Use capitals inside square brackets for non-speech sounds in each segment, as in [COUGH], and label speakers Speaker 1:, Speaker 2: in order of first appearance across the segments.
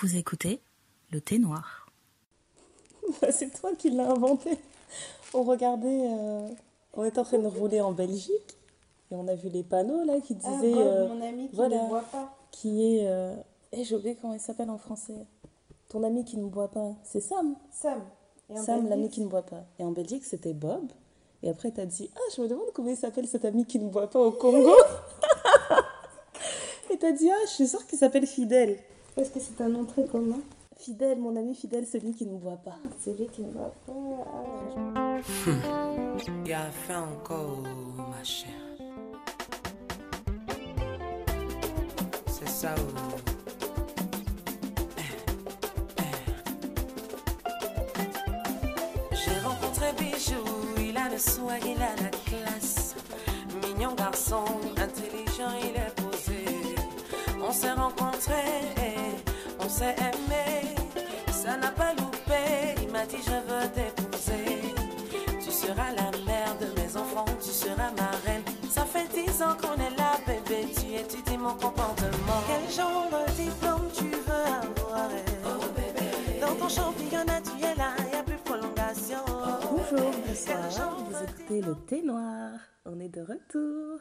Speaker 1: Vous écoutez le thé noir.
Speaker 2: Bah, c'est toi qui l'as inventé. On regardait, euh, on était en train de rouler en Belgique et on a vu les panneaux là qui
Speaker 3: Ah,
Speaker 2: disaient, euh,
Speaker 3: mon ami qui
Speaker 2: voilà.
Speaker 3: ne boit pas.
Speaker 2: qui est, euh, eh, j'ai oublié comment il s'appelle en français. Ton ami qui ne boit pas, c'est Sam.
Speaker 3: Sam. Et en
Speaker 2: Sam,
Speaker 3: Belgique,
Speaker 2: l'ami qui ne boit pas. Et en Belgique, c'était Bob. Et après, t'as dit, ah, je me demande comment il s'appelle cet ami qui ne boit pas au Congo. [LAUGHS] et t'as dit, ah, je suis sûre qu'il s'appelle Fidèle.
Speaker 3: Parce que c'est un nom très commun.
Speaker 2: Fidèle, mon ami fidèle, celui qui ne boit pas.
Speaker 3: C'est lui qui ne boit pas. Ah,
Speaker 4: Il a fait encore, ma chère. C'est ça. S'est aimé. Ça n'a pas loupé, il m'a dit je veux t'épouser. Tu seras la mère de mes enfants, tu seras ma reine. Ça fait dix ans qu'on est là, bébé, tu étudies mon comportement. Quel genre de diplôme tu veux avoir? Oh bébé, dans ton championnat tu es là, y a plus de prolongation.
Speaker 2: Bonjour, bonsoir. Vous écoutez le thé noir. On est de retour.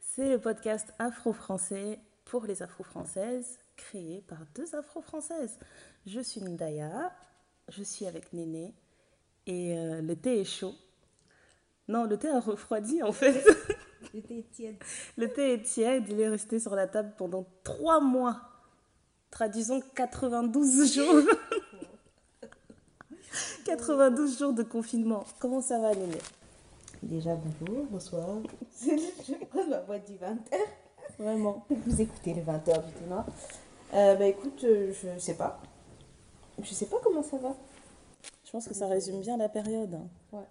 Speaker 2: C'est le podcast afro-français pour les afro-françaises, créé par deux afro-françaises. Je suis Ndaya, je suis avec Néné et euh, le thé est chaud. Non, le thé a refroidi en fait. [LAUGHS]
Speaker 3: J'étais tiède.
Speaker 2: Le thé est tiède, il est resté sur la table pendant trois mois. Traduisons 92 [LAUGHS] jours. [LAUGHS] 92 jours de confinement. Comment ça va, Néné?
Speaker 3: Déjà, bonjour, bonsoir. je prends ma voix du 20h.
Speaker 2: Vraiment.
Speaker 3: Vous écoutez le 20h du ténor. Euh, bah écoute, euh, je sais pas. Je sais pas comment ça va.
Speaker 2: Je pense que ça résume bien la période. hein.
Speaker 3: Ouais.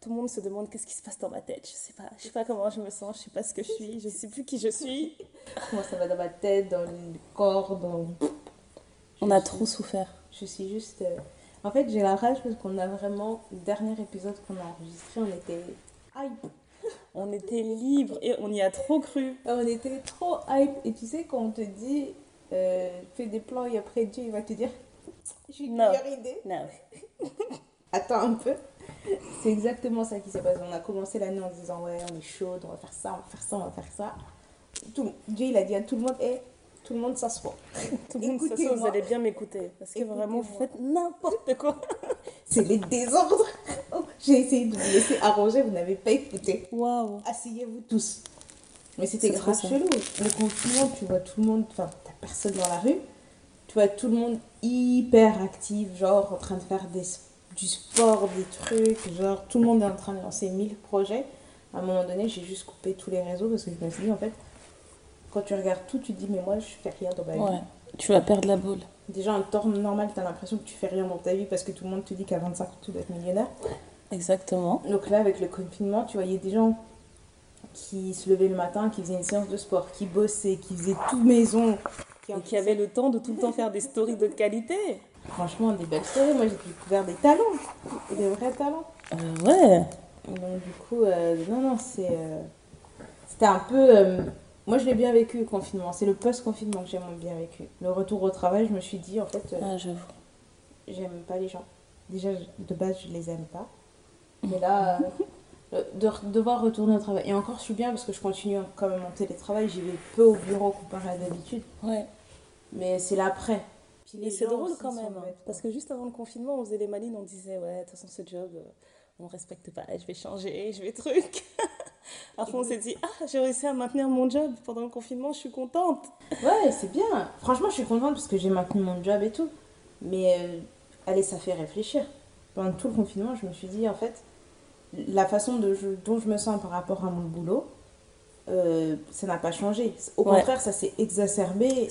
Speaker 2: Tout le monde se demande qu'est-ce qui se passe dans ma tête. Je sais pas, je sais pas comment je me sens, je sais pas ce que je suis, je sais plus qui je suis. [LAUGHS]
Speaker 3: Comment ça va dans ma tête, dans le corps, dans.
Speaker 2: On a trop souffert.
Speaker 3: Je suis juste. euh, En fait, j'ai la rage parce qu'on a vraiment. Le dernier épisode qu'on a enregistré, on était. Hype.
Speaker 2: On était libre et on y a trop cru.
Speaker 3: On était trop hype. Et tu sais, quand on te dit. euh, fais des plans et après Dieu, il va te dire. [LAUGHS] J'ai une meilleure idée.
Speaker 2: Non. [LAUGHS]
Speaker 3: Attends un peu. C'est exactement ça qui s'est passé. On a commencé l'année en disant ouais, on est chaud, on va faire ça, on va faire ça, on va faire ça. Tout, Dieu, il a dit à tout le monde, et tout le monde s'assoit. [LAUGHS]
Speaker 2: Tout le monde se sait, vous allez bien m'écouter. Parce que vraiment, vous faites n'importe quoi. [LAUGHS]
Speaker 3: C'est les désordres. Oh, J'ai essayé de vous laisser arranger, vous n'avez pas écouté.
Speaker 2: Waouh.
Speaker 3: Asseyez-vous tous. Mais c'était grave chelou. Le confinement, tu vois tout le monde, enfin, t'as personne dans la rue. Tu vois tout le monde hyper actif, genre en train de faire des, du sport, des trucs, genre tout le monde est en train de lancer mille projets. À un moment donné, j'ai juste coupé tous les réseaux parce que je me suis dit, en fait, quand tu regardes tout, tu te dis, mais moi, je fais rien dans ma vie.
Speaker 2: Ouais. Tu vas perdre la boule.
Speaker 3: Déjà, en temps normal, t'as l'impression que tu fais rien dans ta vie parce que tout le monde te dit qu'à 25 ans, tu dois être millionnaire.
Speaker 2: Exactement.
Speaker 3: Donc là, avec le confinement, tu voyais des gens qui se levaient le matin, qui faisaient une séance de sport, qui bossaient, qui faisaient tout maison. Qui
Speaker 2: Et qui avait le temps de tout le temps faire des stories de qualité.
Speaker 3: Franchement, des belles stories. Moi, j'ai découvert des talents, des vrais talents.
Speaker 2: Euh, ouais.
Speaker 3: Donc du coup, euh, non, non, c'est... euh, C'était un peu... Moi, je l'ai bien vécu, le confinement. C'est le post-confinement que j'ai moins bien vécu. Le retour au travail, je me suis dit, en fait, euh,
Speaker 2: Ah, j'avoue.
Speaker 3: j'aime pas les gens. Déjà, de base, je les aime pas. [LAUGHS] Mais là, euh, de devoir retourner au travail. Et encore, je suis bien parce que je continue quand même en télétravail. J'y vais peu au bureau comparé à d'habitude.
Speaker 2: Ouais.
Speaker 3: Mais c'est l'après.
Speaker 2: Et c'est drôle quand même. hein, parce que juste avant le confinement, on faisait les malines, on disait Ouais, de toute façon, ce job, euh, on respecte pas, je vais changer, je vais truc. [LAUGHS] Après, on s'est dit Ah, j'ai réussi à maintenir mon job pendant le confinement, je suis contente.
Speaker 3: Ouais, c'est bien. Franchement, je suis contente parce que j'ai maintenu mon job et tout. Mais euh, allez, ça fait réfléchir. Pendant tout le confinement, je me suis dit, en fait, la façon de, je- dont je me sens par rapport à mon boulot, euh, ça n'a pas changé. Au
Speaker 2: Ouais.
Speaker 3: contraire, ça s'est exacerbé.
Speaker 2: Vrai.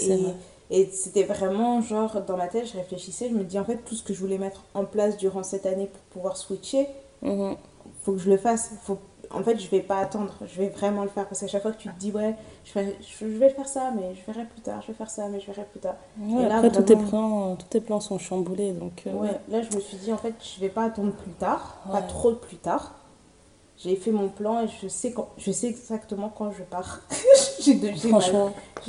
Speaker 3: Et, et c'était vraiment genre, dans ma tête, je réfléchissais, je me dis, en fait, tout ce que je voulais mettre en place durant cette année pour pouvoir switcher,
Speaker 2: Mhm.
Speaker 3: faut que je le fasse. Faut... En fait, je vais pas attendre. Je vais vraiment le faire. Parce qu'à chaque fois que tu te dis, ouais, je, vais faire ça, mais je verrai plus tard. Je vais faire ça, mais je verrai plus tard.
Speaker 2: Ouais,
Speaker 3: Et là,
Speaker 2: après, tous, tes plans, tous tes plans sont chamboulés. Donc, euh,
Speaker 3: Ouais, là, je me suis dit, en fait, je vais pas attendre plus tard. Pas trop plus tard. J'ai fait mon plan et je sais, quand... je sais exactement quand je pars. [LAUGHS] j'ai de- j'ai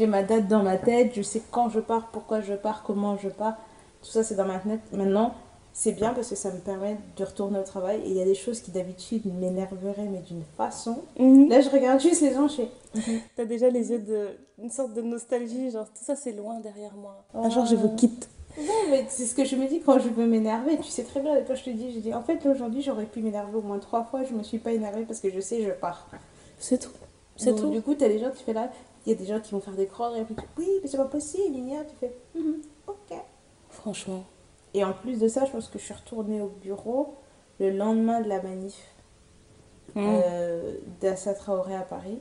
Speaker 3: ma... ma date dans ma tête, je sais quand je pars, pourquoi je pars, comment je pars. Tout ça, c'est dans ma tête. Maintenant, c'est bien parce que ça me permet de retourner au travail. Et il y a des choses qui d'habitude m'énerveraient, mais d'une façon. Là, je regarde juste les gens chez. [LAUGHS]
Speaker 2: T'as déjà les yeux de. une sorte de nostalgie, genre tout ça c'est loin derrière moi. Un jour je vous quitte.
Speaker 3: Non, mais c'est ce que je me dis quand je veux m'énerver. Tu sais très bien, quand je te dis, je dis, en fait, aujourd'hui, j'aurais pu m'énerver au moins trois fois. Je me suis pas énervée parce que je sais, je pars.
Speaker 2: C'est tout. C'est tout.
Speaker 3: Du coup, t'as des gens, tu fais là, il y a des gens qui vont faire des puis tu oui, mais c'est pas possible, il y a, tu fais, Mhm, ok.
Speaker 2: Franchement.
Speaker 3: Et en plus de ça, je pense que je suis retournée au bureau le lendemain de la manif
Speaker 2: Mm.
Speaker 3: euh, d'Assa Traoré à Paris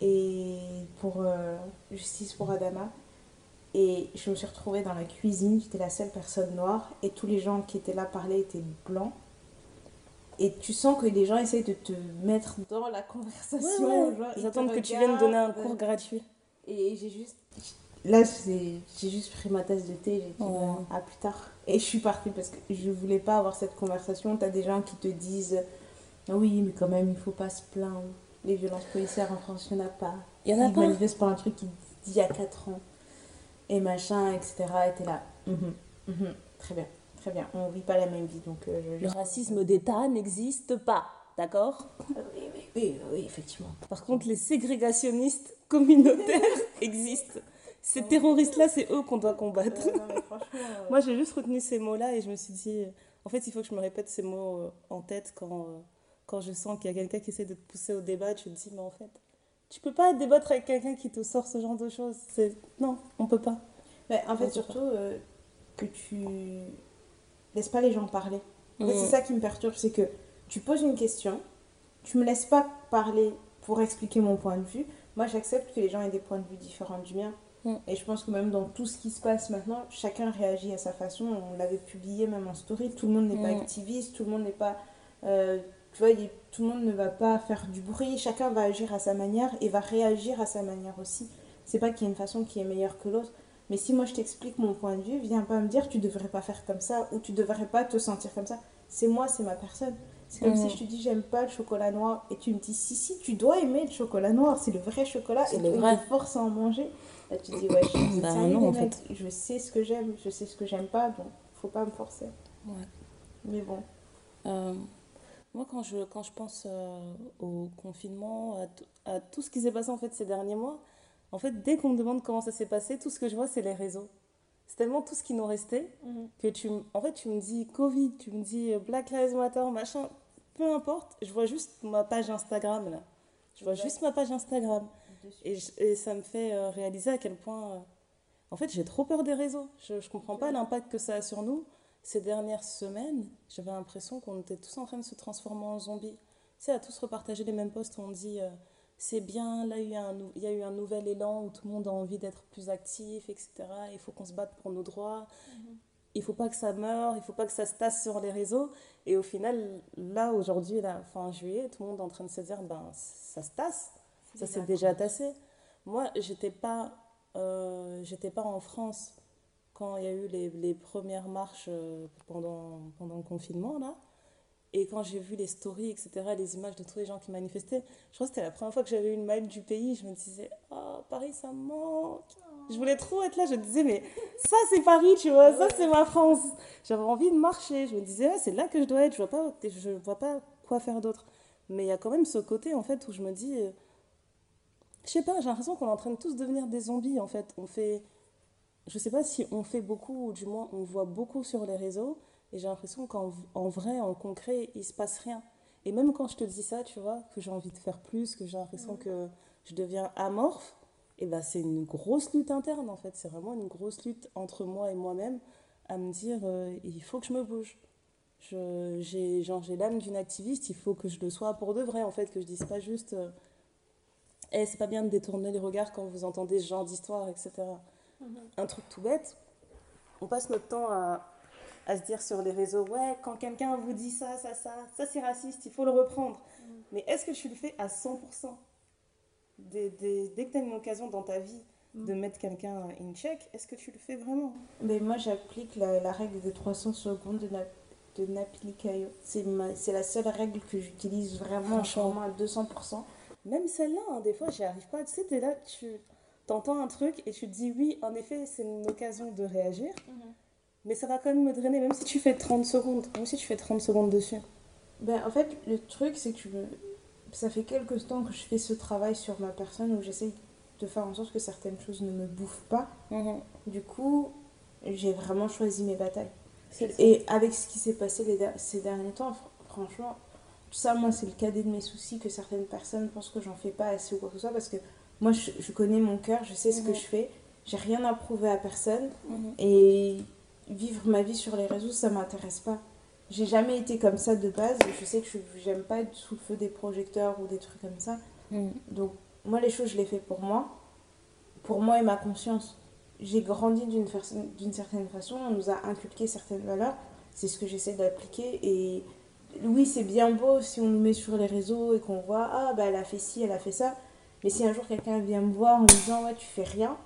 Speaker 3: et pour euh, justice pour Adama. Et je me suis retrouvée dans la cuisine, j'étais la seule personne noire et tous les gens qui étaient là parlaient étaient blancs. Et tu sens que les gens essayent de te mettre dans la conversation.
Speaker 2: Ouais, ouais.
Speaker 3: genre,
Speaker 2: Ils
Speaker 3: te
Speaker 2: attendent que tu viennes donner un cours gratuit.
Speaker 3: Et j'ai juste. Là, j'ai juste pris ma tasse de thé, j'ai dit bon, à plus tard. Et je suis partie parce que je voulais pas avoir cette conversation. T'as des gens qui te disent Ah oui, mais quand même, il faut pas se plaindre. Les violences policières en France, il n'y en a pas.
Speaker 2: Il y en a
Speaker 3: Ils
Speaker 2: pas.
Speaker 3: manifestent pour un truc qui dit il y a 4 ans. Et machin, etc. Et t'es là. Mhm, mhm, très bien, très bien. On vit pas la même vie, donc euh, je.
Speaker 2: Le racisme d'État n'existe pas, d'accord?
Speaker 3: Oui, oui, oui, oui, effectivement.
Speaker 2: Par contre, les ségrégationnistes communautaires [LAUGHS] existent. Ces terroristes-là, c'est eux qu'on doit combattre.
Speaker 3: Euh, non, mais franchement. euh,
Speaker 2: Moi, j'ai juste retenu ces mots-là et je me suis dit, en fait, il faut que je me répète ces mots euh, en tête quand, euh, quand je sens qu'il y a quelqu'un qui essaie de te pousser au débat. Tu te dis, mais en fait, tu peux pas débattre avec quelqu'un qui te sort ce genre de choses. C'est... Non, on peut pas.
Speaker 3: Ouais, en fait, surtout euh, que tu laisses pas les gens parler. Fait,
Speaker 2: Mm.
Speaker 3: c'est ça qui me perturbe, c'est que tu poses une question, tu me laisses pas parler pour expliquer mon point de vue. Moi, j'accepte que les gens aient des points de vue différents du mien.
Speaker 2: Mm.
Speaker 3: Et je pense que même dans tout ce qui se passe maintenant, chacun réagit à sa façon. On l'avait publié même en story. Tout le monde n'est pas
Speaker 2: Mm.
Speaker 3: activiste, tout le monde n'est pas. euh, tu vois, il- tout le monde ne va pas faire du bruit. Chacun va agir à sa manière et va réagir à sa manière aussi. C'est pas qu'il y a une façon qui est meilleure que l'autre. Mais si moi je t'explique mon point de vue, viens pas me dire tu devrais pas faire comme ça ou tu devrais pas te sentir comme ça. C'est moi, c'est ma personne. C'est comme
Speaker 2: Mhm.
Speaker 3: si je te dis j'aime pas le chocolat noir et tu me dis si si tu dois aimer le chocolat noir, c'est le vrai chocolat et tu te forces à en manger. Là tu dis ouais, je
Speaker 2: Bah non, en
Speaker 3: mecs. je sais ce que j'aime, je sais ce que j'aime pas donc faut pas me forcer.
Speaker 2: Ouais.
Speaker 3: Mais bon.
Speaker 2: Euh, moi, quand je, quand je pense euh, au confinement, à, tout ce qui s'est passé en fait ces derniers mois, en fait, dès qu'on me demande comment ça s'est passé, tout ce que je vois, c'est les réseaux. C'est tellement tout ce qui nous restait que tu, en fait, tu me dis Covid, tu me dis euh, Black Lives Matter, machin, peu importe, je vois juste ma page Instagram là. Je vois juste ma page Instagram. Et, je- et ça me fait euh, réaliser à quel point. euh, en fait, j'ai trop peur des réseaux. Je ne comprends pas l'impact que ça a sur nous. Ces dernières semaines, j'avais l'impression qu'on était tous en train de se transformer en zombies. Tu sais, à tous repartager les mêmes posts où on dit euh, c'est bien, là il y, a un nou- il y a eu un nouvel élan où tout le monde a envie d'être plus actif, etc. Il faut qu'on se batte pour nos droits. Il faut pas que ça meure, il faut pas que ça se tasse sur les réseaux. Et au final, là, aujourd'hui, fin juillet, tout le monde est en train de se dire ben, ça se tasse. Ça s'est déjà tassé. Moi, j'étais pas, euh, j'étais pas en France quand il y a eu les, les premières marches euh, pendant, pendant le confinement, là. Et quand j'ai vu les stories, etc., les images de tous les gens qui manifestaient, je crois que c'était la première fois que j'avais une maille du pays. Je me disais, oh, Paris, ça manque. Je voulais trop être là. Je me disais, mais ça, c'est Paris, tu vois, ça, c'est ma France. J'avais envie de marcher. Je me disais, ouais, c'est là que je dois être. Je vois vois pas quoi faire d'autre. Mais il y a quand même ce côté, en fait, où je me dis, euh, je sais pas, j'ai l'impression qu'on est en train de tous devenir des zombies, en fait. On fait, je sais pas si on fait beaucoup, ou du moins on voit beaucoup sur les réseaux, et j'ai l'impression qu'en en vrai, en concret, il se passe rien. Et même quand je te dis ça, tu vois, que j'ai envie de faire plus, que j'ai l'impression que je deviens amorphe, et ben c'est une grosse lutte interne, en fait. C'est vraiment une grosse lutte entre moi et moi-même à me dire, euh, il faut que je me bouge. J'ai l'âme d'une activiste, il faut que je le sois pour de vrai, en fait, que je dise pas juste... euh, eh, c'est pas bien de détourner les regards quand vous entendez ce genre d'histoire, etc. Un truc tout bête, on passe notre temps à, à se dire sur les réseaux, ouais, quand quelqu'un vous dit ça, ça, ça, ça c'est raciste, il faut le reprendre. Mais est-ce que tu le fais à 100% Dès, dès- dès que tu as une occasion dans ta vie de mettre quelqu'un in check, est-ce que tu le fais vraiment?
Speaker 3: Mais moi, j'applique la, la règle des 300 secondes de, Na- de Napili-Kayo. C'est ma- c'est la seule règle que j'utilise vraiment, vraiment à 200%.
Speaker 2: Même celle-là, hein, des fois, j'y arrive pas. Tu sais, t'es là, tu... T'entends un truc et tu te dis oui, en effet, c'est une occasion de réagir, mais ça va quand même me drainer, même si tu fais 30 secondes, même si tu fais 30 secondes dessus.
Speaker 3: Ben, en fait, le truc, c'est que me... ça fait quelques temps que je fais ce travail sur ma personne où j'essaye de faire en sorte que certaines choses ne me bouffent pas. Du coup, j'ai vraiment choisi mes batailles. Et avec ce qui s'est passé les der- ces derniers temps, fr- franchement, tout ça, moi, c'est le cadet de mes soucis que certaines personnes pensent que j'en fais pas assez ou quoi que ce soit parce que moi, je, je connais mon cœur, je sais ce que
Speaker 2: Mhm.
Speaker 3: je fais, j'ai rien à prouver à personne
Speaker 2: Mhm.
Speaker 3: et vivre ma vie sur les réseaux, ça m'intéresse pas. J'ai jamais été comme ça de base, je sais que je j'aime pas être sous le feu des projecteurs ou des trucs comme ça.
Speaker 2: Mhm.
Speaker 3: Donc, moi, les choses, je les fais pour moi, pour moi et ma conscience. J'ai grandi d'une d'une certaine façon, on nous a inculqué certaines valeurs, c'est ce que j'essaie d'appliquer. Et oui, c'est bien beau si on nous met sur les réseaux et qu'on voit, ah, bah, elle a fait ci, elle a fait ça. Mais si un jour quelqu'un vient me voir en me disant, ouais, tu fais rien,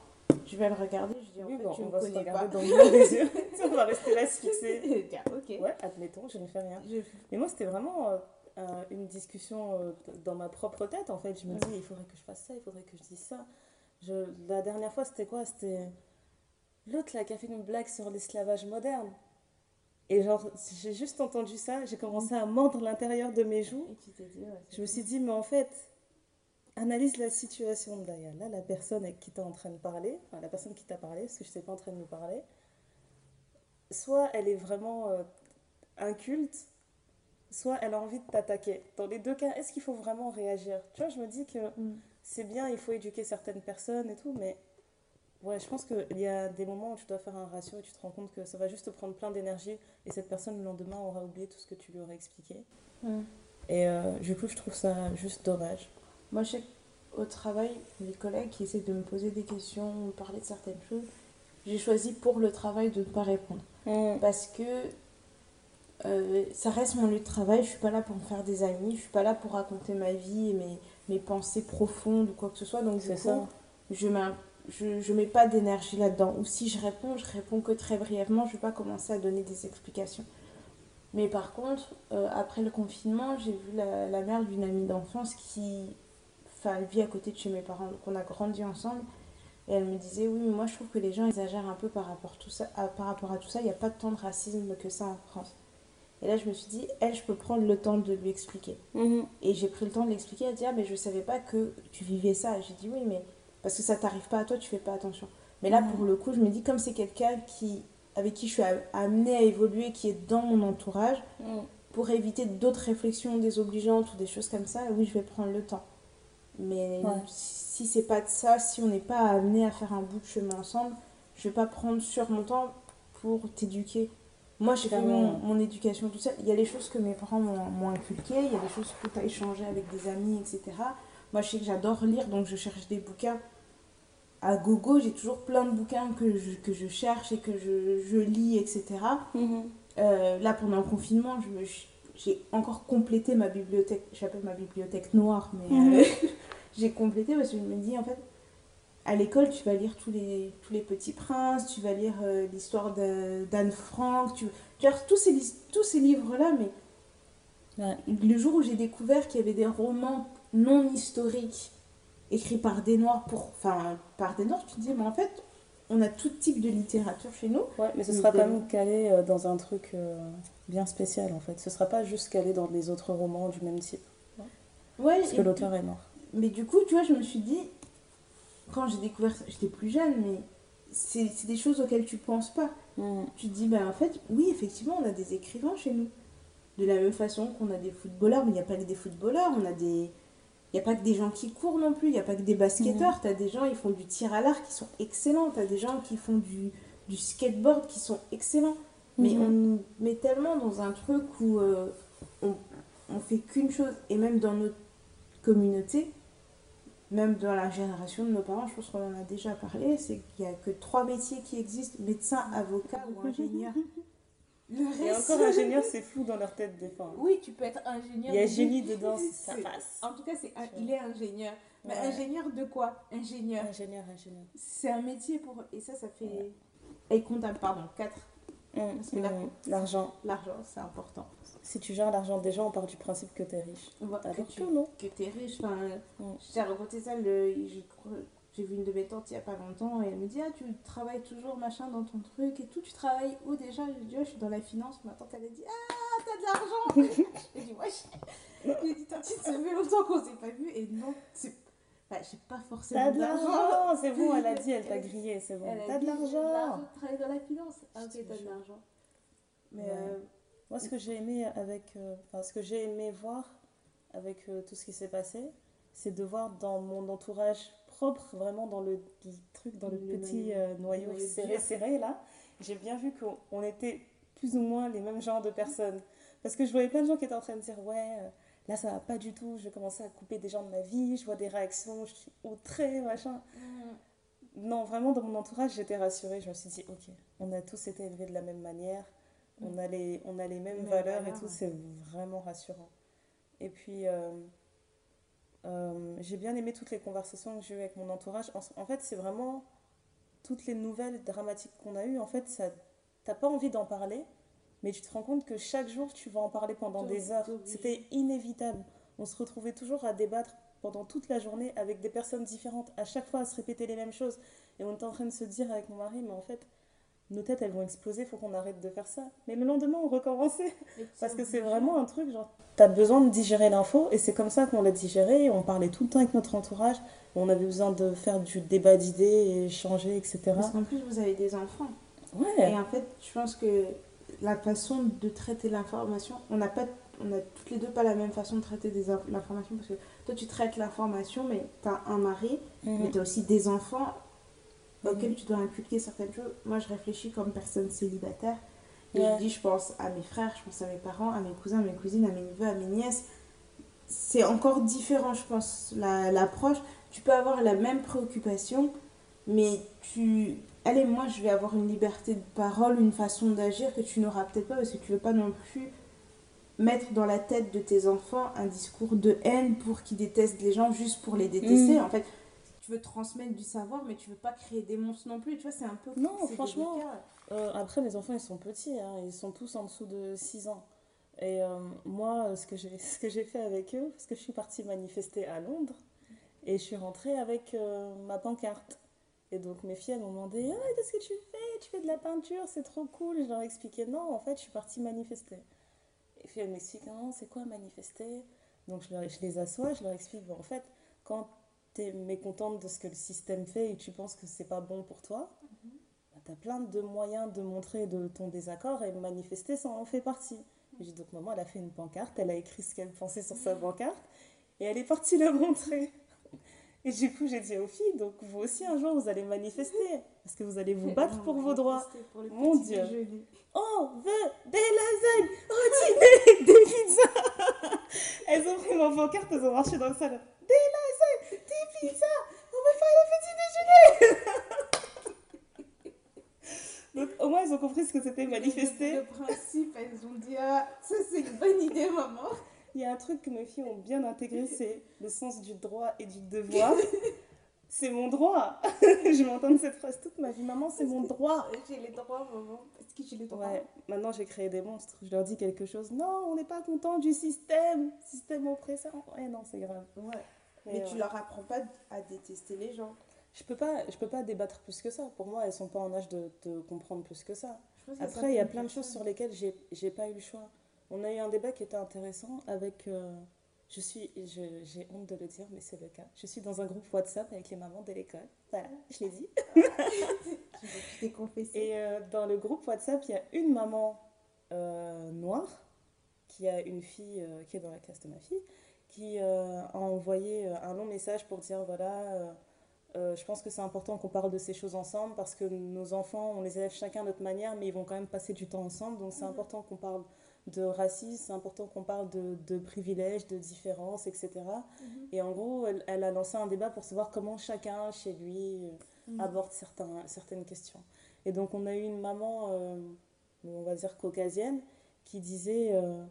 Speaker 3: je vais le regarder, je dis, en
Speaker 2: Oui,
Speaker 3: fait,
Speaker 2: bon,
Speaker 3: tu
Speaker 2: on
Speaker 3: me
Speaker 2: va se
Speaker 3: connais
Speaker 2: regarder
Speaker 3: pas.
Speaker 2: dans le des yeux. [LAUGHS] on va rester là se fixer.
Speaker 3: Dire, ok.
Speaker 2: Ouais, admettons, je ne fais rien.
Speaker 3: Je-
Speaker 2: Mais moi, c'était vraiment euh, un- une discussion euh, dans ma propre tête, en fait. Je me dis, il faudrait que je fasse ça, il faudrait que je dise ça. Je, la dernière fois, c'était quoi? C'était l'autre là qui a fait une blague sur l'esclavage moderne. Et genre, j'ai juste entendu ça, j'ai commencé à mordre l'intérieur de mes joues.
Speaker 3: Et tu dit, ouais,
Speaker 2: Je me suis dit, mais en fait, analyse la situation d'ailleurs. Là, la personne avec qui tu es en train de parler, enfin la personne qui t'a parlé, parce que je sais pas en train de nous parler, soit elle est vraiment euh, inculte, soit elle a envie de t'attaquer. Dans les deux cas, est-ce qu'il faut vraiment réagir? Tu vois, je me dis que
Speaker 3: Mm.
Speaker 2: c'est bien, il faut éduquer certaines personnes et tout, mais ouais, je pense qu'il y a des moments où tu dois faire un ratio et tu te rends compte que ça va juste te prendre plein d'énergie et cette personne le lendemain aura oublié tout ce que tu lui aurais expliqué.
Speaker 3: Mm.
Speaker 2: Et euh, du coup, je trouve ça juste dommage.
Speaker 3: Moi, je sais qu'au travail, les collègues qui essaient de me poser des questions, me parler de certaines choses, j'ai choisi pour le travail de ne pas répondre. Parce que euh, ça reste mon lieu de travail, je suis pas là pour me faire des amis, je suis pas là pour raconter ma vie et mes, mes pensées profondes ou quoi que ce soit. Donc,
Speaker 2: C'est ça.
Speaker 3: je mets, je mets pas d'énergie là-dedans. Ou si je réponds, je réponds que très brièvement, je vais pas commencer à donner des explications. Mais par contre, euh, après le confinement, j'ai vu la, la mère d'une amie d'enfance qui enfin, elle vit à côté de chez mes parents, donc on a grandi ensemble. Et elle me disait, oui, mais moi je trouve que les gens exagèrent un peu par rapport, tout ça, à, par rapport à tout ça. Il n'y a pas tant de racisme que ça en France. Et là, je me suis dit, elle, je peux prendre le temps de lui expliquer.
Speaker 2: Mhm.
Speaker 3: Et j'ai pris le temps de l'expliquer. Elle dit, ah, mais je savais pas que tu vivais ça. J'ai dit, oui, mais parce que ça t'arrive pas à toi, tu fais pas attention. Mais là,
Speaker 2: Mhm.
Speaker 3: pour le coup, je me dis, comme c'est quelqu'un qui, avec qui je suis amenée à évoluer, qui est dans mon entourage,
Speaker 2: Mhm.
Speaker 3: pour éviter d'autres réflexions désobligeantes ou des choses comme ça, oui, je vais prendre le temps. Mais
Speaker 2: Ouais.
Speaker 3: si c'est pas de ça, si on n'est pas amené à faire un bout de chemin ensemble, je vais pas prendre sur mon temps pour t'éduquer. Moi, j'ai fait mon, mon éducation tout seul. Il y a des choses que mes parents m'ont m'ont inculquées, il y a des choses que tu as échangées avec des amis, etc. Moi, je sais que j'adore lire, donc je cherche des bouquins. À gogo, j'ai toujours plein de bouquins que je, que je cherche et que je, je lis, etc.
Speaker 2: Mhm.
Speaker 3: Euh, là, pendant le confinement, je me- je- j'ai encore complété ma bibliothèque. J'appelle ma bibliothèque noire, mais
Speaker 2: Mhm.
Speaker 3: euh, [LAUGHS] j'ai complété parce que je me dis, en fait, à l'école, tu vas lire tous les, tous les petits princes, tu vas lire euh, l'histoire d'Anne Frank, tu, tu vas lire tous ces, tous ces livres-là, mais
Speaker 2: Ouais.
Speaker 3: le jour où j'ai découvert qu'il y avait des romans non historiques écrits par des noirs, pour, enfin, par des noirs, tu te dis, mais en fait, on a tout type de littérature chez nous.
Speaker 2: Ouais, mais ce sera quand même calé euh, dans un truc euh, bien spécial en fait. Ce sera pas juste calé dans les autres romans du même type.
Speaker 3: Ouais,
Speaker 2: Parce que l'auteur est mort.
Speaker 3: Mais du coup, tu vois, je me suis dit, quand j'ai découvert ça, j'étais plus jeune, mais c'est des choses auxquelles tu penses pas.
Speaker 2: Mhm.
Speaker 3: Tu te dis, ben en fait, oui, effectivement, on a des écrivains chez nous. De la même façon qu'on a des footballeurs, mais il n'y a pas que des footballeurs, on a des. Il n'y a pas que des gens qui courent non plus, il n'y a pas que des basketteurs. Tu as des gens, ils font du tir à l'arc qui sont excellents. Tu as des gens qui font du, du skateboard qui sont excellents. Mais on nous met tellement dans un truc où euh, on, on fait qu'une chose, et même dans notre communauté, même dans la génération de nos parents, je pense qu'on en a déjà parlé, c'est qu'il n'y a que trois métiers qui existent, médecin, avocat ou ingénieur. [LAUGHS] Le
Speaker 2: Et encore ingénieur, c'est flou dans leur tête des fois.
Speaker 3: Oui, tu peux être ingénieur.
Speaker 2: Il y a génie dedans, ça passe.
Speaker 3: En tout cas, c'est un- il est ingénieur. Mais
Speaker 2: Ouais.
Speaker 3: ingénieur de quoi? Ingénieur.
Speaker 2: Ingénieur, ingénieur.
Speaker 3: C'est un métier pour... Et ça, ça fait... Et comptable, pardon, 4. Parce que là-
Speaker 2: Mhm. L'argent.
Speaker 3: L'argent, c'est important.
Speaker 2: Si tu gères l'argent des gens, on part du principe que t'es riche.
Speaker 3: On voit que tu
Speaker 2: que non?
Speaker 3: que t'es riche. Enfin,
Speaker 2: Mm.
Speaker 3: je t'ai raconté ça, le, je, crois- j'ai vu une de mes tantes il y a pas longtemps et elle me dit Ah, tu travailles toujours machin dans ton truc et tout. Tu travailles où déjà? Je lui dis Ouais, je suis dans la finance. Ma tante, elle a dit Ah, t'as de l'argent [LAUGHS] J'ai dit Wesh J'ai dit Tante, ça fait longtemps qu'on s'est pas vu et non, c'est. Enfin, j'ai pas forcément
Speaker 2: T'as de l'argent C'est bon, elle a dit, elle t'a grillé, c'est bon. T'as de l'argent
Speaker 3: Tu travailles dans la finance Ah,
Speaker 2: Je
Speaker 3: ok, t'as de l'argent. Mais
Speaker 2: Ouais.
Speaker 3: euh,
Speaker 2: Moi, ce que j'ai aimé avec, euh, enfin, ce que j'ai aimé voir avec euh, tout ce qui s'est passé, c'est de voir dans mon entourage propre, vraiment dans le, le truc, dans le,
Speaker 3: Le
Speaker 2: petit
Speaker 3: noyau-
Speaker 2: euh, noyau
Speaker 3: noyau
Speaker 2: serré, serré là, j'ai bien vu qu'on on était plus ou moins les mêmes genres de personnes. Parce que je voyais plein de gens qui étaient en train de dire, ouais, euh, là ça va pas du tout, je vais commencer à couper des gens de ma vie, je vois des réactions, je suis outrée, machin. Non, vraiment, dans mon entourage, j'étais rassurée. Je me suis dit, ok, on a tous été élevés de la même manière, on a les, on a les mêmes
Speaker 3: Mêmes
Speaker 2: valeurs et tout,
Speaker 3: ouais.
Speaker 2: c'est vraiment rassurant. Et puis, euh, euh, j'ai bien aimé toutes les conversations que j'ai eues avec mon entourage. En, en fait, c'est vraiment toutes les nouvelles dramatiques qu'on a eues. En fait, ça, t'as pas envie d'en parler, mais tu te rends compte que chaque jour, tu vas en parler pendant des heures. C'était inévitable. On se retrouvait toujours à débattre pendant toute la journée avec des personnes différentes, à chaque fois à se répéter les mêmes choses. Et on était en train de se dire avec mon mari, mais en fait, nos têtes, elles vont exploser, faut qu'on arrête de faire ça. Mais le lendemain, on recommençait. Parce que c'est vraiment un truc, genre, t'as besoin de digérer l'info, et c'est comme ça qu'on l'a digéré. On parlait tout le temps avec notre entourage, on avait besoin de faire du débat d'idées, et échanger, etc.
Speaker 3: Parce qu'en plus, vous avez des enfants.
Speaker 2: Ouais,
Speaker 3: Et en fait, je pense que la façon de traiter l'information, on n'a pas, on a toutes les deux pas la même façon de traiter des inf- l'information parce que toi tu traites l'information, mais tu as un mari, mais
Speaker 2: Mhm.
Speaker 3: tu as aussi des enfants auxquels
Speaker 2: Mhm.
Speaker 3: tu dois inculquer certaines choses. Moi, je réfléchis comme personne célibataire. Et je dis, je pense à mes frères, je pense à mes parents, à mes cousins, à mes cousines, à mes neveux, à mes nièces. C'est encore différent, je pense, la- l'approche. Tu peux avoir la même préoccupation, mais tu... Allez, moi, je vais avoir une liberté de parole, une façon d'agir que tu n'auras peut-être pas parce que tu veux pas non plus mettre dans la tête de tes enfants un discours de haine pour qu'ils détestent les gens juste pour les détester.
Speaker 2: Mhm.
Speaker 3: En fait, tu veux transmettre du savoir, mais tu veux pas créer des monstres non plus. Tu vois, c'est un peu...
Speaker 2: Non, franchement. Euh, après, mes enfants, ils sont petits, hein, ils sont tous en dessous de 6 ans. Et euh, moi, ce que j'ai [LAUGHS] ce que j'ai fait avec eux, parce que je suis partie manifester à Londres, et je suis rentrée avec euh, ma pancarte. Et donc mes filles elles m'ont demandé Ah, qu'est-ce que tu fais? Tu fais de la peinture, c'est trop cool. Je leur ai expliqué Non, en fait, je suis partie manifester. Et puis elles m'expliquent Non, c'est quoi manifester? Donc je, leur- je les assois, je leur explique Bon, En fait, quand tu es mécontente de ce que le système fait et tu penses que c'est pas bon pour toi, tu as plein de moyens de montrer de ton désaccord et manifester, ça en fait partie. J'ai dit, donc maman, elle a fait une pancarte, elle a écrit ce qu'elle pensait sur sa pancarte et elle est partie le montrer. Et du coup, j'ai dit aux filles, donc vous aussi un jour, vous allez manifester parce que vous allez vous [LAUGHS] battre pour vos droits.
Speaker 3: Pour le
Speaker 2: Mon Dieu.
Speaker 3: déjeuner.
Speaker 2: On veut des lasagnes au [LAUGHS] dîner, des pizzas. [LAUGHS] Elles ont pris ma pancarte, elles ont marché dans le salon. Des lasagnes, des pizzas, on veut faire le petit déjeuner. Donc au moins, ils ont compris ce que c'était manifester.
Speaker 3: Le principe, elles ont dit Ah, ça c'est une bonne idée, maman.
Speaker 2: Il y a un truc que mes filles ont bien intégré, c'est le sens du droit et du devoir. [LAUGHS] C'est mon droit. [LAUGHS] Je vais entendre cette phrase toute ma vie. Maman, c'est mon droit.
Speaker 3: J'ai les droits, maman. Est-ce que j'ai les droits
Speaker 2: Ouais, maintenant j'ai créé des monstres. Je leur dis quelque chose. Non, on n'est pas content du système. Système oppressant. Ouais, non, c'est grave.
Speaker 3: Ouais.
Speaker 2: Mais
Speaker 3: Mais
Speaker 2: ouais.
Speaker 3: tu leur apprends pas à détester les gens.
Speaker 2: Je peux pas, je peux pas débattre plus que ça. Pour moi, elles sont pas en âge de, de comprendre plus que ça.
Speaker 3: Je
Speaker 2: Après, il y a plein de choses sur lesquelles j'ai j'ai pas eu le choix. On a eu un débat qui était intéressant avec. euh, je suis, je- j'ai honte de le dire, mais c'est le cas. Je suis dans un groupe WhatsApp avec les mamans de l'école. Voilà, je l'ai dit. [LAUGHS]
Speaker 3: T'es confessé.
Speaker 2: Et euh, dans le groupe WhatsApp, il y a une maman euh, noire qui a une fille qui est dans la classe de ma fille, qui a envoyé un long message pour dire voilà, euh, je pense que c'est important qu'on parle de ces choses ensemble parce que nos enfants, on les élève chacun à notre manière, mais ils vont quand même passer du temps ensemble. Donc c'est
Speaker 3: Mhm.
Speaker 2: important qu'on parle de racisme, c'est important qu'on parle de, de privilèges, de différences, etc.
Speaker 3: Mhm.
Speaker 2: Et en gros, elle, elle a lancé un débat pour savoir comment chacun chez lui
Speaker 3: Mhm.
Speaker 2: aborde certains, certaines questions. Et donc on a eu une maman, euh, on va dire caucasienne, qui disait, euh,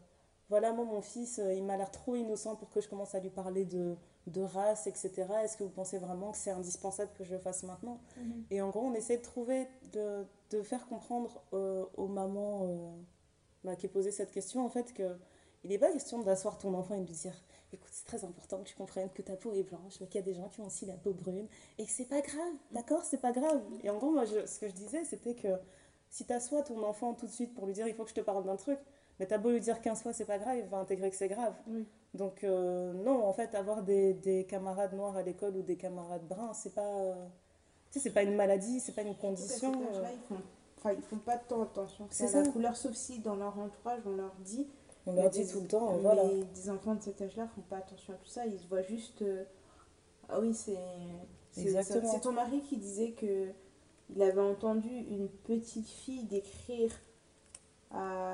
Speaker 2: voilà, moi mon fils, il m'a l'air trop innocent pour que je commence à lui parler de, de race, etc. Est-ce que vous pensez vraiment que c'est indispensable que je le fasse maintenant
Speaker 3: Mhm.
Speaker 2: Et en gros, on essaie de trouver, de, de faire comprendre euh, aux mamans euh, bah, qui posaient cette question, en fait, que il n'est pas question d'asseoir ton enfant et de lui dire écoute, c'est très important que tu comprennes que ta peau est blanche, mais qu'il y a des gens qui ont aussi la peau brune, et que c'est pas grave, d'accord C'est pas grave. Et en gros, moi, je- ce que je disais, c'était que si t'assois ton enfant tout de suite pour lui dire, il faut que je te parle d'un truc, mais t'as beau lui dire 15 fois, c'est pas grave, il va intégrer que c'est grave.
Speaker 3: Oui.
Speaker 2: Donc, euh, non, en fait, avoir des, des camarades noirs à l'école ou des camarades bruns, c'est pas. euh, tu sais, c'est pas une maladie, c'est pas une condition. euh,
Speaker 3: ils font, enfin, ils font pas tant attention
Speaker 2: C'est
Speaker 3: la
Speaker 2: ça.
Speaker 3: couleur, sauf si dans leur entourage, on leur dit.
Speaker 2: on leur dit
Speaker 3: des-
Speaker 2: tout le temps,
Speaker 3: mais
Speaker 2: voilà.
Speaker 3: des enfants de cet âge-là font pas attention à tout ça. Ils se voient juste. euh, Ah oui, c'est. C'est ton mari qui disait que il avait entendu une petite fille décrire à,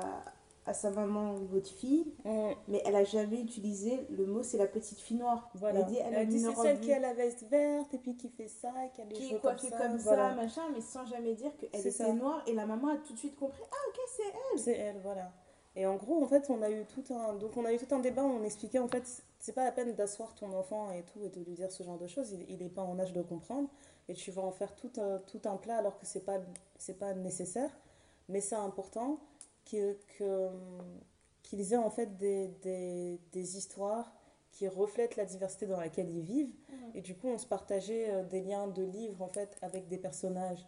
Speaker 3: à sa maman votre fille,
Speaker 2: Mm,
Speaker 3: mais elle a jamais utilisé le mot c'est la petite fille noire.
Speaker 2: voilà.
Speaker 3: Elle a dit elle,
Speaker 2: Elle
Speaker 3: a
Speaker 2: dit c'est celle qui a la veste verte et puis qui fait ça, qui a
Speaker 3: qui est coiffée
Speaker 2: comme
Speaker 3: comme
Speaker 2: ça.
Speaker 3: machin, mais sans jamais dire qu'elle était noire. Et la maman a tout de suite compris. Ah, ok, c'est elle.
Speaker 2: C'est elle, voilà. Et en gros, en fait, on a eu tout un, donc on a eu tout un débat où on expliquait en fait, c'est pas la peine d'asseoir ton enfant et tout et de lui dire ce genre de choses. Il, il est pas en âge de comprendre et tu vas en faire tout un, tout un plat alors que c'est pas, c'est pas nécessaire. Mais c'est important qu'il que, qu'ils aient en fait des, des, des histoires qui reflètent la diversité dans laquelle ils vivent. Et du coup, on se partageait euh, des liens de livres en fait avec des personnages,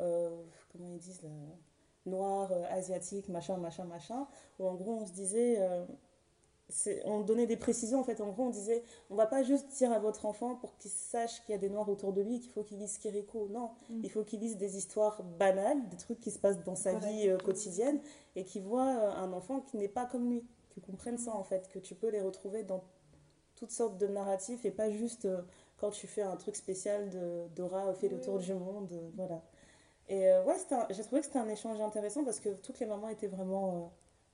Speaker 2: euh, comment ils disent noirs, euh, asiatiques, machin, machin, machin. Où en gros, on se disait, euh, on donnait des précisions en fait. En gros, on disait, on va pas juste dire à votre enfant pour qu'il sache qu'il y a des noirs autour de lui qu'il faut qu'il lise Kiriko. Non,
Speaker 3: Mm.
Speaker 2: il faut qu'il lise des histoires banales, des trucs qui se passent dans sa vie euh, quotidienne et qu'il voit euh, un enfant qui n'est pas comme lui, qui comprenne ça en fait, que tu peux les retrouver dans toutes sortes de narratifs et pas juste euh, quand tu fais un truc spécial de Dora fait le tour du monde, voilà. Et ouais, un- j'ai trouvé que c'était un échange intéressant parce que toutes les mamans étaient vraiment,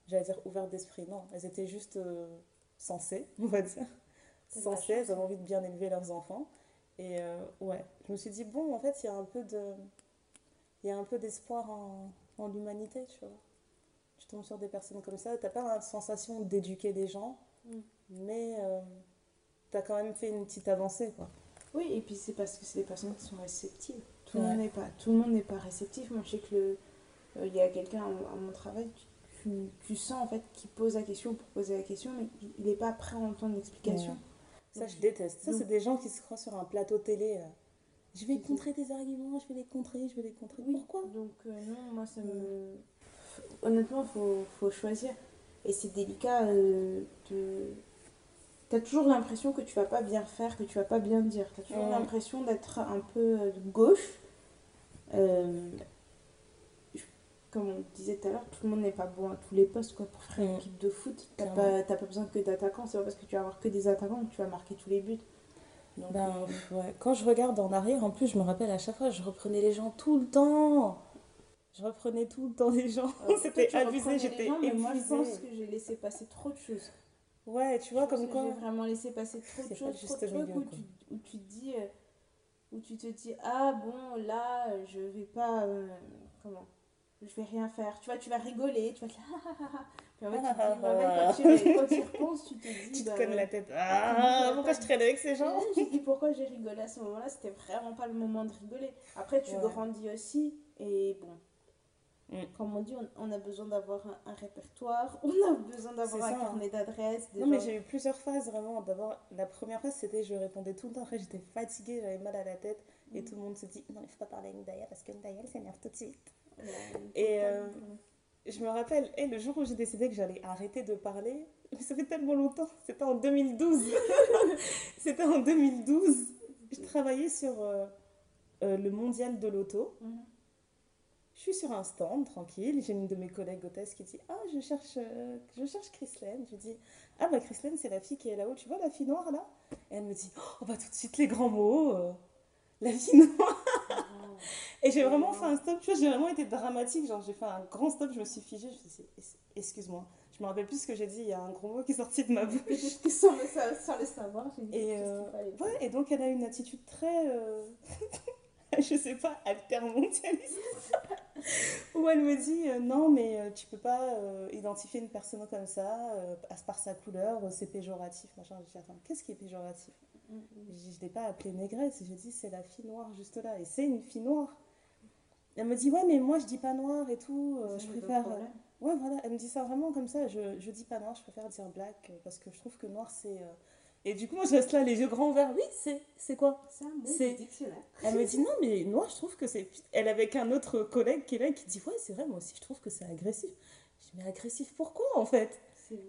Speaker 2: j'allais dire, ouvertes d'esprit. Non, elles étaient juste euh, sensées, [LAUGHS] on va dire. Sensées, elles avaient envie de bien élever leurs enfants. Et euh, ouais, je me suis dit, bon, en fait, il y a un peu de... Il y a un peu d'espoir en, en l'humanité, tu vois. Tu tombes sur des personnes comme ça, t'as pas la sensation d'éduquer des gens,
Speaker 3: Mm.
Speaker 2: mais euh, t'as quand même fait une petite avancée, quoi.
Speaker 3: Oui, et puis c'est parce que c'est des personnes qui sont réceptives. Tout,
Speaker 2: Ouais.
Speaker 3: le monde n'est pas, tout le monde n'est pas réceptif. Moi, je sais que le- euh, il y a quelqu'un à, à mon travail, tu- tu sens en fait qu'il pose la question pour poser la question, mais il- n'est pas prêt à entendre l'explication.
Speaker 2: Ouais. Ça, je déteste. Ça, c'est des gens qui se croient sur un plateau télé. là. Je vais contrer tes arguments, je vais les contrer, je vais les contrer.
Speaker 3: Oui,
Speaker 2: Pourquoi?
Speaker 3: Donc, euh, non, moi, ça me. Honnêtement, il faut, faut choisir. Et c'est délicat euh, de. T'as toujours l'impression que tu vas pas bien faire, que tu vas pas bien dire. T'as toujours
Speaker 2: Ouais.
Speaker 3: l'impression d'être un peu euh, de gauche. Euh, comme on disait tout à l'heure, tout le monde n'est pas bon à tous les postes quoi, pour faire une
Speaker 2: Mm.
Speaker 3: équipe de foot. T'as pas, t'as pas besoin que d'attaquants. C'est pas parce que tu vas avoir que des attaquants que tu vas marquer tous les buts. Donc,
Speaker 2: Ben,
Speaker 3: euh,
Speaker 2: ouais. Quand je regarde en arrière, en plus, je me rappelle à chaque fois, je reprenais les gens tout le temps. Je reprenais tout le temps les gens.
Speaker 3: alors, [LAUGHS]
Speaker 2: C'était abusé, j'étais
Speaker 3: mais moi, je pense
Speaker 2: épuisée.
Speaker 3: que j'ai laissé passer trop de choses.
Speaker 2: Ouais, tu vois,
Speaker 3: Je
Speaker 2: comme quoi.
Speaker 3: J'ai vraiment laissé passer trop de choses, trop de trucs où, tu, où tu te dis, euh, où tu te dis, ah bon, là, euh, je vais pas, euh, comment, je vais rien faire. Tu vois, tu vas rigoler, tu vas te ah, ah, ah, ah. Puis en fait, tu te dis, mais en fait, quand, tu, quand tu y repenses, tu te dis,
Speaker 2: Tu te
Speaker 3: bah,
Speaker 2: cognes la tête. Ah, pourquoi je traîne avec ces gens
Speaker 3: je te dis pourquoi j'ai rigolé à ce moment-là, c'était vraiment pas le moment de rigoler. Après, tu
Speaker 2: Ouais.
Speaker 3: grandis aussi, et bon.
Speaker 2: Mm.
Speaker 3: Comme on dit, on, on a besoin d'avoir un, un répertoire, [LAUGHS] on a besoin d'avoir un
Speaker 2: hein.
Speaker 3: carnet d'adresses.
Speaker 2: Non, mais j'ai eu plusieurs phases vraiment. D'abord, la première phase, c'était je répondais tout le temps. Après, j'étais fatiguée, j'avais mal à la tête. Et
Speaker 3: Mm.
Speaker 2: tout le monde se dit non, il faut pas parler à Ndaya parce que Ndaya, elle s'énerve tout de suite. Et, euh. Je me rappelle, et le jour où j'ai décidé que j'allais arrêter de parler, ça fait tellement longtemps, c'était en 2012. [LAUGHS] c'était en 2012. Je travaillais sur euh, euh, le mondial de l'auto. Je suis sur un stand, tranquille. J'ai une de mes collègues hôtesses qui dit Ah, je cherche, euh, je cherche. Je dis Ah, bah Chrislène, c'est la fille qui est là-haut. Tu vois la fille noire là? Et elle me dit Oh, bah tout de suite les grands mots. La fille noire. [LAUGHS] Et j'ai vraiment fait un stop, tu vois, j'ai vraiment été dramatique. Genre, j'ai fait un grand stop, je me suis figée. Je me suis dit Excuse-moi. Je me rappelle plus ce que j'ai dit. Il y a un gros mot qui est sorti de ma [LAUGHS] bouche.
Speaker 3: Sans sans le savoir, j'ai dit
Speaker 2: Et, euh. Ouais, et donc elle a une attitude très, euh, [LAUGHS] je sais pas, altermondialiste. Où elle me dit euh, non, mais euh, tu peux pas euh, identifier une personne comme ça, à- par sa couleur, c'est péjoratif. Machin. Je dis attends, qu'est-ce qui est péjoratif? Je dis, je l'ai pas appelée négresse, j'ai dit c'est la fille noire juste là, et c'est une fille noire. Elle me dit ouais, mais moi je dis pas noir et tout, euh, je préfère.
Speaker 3: problème.
Speaker 2: Ouais, voilà, elle me dit ça vraiment comme ça. Je, je dis pas noir, je préfère dire black euh, parce que je trouve que noir c'est euh, Et du coup, moi, je reste là, les yeux grands ouverts. Oui, c'est c'est quoi?
Speaker 3: C'est un dictionnaire.
Speaker 2: Elle me dit non, mais noir, je trouve que c'est. Elle avec un autre collègue qui est là qui dit ouais, c'est vrai, moi aussi, je trouve que c'est agressif. Je dis mais agressif pourquoi en fait?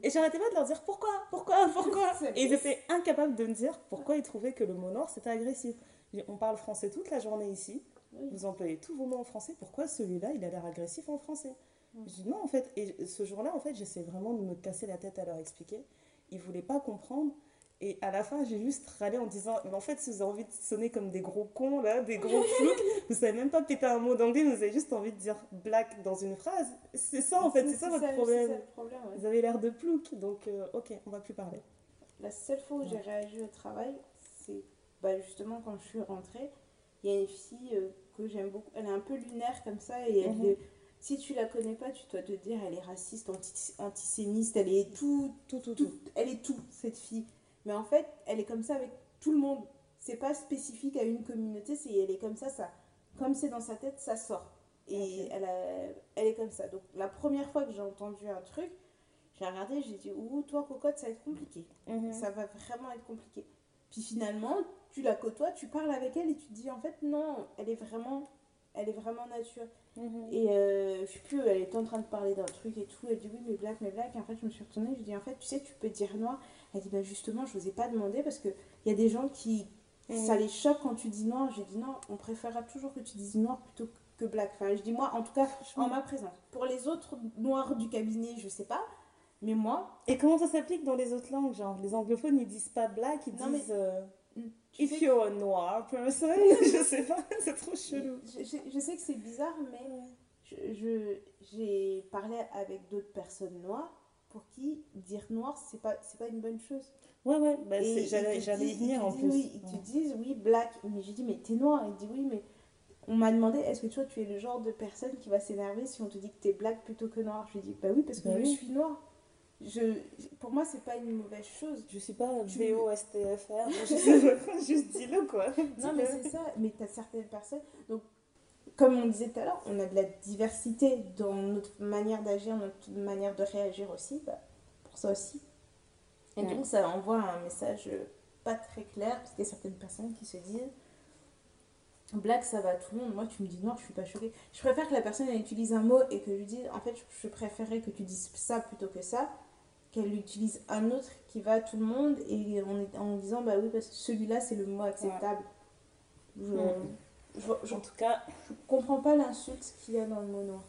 Speaker 2: Et j'arrêtais pas de leur dire pourquoi, pourquoi, [LAUGHS] pourquoi. Et ils étaient incapables de me dire pourquoi ils trouvaient que le mot noir c'était agressif. On parle français toute la journée ici.
Speaker 3: Oui.
Speaker 2: Vous employez tous vos mots en français. Pourquoi celui-là il a l'air agressif en français? Je dis non en fait. Et ce jour-là en fait j'essaie vraiment de me casser la tête à leur expliquer. Ils voulaient pas comprendre. Et à la fin, j'ai juste râlé en disant Mais en fait, si vous avez envie de sonner comme des gros cons, là, des gros [LAUGHS] floucs, vous savez même pas péter un mot d'anglais, vous avez juste envie de dire black dans une phrase. C'est ça, en fait, c'est ça votre problème.
Speaker 3: ça le problème, ouais.
Speaker 2: Vous avez l'air de plouc, donc euh, ok, on va plus parler.
Speaker 3: La seule fois où j'ai réagi au travail, c'est bah, justement quand je suis rentrée. Il y a une fille euh, que j'aime beaucoup. Elle est un peu lunaire comme ça. Et elle,
Speaker 2: Mhm.
Speaker 3: si tu la connais pas, tu dois te dire elle est raciste, anti- antisémiste, elle est Tout,
Speaker 2: tout, tout.
Speaker 3: tout. Elle est tout, cette fille. Mais en fait, elle est comme ça avec tout le monde. C'est pas spécifique à une communauté, c'est elle est comme ça, ça. Comme c'est dans sa tête, ça sort. Et elle, a- elle est comme ça. Donc la première fois que j'ai entendu un truc, j'ai regardé, j'ai dit Ouh, toi, cocotte, ça va être compliqué.
Speaker 2: Mhm.
Speaker 3: Ça va vraiment être compliqué. Puis finalement, tu la côtoies, tu parles avec elle et tu te dis en fait non, elle est vraiment, elle est vraiment nature.
Speaker 2: Mhm.
Speaker 3: Et euh, je sais plus, elle était en train de parler d'un truc et tout. Elle dit oui, mais black, mais black. Et en fait, je me suis retournée, je dis en fait, tu sais, tu peux dire noir. Elle dit bah justement, je n'osais pas demander parce qu'il y a des gens qui,
Speaker 2: Mhm.
Speaker 3: ça les choque quand tu dis noir. J'ai dit non, on préférera toujours que tu dises noir plutôt que black. Enfin, je dis moi, en tout cas, en ma présence. Pour les autres noirs du cabinet, je sais pas. Mais moi,
Speaker 2: Et comment ça s'applique dans les autres langues? Genre, les anglophones, ils disent pas black, ils
Speaker 3: Non, mais-
Speaker 2: disent euh,
Speaker 3: tu
Speaker 2: if you're a noir person. [LAUGHS] je sais pas, [LAUGHS] c'est trop chelou.
Speaker 3: Je, je- je sais que c'est bizarre, mais je- j'ai parlé avec d'autres personnes noires pour qui dire noir, c'est pas, c'est pas une bonne chose.
Speaker 2: Ouais, ouais, bah, j'allais y venir en plus.
Speaker 3: Oui, ils te disent oui, black. Mais j'ai dit, mais t'es noir. Il dit oui, mais on m'a demandé, est-ce que toi tu es le genre de personne qui va s'énerver si on te dit que t'es black plutôt que noir? Je lui dis, bah oui, parce que
Speaker 2: Bah
Speaker 3: je
Speaker 2: oui.
Speaker 3: suis noire. Je, pour moi, c'est pas une mauvaise chose.
Speaker 2: Je suis pas V-O-S-T-F-R, [LAUGHS] je sais [LAUGHS] juste dis-le quoi.
Speaker 3: Non, mais c'est ça. Mais t'as certaines personnes. Donc, comme on disait tout à l'heure, on a de la diversité dans notre manière d'agir, notre manière de réagir aussi. Bah, pour ça aussi. Et
Speaker 2: Ouais.
Speaker 3: donc, ça envoie un message pas très clair, parce qu'il y a certaines personnes qui se disent Black, ça va à tout le monde. Moi, tu me dis noir, je suis pas choquée. Je préfère que la personne elle utilise un mot et que je lui dise En fait, je préférerais que tu dises ça plutôt que ça, qu'elle utilise un autre qui va à tout le monde et en, est- en disant Bah oui, parce que celui-là, c'est le mot acceptable.
Speaker 2: Ouais.
Speaker 3: je, je
Speaker 2: En tout cas,
Speaker 3: comprends pas l'insulte qu'il y a dans le mot noir.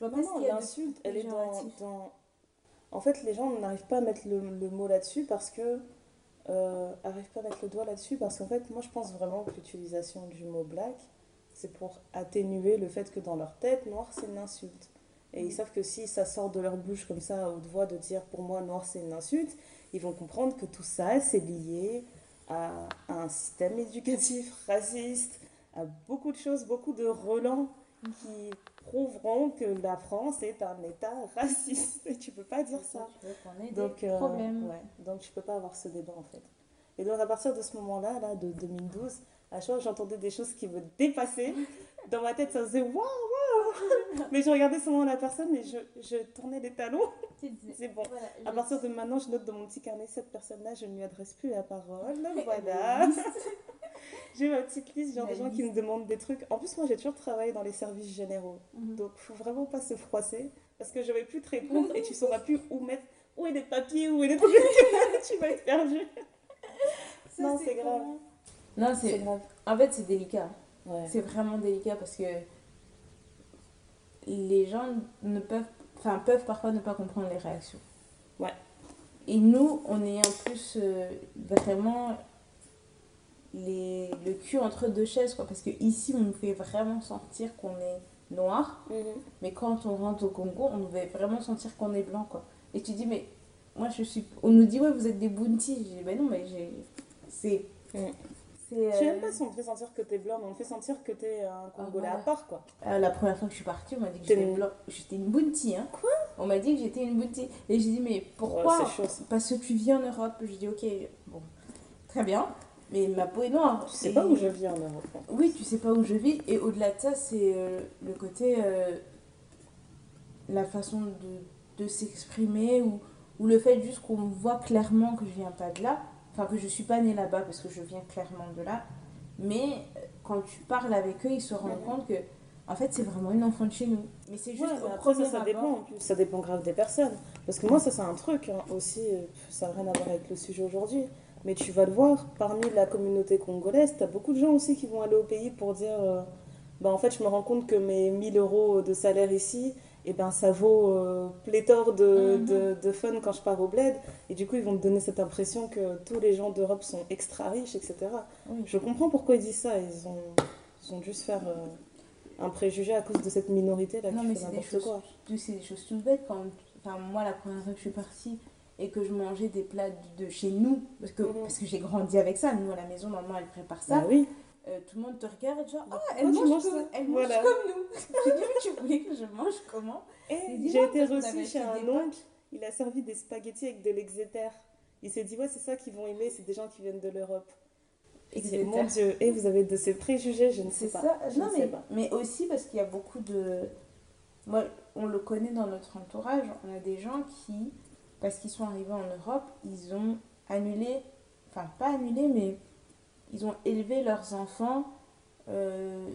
Speaker 3: Je vois pas
Speaker 2: non,
Speaker 3: ce
Speaker 2: non,
Speaker 3: qu'il y a de
Speaker 2: l'insulte, elle est dans, En fait, les gens n'arrivent pas à mettre le, le mot là-dessus parce que. Euh, arrivent pas à mettre le doigt là-dessus parce qu'en fait, moi je pense vraiment que l'utilisation du mot black, c'est pour atténuer le fait que dans leur tête, noir c'est une insulte. Et ils savent que si ça sort de leur bouche comme ça, à haute voix, de dire pour moi noir c'est une insulte, ils vont comprendre que tout ça c'est lié à, à un système éducatif [LAUGHS] raciste, beaucoup de choses, beaucoup de relents qui prouveront que la France est un État raciste. Et tu peux pas dire ça.
Speaker 3: Tu veux qu'on ait
Speaker 2: Donc,
Speaker 3: des
Speaker 2: euh,
Speaker 3: problèmes.
Speaker 2: ouais. Donc, je peux pas avoir ce débat en fait. Et donc, à partir de ce moment-là, là, de 2012, à chaque fois j'entendais des choses qui me dépassaient, dans ma tête, ça faisait waouh, waouh Mais je regardais seulement la personne et je, je tournais les talons. C'est bon.
Speaker 3: voilà,
Speaker 2: À partir de maintenant, je note dans mon petit carnet cette personne-là, je ne lui adresse plus la parole. [LAUGHS] Voilà. [LAUGHS] J'ai ma petite liste, genre des gens qui me demandent des trucs. En plus, moi, j'ai toujours travaillé dans les services généraux.
Speaker 3: Mhm.
Speaker 2: Donc, faut vraiment pas se froisser parce que je vais plus te répondre et tu [LAUGHS] sauras plus où mettre où est les papiers, où est les trucs. tu vas être perdu.
Speaker 3: Ça,
Speaker 2: non, c'est grave.
Speaker 3: Non,
Speaker 2: c'est. grave.
Speaker 3: En fait, c'est délicat.
Speaker 2: Ouais.
Speaker 3: C'est vraiment délicat parce que les gens ne peuvent, enfin, peuvent parfois ne pas comprendre les réactions.
Speaker 2: Ouais.
Speaker 3: Et nous, on est en plus euh, vraiment les, le cul entre deux chaises, quoi. Parce que ici, on nous fait vraiment sentir qu'on est noir,
Speaker 2: Mhm.
Speaker 3: mais quand on rentre au Congo, on nous fait vraiment sentir qu'on est blanc, quoi. Et tu dis, mais moi, je suis. On nous dit, ouais, vous êtes des bounty. Je dis, ben non, mais j'ai. C'est.
Speaker 2: Mm.
Speaker 3: C'est.
Speaker 2: Je sais
Speaker 3: euh,
Speaker 2: même pas si on te fait sentir que t'es blanc, mais on te fait sentir que t'es un Congolais
Speaker 3: voilà.
Speaker 2: à part, quoi.
Speaker 3: Euh, la première fois que je suis partie, on m'a dit que j'étais
Speaker 2: une-
Speaker 3: blanc. J'étais une bounty, hein. Quoi? On m'a dit que j'étais une bounty. Et j'ai dit, mais pourquoi
Speaker 2: Ouais, chaud, ça.
Speaker 3: Parce que tu vis en Europe. J'ai dit, ok, bon, très bien. Mais ma peau est noire.
Speaker 2: Tu sais
Speaker 3: Et-
Speaker 2: pas où je vis en Europe.
Speaker 3: Oui, tu sais pas où je vis. Et au-delà de ça, c'est euh, le côté. euh, la façon de, de s'exprimer ou, ou le fait juste qu'on voit clairement que je viens pas de là. Enfin que je suis pas née là-bas parce que je viens clairement de là, mais euh, quand tu parles avec eux, ils se rendent compte que en fait c'est vraiment une enfant de chez nous. Mais c'est juste
Speaker 2: Ouais,
Speaker 3: au
Speaker 2: mais après, ça,
Speaker 3: premier
Speaker 2: ça
Speaker 3: abord-
Speaker 2: dépend en plus. Ça dépend grave des personnes. Parce que moi, ça, c'est un truc hein, aussi, euh, ça n'a rien à voir avec le sujet aujourd'hui. Mais tu vas le voir, parmi la communauté congolaise, tu as beaucoup de gens aussi qui vont aller au pays pour dire euh, bah, en fait, je me rends compte que mes 1000 euros de salaire ici, et ben, ça vaut euh, pléthore de,
Speaker 3: Mhm.
Speaker 2: de, de fun quand je pars au bled. Et du coup, ils vont me donner cette impression que tous les gens d'Europe sont extra riches, etc.
Speaker 3: Oui.
Speaker 2: Je comprends pourquoi ils disent ça. Ils ont, ils ont dû se faire euh, un préjugé à cause de cette minorité-là
Speaker 3: Non,
Speaker 2: qui
Speaker 3: mais
Speaker 2: fait n'importe quoi.
Speaker 3: c'est des choses toutes bêtes. Quand, enfin, moi, la première fois que je suis partie et que je mangeais des plats de, de chez nous, parce que,
Speaker 2: Mhm.
Speaker 3: parce que j'ai grandi avec ça, nous à la maison, maman, elle prépare ça,
Speaker 2: Bah oui.
Speaker 3: Euh, tout le monde te regarde, genre, ah,
Speaker 2: pourquoi
Speaker 3: elle, mange,
Speaker 2: manges
Speaker 3: comme, elle mange
Speaker 2: Voilà.
Speaker 3: comme nous. [LAUGHS] J'ai dit, mais tu voulais que je mange comment dis-moi,
Speaker 2: j'ai été reçue chez un oncle, il a servi des spaghettis avec de l'exéter. Il s'est dit, ouais, c'est ça qu'ils vont aimer, c'est des gens qui viennent de l'Europe. Et mon Dieu, et vous avez de ces préjugés, je ne sais pas.
Speaker 3: ça.
Speaker 2: Je
Speaker 3: non,
Speaker 2: ne
Speaker 3: mais,
Speaker 2: sais pas.
Speaker 3: mais aussi parce qu'il y a beaucoup de. Moi, on le connaît dans notre entourage. On a des gens qui, parce qu'ils sont arrivés en Europe, ils ont annulé. Enfin, pas annulé, mais ils ont élevé leurs enfants euh,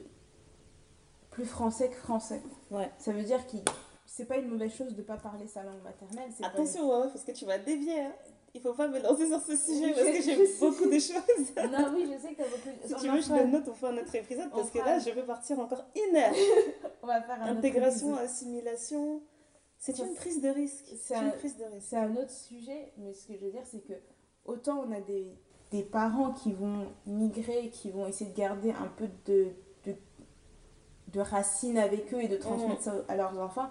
Speaker 3: plus français que français.
Speaker 2: Ouais.
Speaker 3: Ça veut dire que c'est pas une mauvaise chose de pas parler sa langue maternelle. pas
Speaker 2: Attention, ouais, parce que tu vas dévier. Hein. Il faut pas me lancer sur ce sujet parce que j'ai [LAUGHS] beaucoup de choses.
Speaker 3: Non, oui, je sais que t'as beaucoup.
Speaker 2: Si
Speaker 3: on
Speaker 2: tu
Speaker 3: en
Speaker 2: veux, je le note, on fait un autre épisode parce que là, je vais partir encore une heure. [LAUGHS]
Speaker 3: On va faire un
Speaker 2: Intégration, assimilation. C'est une prise de risque.
Speaker 3: c'est
Speaker 2: C'est
Speaker 3: un-
Speaker 2: une prise de risque.
Speaker 3: C'est un autre sujet, mais ce que je veux dire, c'est que autant on a des, des parents qui vont migrer, qui vont essayer de garder un peu de, de, de racines avec eux et de transmettre ça à leurs enfants,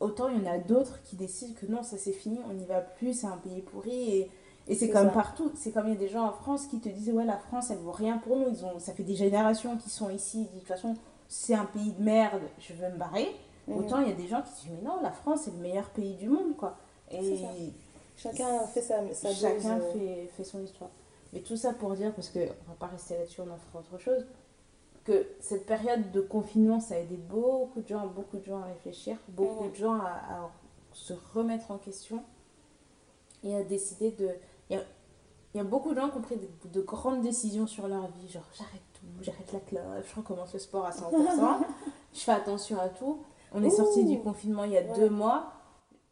Speaker 3: autant il y en a d'autres qui décident que non, ça c'est fini, on n'y va plus, c'est un pays pourri. Et, et c'est comme
Speaker 2: ça.
Speaker 3: partout, c'est comme il y a des gens en France qui te disent ouais la France elle vaut rien pour nous, Ils ont, ça fait des générations qui sont ici, de toute façon c'est un pays de merde, je veux me barrer.
Speaker 2: Mhm.
Speaker 3: Autant il y a des gens qui disent mais non, la France c'est le meilleur pays du monde quoi. Et.
Speaker 2: Chacun fait sa, sa dose,
Speaker 3: chacun
Speaker 2: euh,
Speaker 3: fait, fait son histoire. Mais tout ça pour dire, parce qu'on va pas rester là-dessus, on en fera autre chose, que cette période de confinement, ça a aidé beaucoup de gens, beaucoup de gens à réfléchir, beaucoup
Speaker 2: Mhm.
Speaker 3: de gens à, à se remettre en question et à décider de... Il y a, il y a beaucoup de gens qui ont pris de, de grandes décisions sur leur vie, genre j'arrête tout, j'arrête la clope, je recommence le sport à 100%, [LAUGHS] je fais attention à tout. On est sorti du confinement il y a
Speaker 2: Ouais.
Speaker 3: deux mois.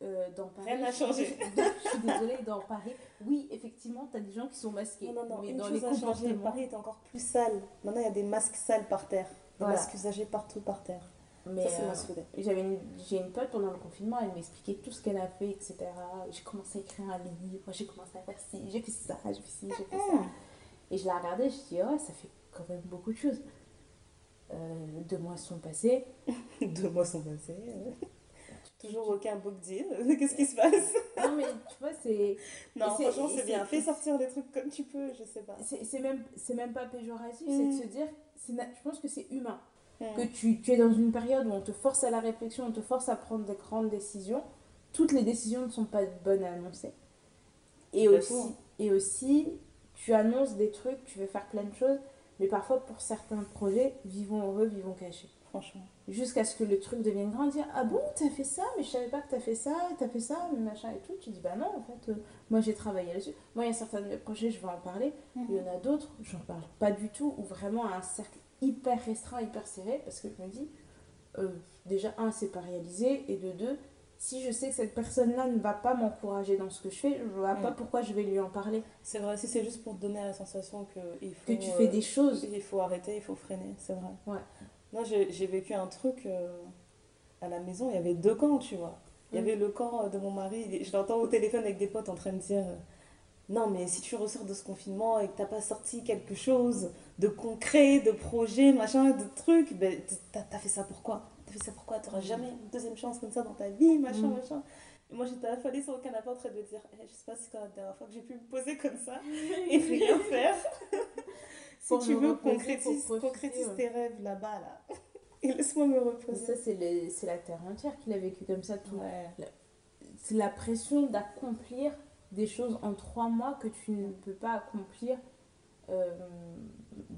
Speaker 3: Euh, dans Paris.
Speaker 2: Rien n'a changé. [LAUGHS]
Speaker 3: je suis désolée, dans Paris, oui, effectivement, tu as des gens qui sont masqués.
Speaker 2: Non, non, non,
Speaker 3: mais
Speaker 2: une
Speaker 3: dans
Speaker 2: chose
Speaker 3: les
Speaker 2: a changé. Paris est encore plus sale. Maintenant, il y a des masques sales par terre. Des
Speaker 3: Voilà.
Speaker 2: masques usagés partout par terre.
Speaker 3: Mais
Speaker 2: ça, c'est
Speaker 3: euh, j'avais une, j'ai une pote pendant le confinement, elle m'expliquait tout ce qu'elle a fait, etc. J'ai commencé à écrire un livre, j'ai commencé à faire ci, j'ai fait ça, j'ai fait ci, j'ai fait ça. Et je la regardais, je dis, ouais, ça fait quand même beaucoup de choses. Euh, deux mois sont passés. [LAUGHS]
Speaker 2: Deux mois sont passés. Toujours aucun book deal. [LAUGHS] Qu'est-ce qui se passe?
Speaker 3: Non, mais tu vois, c'est.
Speaker 2: Non, franchement, c'est bien. Fais sortir des trucs comme tu peux, je sais pas.
Speaker 3: C'est même, c'est même pas péjoratif,
Speaker 2: Mm.
Speaker 3: c'est de se dire, je pense que c'est humain.
Speaker 2: Hmm.
Speaker 3: que tu, tu es dans une période où on te force à la réflexion, on te force à prendre des grandes décisions, toutes les décisions ne sont pas bonnes à annoncer. Et aussi, et aussi, tu annonces des trucs, tu veux faire plein de choses, mais parfois pour certains projets, vivons heureux, vivons cachés.
Speaker 2: Franchement.
Speaker 3: Jusqu'à ce que le truc devienne grand, dire Ah bon, t'as fait ça, mais je savais pas que t'as fait ça, t'as fait ça, mais machin et tout. Tu dis Bah non, en fait, euh, moi j'ai travaillé là-dessus. Moi, il y a certains de mes projets, je vais en parler. Il y en a d'autres, j'en parle pas du tout, ou vraiment à un cercle hyper restreint, hyper serré, parce que je me dis, euh, déjà, un, c'est pas réalisé, et de deux, si je sais que cette personne-là ne va pas m'encourager dans ce que je fais, je vois pas
Speaker 2: Mm.
Speaker 3: pourquoi je vais lui en parler.
Speaker 2: C'est vrai, si c'est juste pour te donner la sensation que, il faut,
Speaker 3: Que tu fais
Speaker 2: euh,
Speaker 3: des choses.
Speaker 2: Il faut arrêter, il faut freiner, c'est vrai.
Speaker 3: Ouais.
Speaker 2: Moi, j'ai vécu un truc euh, à la maison, il y avait deux camps, tu vois. Il y
Speaker 3: Mm.
Speaker 2: avait le camp de mon mari, je l'entends au téléphone avec des potes en train de dire euh, Non, mais si tu ressors de ce confinement et que t'as pas sorti quelque chose de concret, de projet, machin, de trucs, ben, t'as fait ça pourquoi? T'as fait ça pourquoi? T'auras
Speaker 3: Mm.
Speaker 2: jamais une deuxième chance comme ça dans ta vie, machin,
Speaker 3: Mm.
Speaker 2: machin. Et moi, j'étais affalée sur le canapé en train de dire Eh, Je sais pas si c'est quand la dernière fois que j'ai pu me poser comme ça [LAUGHS] et rien faire. [LAUGHS] si tu veux, concrétise,
Speaker 3: pour profiter,
Speaker 2: concrétise
Speaker 3: ouais.
Speaker 2: tes rêves là-bas, là. [LAUGHS] Et laisse-moi me
Speaker 3: Mais
Speaker 2: reposer.
Speaker 3: ça, c'est le- c'est la terre entière qui l'a vécu comme ça. Tout.
Speaker 2: Ouais.
Speaker 3: C'est la pression d'accomplir des choses en trois mois que tu ne peux pas accomplir euh,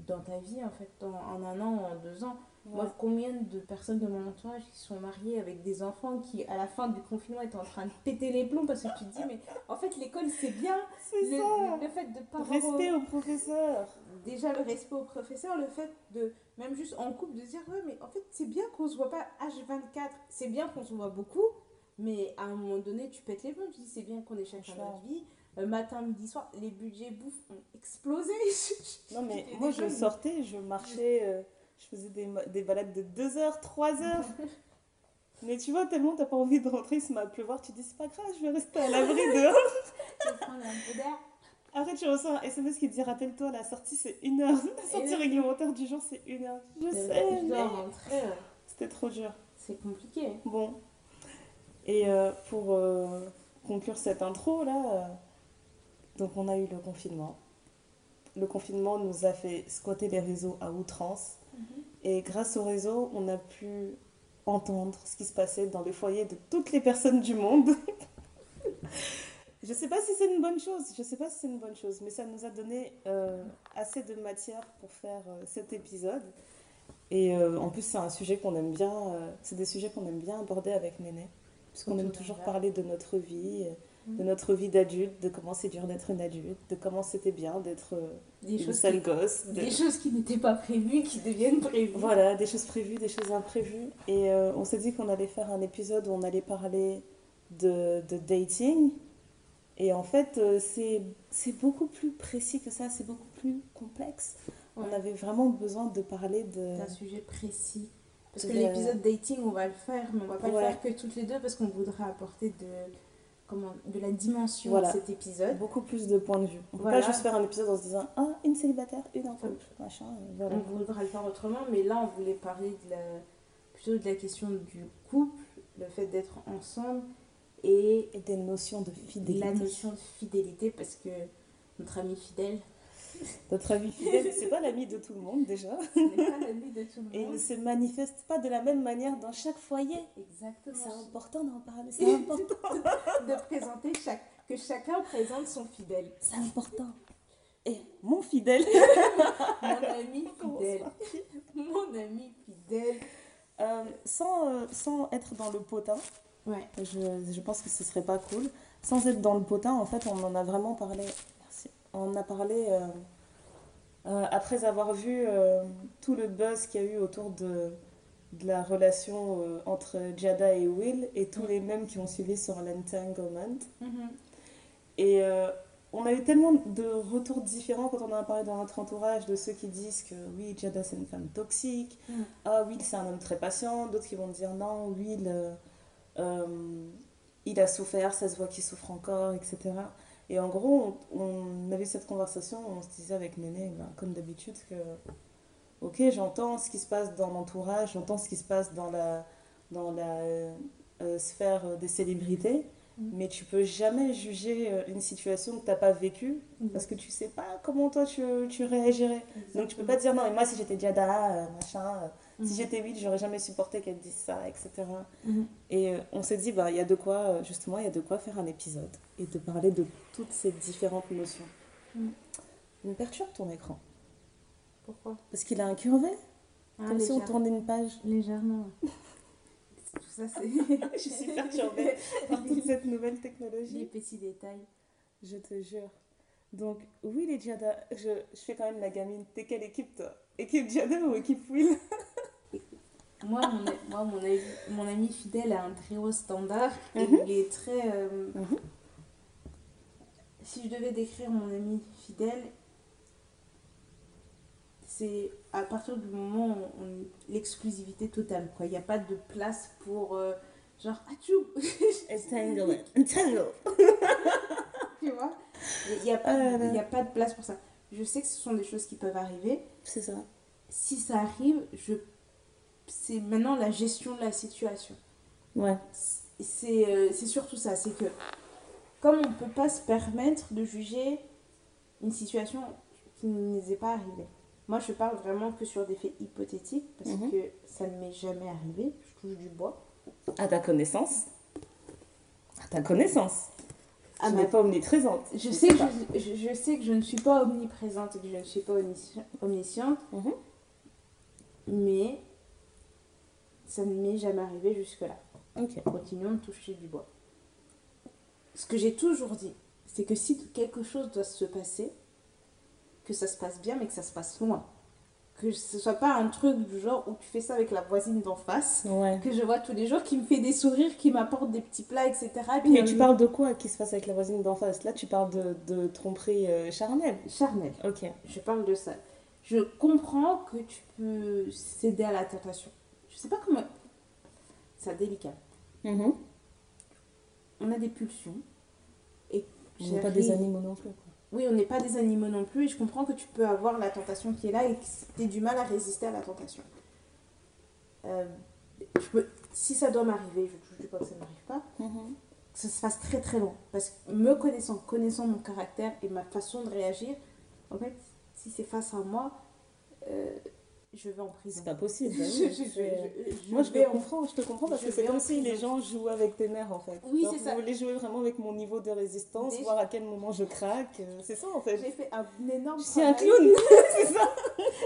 Speaker 3: dans ta vie, en fait, en, en un an ou en deux ans. Moi, combien de personnes de mon entourage qui sont mariées avec des enfants qui, à la fin du confinement, étaient en train de péter les plombs parce que tu te dis, mais en fait, l'école, c'est bien.
Speaker 2: C'est
Speaker 3: Le,
Speaker 2: ça.
Speaker 3: le fait de pas
Speaker 2: Respect au professeur.
Speaker 3: Déjà, le respect au professeur, le fait de, même juste en couple, de dire, ouais, mais en fait, c'est bien qu'on se voit pas H24. C'est bien qu'on se voit beaucoup, mais à un moment donné, tu pètes les plombs. Tu dis, c'est bien qu'on ait chacun notre vie. Euh, matin, midi, soir, les budgets bouffe ont explosé. [LAUGHS]
Speaker 2: Non, mais moi, je sortais, je marchais, euh, je faisais des, des balades de 2 heures, 3 heures. Mais tu vois, tellement t'as pas envie de rentrer, il se met à pleuvoir, tu dis c'est pas grave, je vais rester à l'abri [LAUGHS] dehors.
Speaker 3: Tu vas prendre un peu d'air.
Speaker 2: Après, tu reçois un SMS qui te dit rappelle-toi, la sortie c'est une heure. La sortie réglementaire du jour c'est une heure. Je sais,
Speaker 3: je
Speaker 2: mais
Speaker 3: euh,
Speaker 2: c'était trop dur.
Speaker 3: C'est compliqué.
Speaker 2: Bon. Et euh, pour euh, conclure cette intro là, euh, donc on a eu le confinement. Le confinement nous a fait squatter les réseaux à outrance. Et grâce au réseau, on a pu entendre ce qui se passait dans les foyers de toutes les personnes du monde. [LAUGHS] je sais pas si c'est une bonne chose, je sais pas si c'est une bonne chose, mais ça nous a donné euh, assez de matière pour faire euh, cet épisode. Et euh, en plus, c'est un sujet qu'on aime bien, c'est des sujets qu'on aime bien aborder avec Néné, puisqu'on aime toujours parler de notre vie, de notre vie d'adulte, de comment c'est dur d'être une adulte, de comment c'était bien d'être euh,
Speaker 3: Des
Speaker 2: une
Speaker 3: choses,
Speaker 2: sale
Speaker 3: qui,
Speaker 2: gosse. de-
Speaker 3: des choses qui n'étaient pas prévues, qui deviennent prévues.
Speaker 2: Voilà, des choses prévues, des choses imprévues. Et euh, on s'est dit qu'on allait faire un épisode où on allait parler de, de dating. Et en fait, euh, c'est beaucoup plus précis que ça, c'est beaucoup plus complexe. On avait vraiment besoin de parler de...
Speaker 3: d'un sujet précis. Parce que
Speaker 2: De-
Speaker 3: l'épisode dating, on va le faire, mais on va pas
Speaker 2: Ouais.
Speaker 3: le faire que toutes les deux parce qu'on voudrait apporter de, comment, de la dimension
Speaker 2: Voilà.
Speaker 3: à cet épisode.
Speaker 2: Beaucoup plus de points de vue. On peut
Speaker 3: Voilà.
Speaker 2: pas juste faire un épisode en se disant Ah, une célibataire, une en couple, machin. Voilà.
Speaker 3: On voudra le faire autrement, mais là, on voulait parler de la, plutôt de la question du couple, le fait d'être ensemble et
Speaker 2: Et des notions de fidélité.
Speaker 3: la notion de fidélité parce que notre ami fidèle
Speaker 2: Notre ami fidèle, c'est pas l'ami de tout le monde déjà.
Speaker 3: n'est pas l'ami de tout le
Speaker 2: Et il ne
Speaker 3: monde.
Speaker 2: se manifeste pas de la même manière dans chaque foyer. C'est
Speaker 3: Exactement.
Speaker 2: important d'en parler, c'est [LAUGHS] important.
Speaker 3: De présenter chaque, que chacun présente son fidèle.
Speaker 2: C'est important. Et mon fidèle. [LAUGHS]
Speaker 3: Mon ami fidèle. Mon ami fidèle.
Speaker 2: Euh, sans, euh, sans être dans le potin,
Speaker 3: Ouais.
Speaker 2: je, je pense que ce serait pas cool. Sans être dans le potin, en fait, on en a vraiment parlé. On en a parlé euh, euh, après avoir vu euh, tout le buzz qu'il y a eu autour de, de la relation entre Jada et Will et tous
Speaker 3: Mm.
Speaker 2: les mêmes qui ont suivi sur l'entanglement.
Speaker 3: Mhm.
Speaker 2: Et on a eu tellement de retours différents quand on en a parlé dans notre entourage, de ceux qui disent que oui, Jada c'est une femme toxique,
Speaker 3: Mm.
Speaker 2: ah Will c'est un homme très patient, d'autres qui vont dire non, Will euh, il a souffert, ça se voit qu'il souffre encore, etc. Et en gros, on, on avait cette conversation, on se disait avec Néné, ben, comme d'habitude, que ok, j'entends ce qui se passe dans l'entourage, j'entends ce qui se passe dans la, dans la euh, euh, sphère des célébrités,
Speaker 3: Mm.
Speaker 2: mais tu peux jamais juger euh, une situation que tu n'as pas vécue parce que tu sais pas comment toi tu, tu réagirais. Donc tu peux pas dire non, mais moi si j'étais Jada, machin, si
Speaker 3: Mhm.
Speaker 2: j'étais Will, j'aurais jamais supporté qu'elle dise ça, etc.
Speaker 3: Mhm.
Speaker 2: Et euh, on s'est dit, bah, il y a de quoi, euh, justement, il y a de quoi faire un épisode et de parler de toutes ces différentes notions.
Speaker 3: Mhm.
Speaker 2: Il me perturbe ton écran.
Speaker 3: Pourquoi?
Speaker 2: Parce qu'il a incurvé,
Speaker 3: Ah,
Speaker 2: comme si on tournait une page.
Speaker 3: Légèrement. [LAUGHS] Tout ça, c'est. [LAUGHS] [LAUGHS]
Speaker 2: Je suis perturbée par toute cette nouvelle
Speaker 3: Les
Speaker 2: technologie.
Speaker 3: petits détails.
Speaker 2: Je te jure. Donc, Will et Jada, je, je fais quand même la gamine. T'es quelle équipe, toi? Équipe Jada ou équipe Will?
Speaker 3: Moi, mon, moi mon, ami, mon ami fidèle a un très haut standard et
Speaker 2: Mhm.
Speaker 3: il est très. euh,
Speaker 2: Mhm.
Speaker 3: Si je devais décrire mon ami fidèle, c'est à partir du moment où on, l'exclusivité totale. quoi. Il n'y a pas de place pour. euh, genre, atchou
Speaker 2: Entangle. [LAUGHS] Entangle. [LAUGHS]
Speaker 3: Tu vois? Il n'y a,
Speaker 2: Ah
Speaker 3: y a pas de place pour ça. Je sais que ce sont des choses qui peuvent arriver.
Speaker 2: C'est ça.
Speaker 3: Si ça arrive, je... c'est maintenant la gestion de la situation.
Speaker 2: Ouais.
Speaker 3: c'est euh, surtout ça, c'est que comme on ne peut pas se permettre de juger une situation qui ne nous est pas arrivée. Moi, je parle vraiment que sur des faits hypothétiques parce
Speaker 2: Mhm.
Speaker 3: que ça ne m'est jamais arrivé. Je touche du bois.
Speaker 2: À ta connaissance. À ta connaissance.
Speaker 3: À
Speaker 2: je
Speaker 3: ma-
Speaker 2: n'ai pas omniprésente.
Speaker 3: Je sais, que je, je- je sais que je ne suis pas omniprésente et que je ne suis pas omnisci- omnisciente,
Speaker 2: Mhm.
Speaker 3: mais ça ne m'est jamais arrivé jusque-là.
Speaker 2: Ok.
Speaker 3: Continuons de toucher du bois. Ce que j'ai toujours dit, c'est que si quelque chose doit se passer, que ça se passe bien, mais que ça se passe loin. Que ce soit pas un truc du genre où tu fais ça avec la voisine d'en face,
Speaker 2: Ouais.
Speaker 3: que je vois tous les jours, qui me fait des sourires, qui m'apporte des petits plats, etc. Et puis,
Speaker 2: Mais
Speaker 3: euh,
Speaker 2: tu parles de quoi qui se passe avec la voisine d'en face? Là, tu parles de, de tromperie euh, charnelle.
Speaker 3: Charnel.
Speaker 2: Ok.
Speaker 3: Je parle de ça. Je comprends que tu peux céder à la tentation. Je sais pas comment. C'est délicat.
Speaker 2: Mhm.
Speaker 3: On a des pulsions. Et
Speaker 2: On n'est pas des animaux non plus. quoi.
Speaker 3: Oui, on n'est pas des animaux non plus. Et je comprends que tu peux avoir la tentation qui est là et que tu aies du mal à résister à la tentation. Euh, je peux- si ça doit m'arriver, je ne dis pas que ça ne m'arrive pas,
Speaker 2: Mhm.
Speaker 3: que ça se fasse très très loin. Parce que me connaissant, connaissant mon caractère et ma façon de réagir, en fait, si c'est face à moi, euh, je vais en prison.
Speaker 2: C'est pas possible. [LAUGHS] Bah
Speaker 3: je- je- je-
Speaker 2: Moi, je
Speaker 3: vais
Speaker 2: te
Speaker 3: en-
Speaker 2: comprends, je te comprends parce que c'est comme
Speaker 3: en
Speaker 2: si les gens jouent avec tes nerfs en fait.
Speaker 3: Oui, c'est ça.
Speaker 2: Vous voulez jouer vraiment avec mon niveau de résistance, voir à quel moment je craque. euh, C'est ça en fait.
Speaker 3: J'ai fait un énorme
Speaker 2: Je suis un
Speaker 3: travail.
Speaker 2: clown, [LAUGHS] [LAUGHS] c'est ça.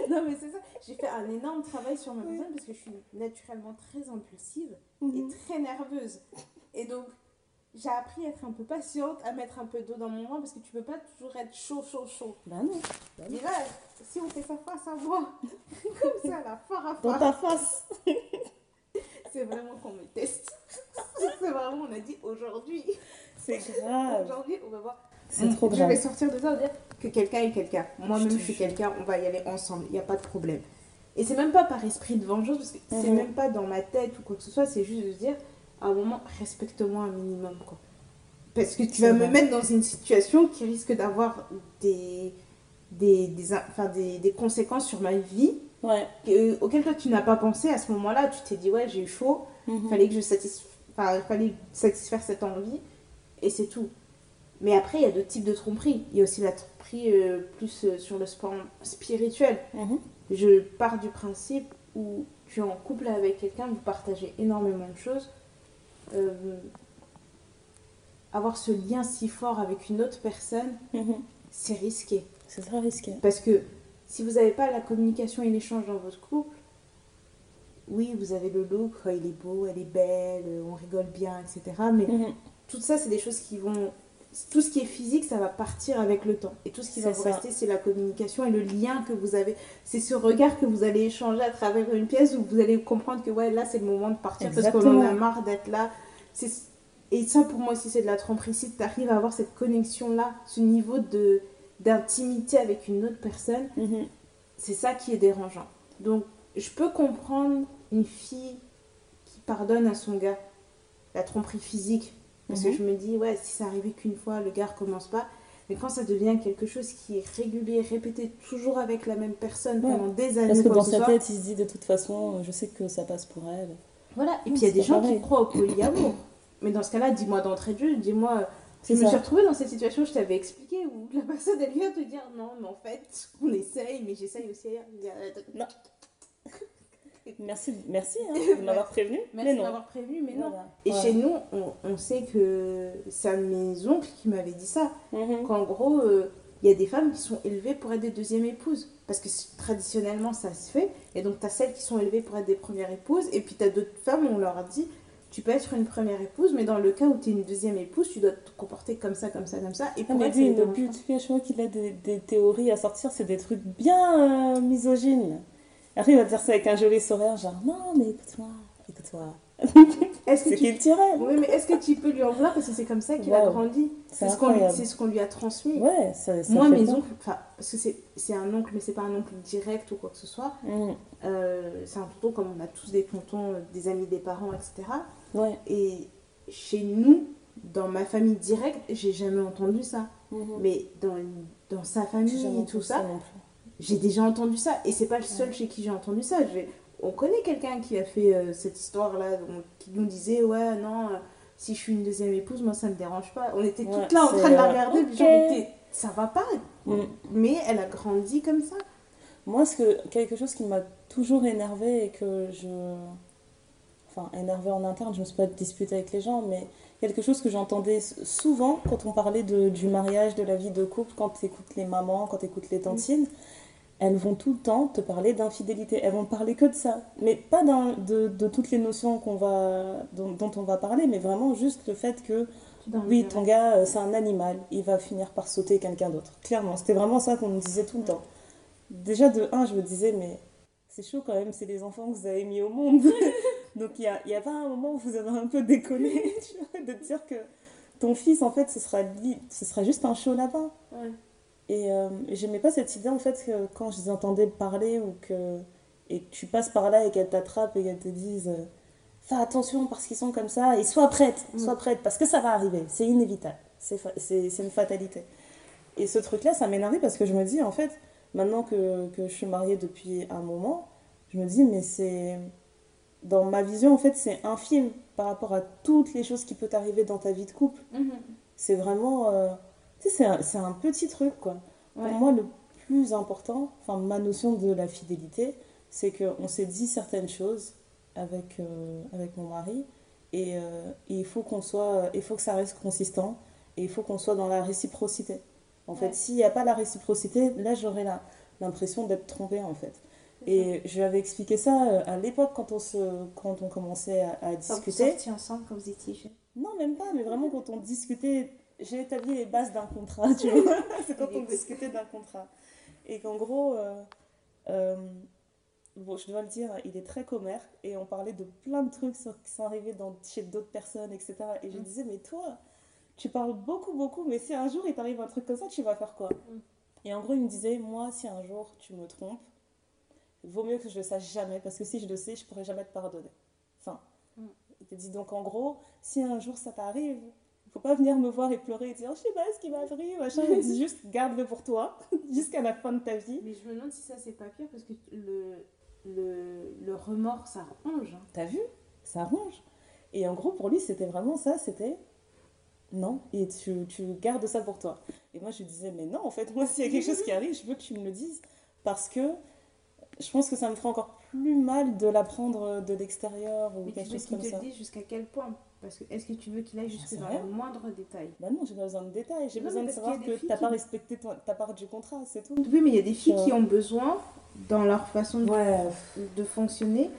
Speaker 3: Non, mais c'est ça. J'ai fait un énorme travail sur ma personne parce que je suis naturellement très impulsive et
Speaker 2: Mhm.
Speaker 3: très nerveuse. Et donc, j'ai appris à être un peu patiente, à mettre un peu d'eau dans mon vin parce que tu peux pas toujours être chaud, chaud, chaud.
Speaker 2: Bah non,
Speaker 3: Et là, si on fait ça face à moi, [LAUGHS] comme ça, là, fort à
Speaker 2: dans ta face. [LAUGHS]
Speaker 3: c'est vraiment qu'on me teste. [LAUGHS] c'est vraiment, on a dit aujourd'hui.
Speaker 2: C'est grave.
Speaker 3: Aujourd'hui, on va voir.
Speaker 2: C'est trop
Speaker 3: Je
Speaker 2: grave.
Speaker 3: vais sortir de ça, va dire que quelqu'un est quelqu'un. Moi-même,
Speaker 2: Je
Speaker 3: je, suis quelqu'un, on va y aller ensemble, il n'y a pas de problème. Et c'est même pas par esprit de vengeance, parce que c'est
Speaker 2: Mhm.
Speaker 3: même pas dans ma tête ou quoi que ce soit, c'est juste de se dire, à un moment, respecte-moi un minimum, quoi. Parce que tu vas me
Speaker 2: vrai.
Speaker 3: mettre dans une situation qui risque d'avoir des, des, des, enfin, des, des conséquences sur ma vie
Speaker 2: Ouais.
Speaker 3: que- auxquelles toi tu n'as pas pensé. À ce moment-là, tu t'es dit, ouais, j'ai eu chaud,
Speaker 2: Mhm.
Speaker 3: fallait que je satisf... enfin, fallait satisfaire cette envie et c'est tout. Mais après, il y a d'autres types de tromperie. Il y a aussi la tromperie euh, plus euh, sur le sport spirituel.
Speaker 2: Mhm.
Speaker 3: Je pars du principe où tu es en couple avec quelqu'un, vous partagez énormément de choses. Euh, avoir ce lien si fort avec une autre personne,
Speaker 2: Mhm.
Speaker 3: c'est risqué.
Speaker 2: C'est très risqué.
Speaker 3: Parce que si vous n'avez pas la communication et l'échange dans votre couple, oui, vous avez le look, oh, il est beau, elle est belle, on rigole bien, etc. Mais
Speaker 2: Mhm.
Speaker 3: tout ça, c'est des choses qui vont. Tout ce qui est physique, ça va partir avec le temps. Et tout ce qui va vous
Speaker 2: ça.
Speaker 3: rester, c'est la communication et le lien que vous avez. C'est ce regard que vous allez échanger à travers une pièce où vous allez comprendre que ouais, là, c'est le moment de partir parce qu'on en a marre d'être là. Et ça, pour moi aussi, c'est de la tromperie. Si tu arrives à avoir cette connexion-là, ce niveau de d'intimité avec une autre personne,
Speaker 2: Mhm.
Speaker 3: c'est ça qui est dérangeant. Donc, je peux comprendre une fille qui pardonne à son gars la tromperie physique. Parce
Speaker 2: Mhm.
Speaker 3: que je me dis, ouais, si ça arrivait qu'une fois, le gars recommence pas. Mais quand ça devient quelque chose qui est régulier, répété toujours avec la même personne
Speaker 2: Ouais.
Speaker 3: pendant des années,
Speaker 2: Parce que dans sa
Speaker 3: soit.
Speaker 2: tête, il se dit de toute façon, euh, je sais que ça passe pour elle.
Speaker 3: Voilà. Et puis il y a des gens
Speaker 2: pareil.
Speaker 3: qui croient au polyamour. Mais dans ce cas-là, dis-moi d'entrée de jeu, dis-moi. Je
Speaker 2: C'est
Speaker 3: me suis retrouvée dans cette situation, je t'avais expliqué, où la personne elle vient te dire non, mais en fait, on essaye, mais j'essaye aussi.
Speaker 2: Non. Merci, merci hein, [LAUGHS] de m'avoir prévenu.
Speaker 3: Merci
Speaker 2: mais
Speaker 3: de m'avoir prévenu, mais non.
Speaker 2: Voilà.
Speaker 3: Et
Speaker 2: Ouais.
Speaker 3: chez nous, on, on sait que c'est un de mes oncles qui m'avait dit ça.
Speaker 2: Mhm.
Speaker 3: Qu'en gros, euh, il y a des femmes qui sont élevées pour être des deuxièmes épouses. Parce que traditionnellement, ça se fait. Et donc, tu as celles qui sont élevées pour être des premières épouses. Et puis, tu as d'autres femmes où on leur a dit tu peux être une première épouse, mais dans le cas où tu es une deuxième épouse, tu dois te comporter comme ça, comme ça, comme ça. Et
Speaker 2: Ah,
Speaker 3: pour
Speaker 2: mais
Speaker 3: elle,
Speaker 2: lui, le but, chaque fois qu'il a des, des théories à sortir, c'est des trucs bien euh, misogynes. Après, il va dire ça avec un joli sourire, genre non, mais écoute-moi, écoute-moi.
Speaker 3: Est-ce que
Speaker 2: C'est
Speaker 3: tu...
Speaker 2: qu'il tirait.
Speaker 3: Oui, mais est-ce que tu peux lui en vouloir Parce que c'est comme ça qu'il a grandi?
Speaker 2: C'est
Speaker 3: ce qu'on lui, ce lui a transmis.
Speaker 2: Ouais, ça, ça
Speaker 3: Moi,
Speaker 2: fait
Speaker 3: mes oncles, enfin, parce que c'est un oncle, mais c'est pas un oncle direct ou quoi que ce soit.
Speaker 2: Mhm.
Speaker 3: Euh, c'est un tonton comme on a tous des tontons, euh, des amis des parents, etc.
Speaker 2: Ouais.
Speaker 3: Et chez nous, dans ma famille directe, j'ai jamais entendu ça.
Speaker 2: Mhm.
Speaker 3: Mais dans, dans sa famille et tout ça. J'ai déjà entendu ça. Et c'est pas le seul chez qui j'ai entendu ça. On connaît quelqu'un qui a fait euh, cette histoire-là, qui nous disait Ouais, non, euh, si je suis une deuxième épouse, moi ça me dérange pas. On était
Speaker 2: Ouais,
Speaker 3: toutes là en train de la regarder, puis
Speaker 2: ok.
Speaker 3: genre, ça va pas.
Speaker 2: Mhm.
Speaker 3: Mais elle a grandi comme ça.
Speaker 2: Moi, ce que, quelque chose qui m'a toujours énervé et que je. Enfin, énervé en interne, je ne me suis pas disputée avec les gens, mais quelque chose que j'entendais souvent quand on parlait de, du mariage, de la vie de couple, quand tu écoutes les mamans, quand tu écoutes les tantines, elles vont tout le temps te parler d'infidélité. Elles vont parler que de ça. Mais pas de, de toutes les notions qu'on va, dont, dont on va parler, mais vraiment juste le fait que, oui, ton gars, euh, c'est un animal, il va finir par sauter quelqu'un d'autre. Clairement, c'était vraiment ça qu'on nous disait tout le temps. Déjà, de un, je me disais, mais c'est chaud quand même, c'est les enfants que vous avez mis au monde. [LAUGHS] Donc il n'y a, y a pas un moment où vous avez un peu déconné, [LAUGHS] tu vois, de te dire que ton fils, en fait, ce sera, ce sera juste un chaud lapin.
Speaker 3: Ouais.
Speaker 2: Et euh, j'aimais pas cette idée en fait que quand je les entendais parler ou que et que tu passes par là et qu'elles t'attrapent et qu'elles te disent euh, fais attention parce qu'ils sont comme ça et sois prête, sois prête parce que ça va arriver, c'est inévitable, c'est fa- une fatalité. Et ce truc là ça m'énervait parce que je me dis en fait maintenant que, que je suis mariée depuis un moment, je me dis mais c'est dans ma vision en fait c'est infime par rapport à toutes les choses qui peuvent t'arriver dans ta vie de couple.
Speaker 3: Mhm.
Speaker 2: C'est vraiment. euh, tu sais, c'est un, petit truc, quoi.
Speaker 3: Ouais.
Speaker 2: Pour moi, le plus important, enfin, ma notion de la fidélité, c'est qu'on s'est dit certaines choses avec, euh, avec mon mari, et, euh, et il faut qu'on soit. Il faut que ça reste consistant, et il faut qu'on soit dans la réciprocité. En fait,
Speaker 3: Ouais.
Speaker 2: s'il n'y a pas la réciprocité, là, j'aurais l'impression d'être trompée, en fait. Et je lui avais expliqué ça euh, à l'époque quand on, se, quand on commençait à, à
Speaker 3: Quand vous
Speaker 2: discuter.
Speaker 3: ensemble quand vous étiez jeunes.
Speaker 2: Non, même pas, mais vraiment quand on discutait, j'ai établi les bases d'un contrat, tu [LAUGHS] vois. C'est quand on discutait d'un contrat. Et qu'en gros, euh, euh, bon, je dois le dire, il est très commère et on parlait de plein de trucs sur- qui sont arrivés dans, chez d'autres personnes, etc. Et je lui disais, mais toi, tu parles beaucoup, beaucoup, mais si un jour il t'arrive un truc comme ça, tu vas faire quoi? Et en gros, il me disait, moi, si un jour tu me trompes, vaut mieux que je le sache jamais, parce que si je le sais, je pourrais jamais te pardonner. Enfin, il te dit donc en gros, si un jour ça t'arrive, faut pas venir me voir et pleurer et dire je sais pas ce qui m'arrive, machin. Il [LAUGHS] dit juste garde-le pour toi [LAUGHS] jusqu'à la fin de ta vie.
Speaker 3: Mais je me demande si ça c'est pas pire parce que le, le, le remords ça ronge. hein.
Speaker 2: T'as vu? Ça ronge. Et en gros, pour lui, c'était vraiment ça, c'était non, et tu, tu gardes ça pour toi. Et moi, je lui disais, mais non, en fait, [LAUGHS] moi, s'il y a quelque chose qui arrive, je veux que tu me le dises. Parce que je pense que ça me ferait encore plus mal de l'apprendre de l'extérieur ou
Speaker 3: Mais tu
Speaker 2: quelque chose
Speaker 3: qu'il
Speaker 2: comme
Speaker 3: te
Speaker 2: ça.
Speaker 3: le dise jusqu'à quel point? Parce que est-ce que tu veux qu'il aille jusque dans le moindre détail
Speaker 2: Bah non, j'ai pas besoin de détails. J'ai besoin de savoir que t'as
Speaker 3: qui-
Speaker 2: pas respecté ton- ta part du contrat, c'est tout.
Speaker 3: Oui, mais il y a des filles qui ont besoin, dans leur façon de,
Speaker 2: Ouais,
Speaker 3: de fonctionner,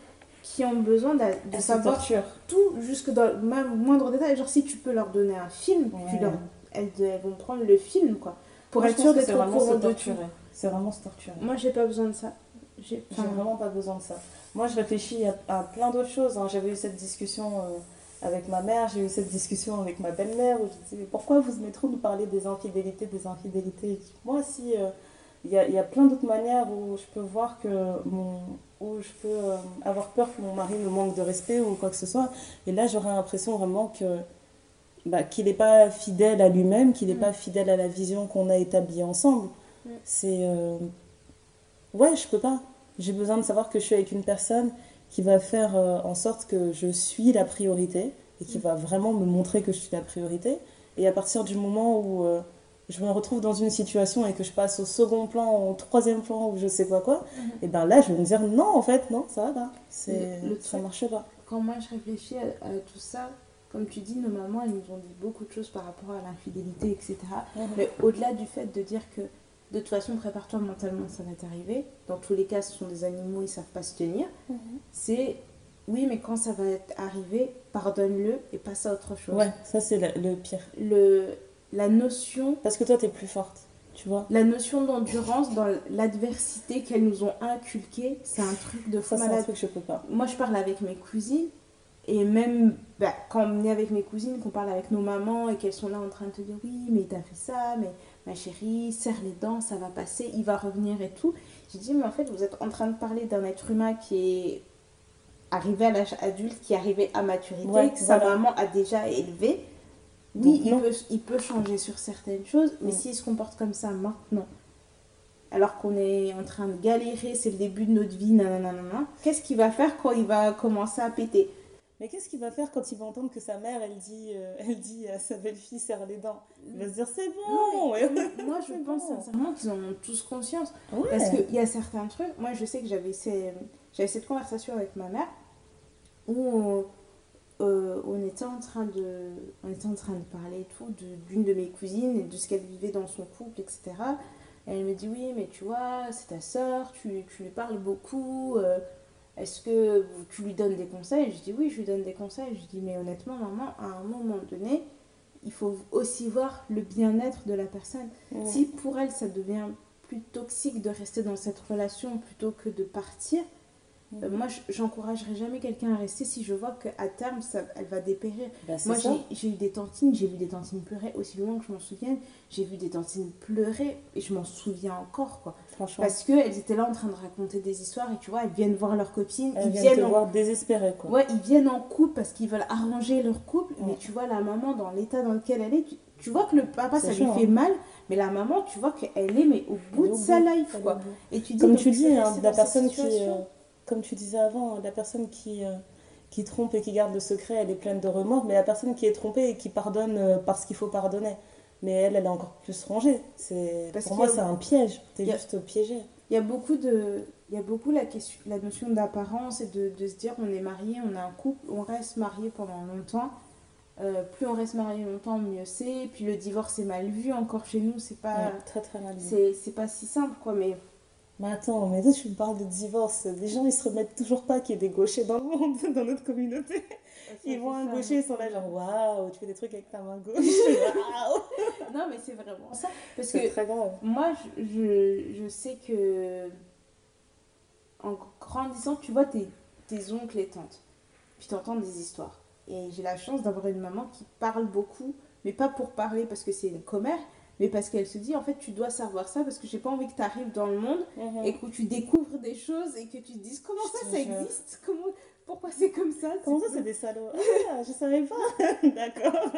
Speaker 3: qui ont besoin de,
Speaker 2: se
Speaker 3: savoir
Speaker 2: torture.
Speaker 3: tout jusque dans le moindre détail. Genre, si tu peux leur donner un film, tu leur, elles, elles vont prendre le film, quoi. Pour
Speaker 2: Moi,
Speaker 3: être
Speaker 2: pense
Speaker 3: sûr
Speaker 2: que c'est
Speaker 3: d'être au courant de tout.
Speaker 2: torturer. C'est vraiment se torturer.
Speaker 3: Moi, j'ai pas besoin de ça. J'ai
Speaker 2: J'ai
Speaker 3: enfin,
Speaker 2: vraiment pas besoin de ça. Moi, je réfléchis à, à plein d'autres choses. hein. J'avais eu cette discussion euh, avec ma mère, j'ai eu cette discussion avec ma belle-mère où je disais mais pourquoi vous aimez trop nous parler des infidélités, des infidélités? Moi, si euh, il y, a, il y a plein d'autres manières où je peux voir que mon où je peux euh, avoir peur que mon mari me manque de respect ou quoi que ce soit. Et là, j'aurais l'impression vraiment que bah, qu'il n'est pas fidèle à lui-même, qu'il n'est
Speaker 3: Mm.
Speaker 2: pas fidèle à la vision qu'on a établie ensemble.
Speaker 3: Mm.
Speaker 2: C'est euh, ouais, je peux pas. J'ai besoin de savoir que je suis avec une personne qui va faire euh, en sorte que je suis la priorité et qui va vraiment me montrer que je suis la priorité. Et à partir du moment où euh, je me retrouve dans une situation et que je passe au second plan, au troisième plan ou je sais pas quoi, et ben là je vais me dire non en fait non ça va pas, c'est ça marche pas.
Speaker 3: quand moi je réfléchis à, à tout ça, comme tu dis, nos mamans, elles nous ont dit beaucoup de choses par rapport à l'infidélité, etc. Mais au-delà du fait de dire que de toute façon, prépare-toi mentalement, ça va t'arriver. Dans tous les cas, ce sont des animaux, ils savent pas se tenir. C'est oui, mais quand ça va arrivé, pardonne-le et passe à autre chose.
Speaker 2: Ouais, ça c'est le, pire.
Speaker 3: Le, la notion
Speaker 2: Parce que toi t'es plus forte, tu vois.
Speaker 3: la notion d'endurance dans l'adversité qu'elles nous ont inculquée, c'est un truc de fou
Speaker 2: Ça c'est un
Speaker 3: malade.
Speaker 2: truc que je peux pas.
Speaker 3: Moi, je parle avec mes cousines. Et même bah, quand on est avec mes cousines, qu'on parle avec nos mamans et qu'elles sont là en train de te dire oui, mais t'as fait ça, mais ma chérie, serre les dents, ça va passer, il va revenir et tout. J'ai dit, mais en fait, vous êtes en train de parler d'un être humain qui est arrivé à l'âge adulte, qui est arrivé à maturité,
Speaker 2: Ouais,
Speaker 3: que sa
Speaker 2: voilà.
Speaker 3: maman a déjà élevé. Oui, il peut, il peut changer sur certaines choses, mais
Speaker 2: Mm.
Speaker 3: s'il se comporte comme ça maintenant, alors qu'on est en train de galérer, c'est le début de notre vie, nanana, qu'est-ce qu'il va faire quand il va commencer à péter?
Speaker 2: Mais qu'est-ce qu'il va faire quand il va entendre que sa mère elle dit, euh, elle dit à sa belle-fille serre les dents? Il va se dire c'est bon. ouais. [LAUGHS]
Speaker 3: Moi, je pense
Speaker 2: bon.
Speaker 3: sincèrement qu'ils en ont tous conscience.
Speaker 2: Ouais.
Speaker 3: Parce qu'il y a certains trucs, moi je sais que j'avais ces- cette conversation avec ma mère où on, euh, on était en train de on était en train de parler et tout d'une de mes cousines et de ce qu'elle vivait dans son couple, etc. Elle me dit oui, mais tu vois, c'est ta soeur, tu, tu lui parles beaucoup. euh, Est-ce que tu lui donnes des conseils? Je dis oui, je lui donne des conseils. Je dis mais honnêtement, maman, à un moment donné, il faut aussi voir le bien-être de la personne. Si pour elle, ça devient plus toxique de rester dans cette relation plutôt que de partir, Euh, moi, je- j'encouragerais jamais quelqu'un à rester si je vois qu'à terme, ça, elle va dépérir.
Speaker 2: C'est
Speaker 3: Moi, j'ai- eu des tantines, j'ai vu des tantines pleurer aussi loin que je m'en souvienne. J'ai vu des tantines pleurer et je m'en souviens encore, quoi.
Speaker 2: Franchement.
Speaker 3: Parce qu'elles étaient là en train de raconter des histoires et tu vois, elles viennent voir leurs copines,
Speaker 2: Elle
Speaker 3: ils
Speaker 2: te
Speaker 3: viennent en...
Speaker 2: voir désespérée, quoi.
Speaker 3: Ouais, ils viennent en couple parce qu'ils veulent arranger leur couple, mais tu vois la maman dans l'état dans lequel elle est, tu, tu vois que le papa ça lui fait
Speaker 2: hein.
Speaker 3: mal, mais la maman tu vois qu'elle est mais au bout de sa life quoi. Et tu dis
Speaker 2: Comme tu dis, hein, la personne qui, euh, comme tu disais avant, la personne qui, euh, qui trompe et qui garde le secret, elle est pleine de remords, mais la personne qui est trompée et qui pardonne euh, parce qu'il faut pardonner. Mais elle, elle est encore plus rangée. C'est, pour moi,
Speaker 3: a-
Speaker 2: c'est un piège. T'es
Speaker 3: a-
Speaker 2: juste piégé.
Speaker 3: Il y a beaucoup de il y a beaucoup la question la notion d'apparence et de, de se dire on est marié, on a un couple, on reste marié pendant longtemps. Euh, plus on reste marié longtemps, mieux c'est. Puis le divorce est mal vu encore chez nous, c'est pas
Speaker 2: Ouais, très très mal. vu.
Speaker 3: c'est c'est pas si simple quoi mais
Speaker 2: Mais attends, mais toi, tu me parles de divorce. Les gens, ils se remettent toujours pas qu'il y ait des gauchers dans le monde, [LAUGHS] dans notre communauté. Ils voient un gaucher, ils sont là, genre, waouh, tu fais des trucs avec ta main gauche. [LAUGHS] Waouh,
Speaker 3: Non mais c'est vraiment ça parce que
Speaker 2: très grave.
Speaker 3: Moi, je, je, je sais que en grandissant, tu vois tes, tes oncles et tantes, puis t'entends des histoires. Et j'ai la chance d'avoir une maman qui parle beaucoup, mais pas pour parler parce que c'est une commère, mais parce qu'elle se dit en fait tu dois savoir ça parce que j'ai pas envie que tu arrives dans le monde
Speaker 2: Mhm.
Speaker 3: et que tu découvres des choses et que tu te dises comment
Speaker 2: Je
Speaker 3: ça ça
Speaker 2: jure.
Speaker 3: existe, comment pourquoi c'est comme ça,
Speaker 2: Comment ça,
Speaker 3: c'est
Speaker 2: des salauds? [LAUGHS] Ah, je savais pas. [LAUGHS] D'accord.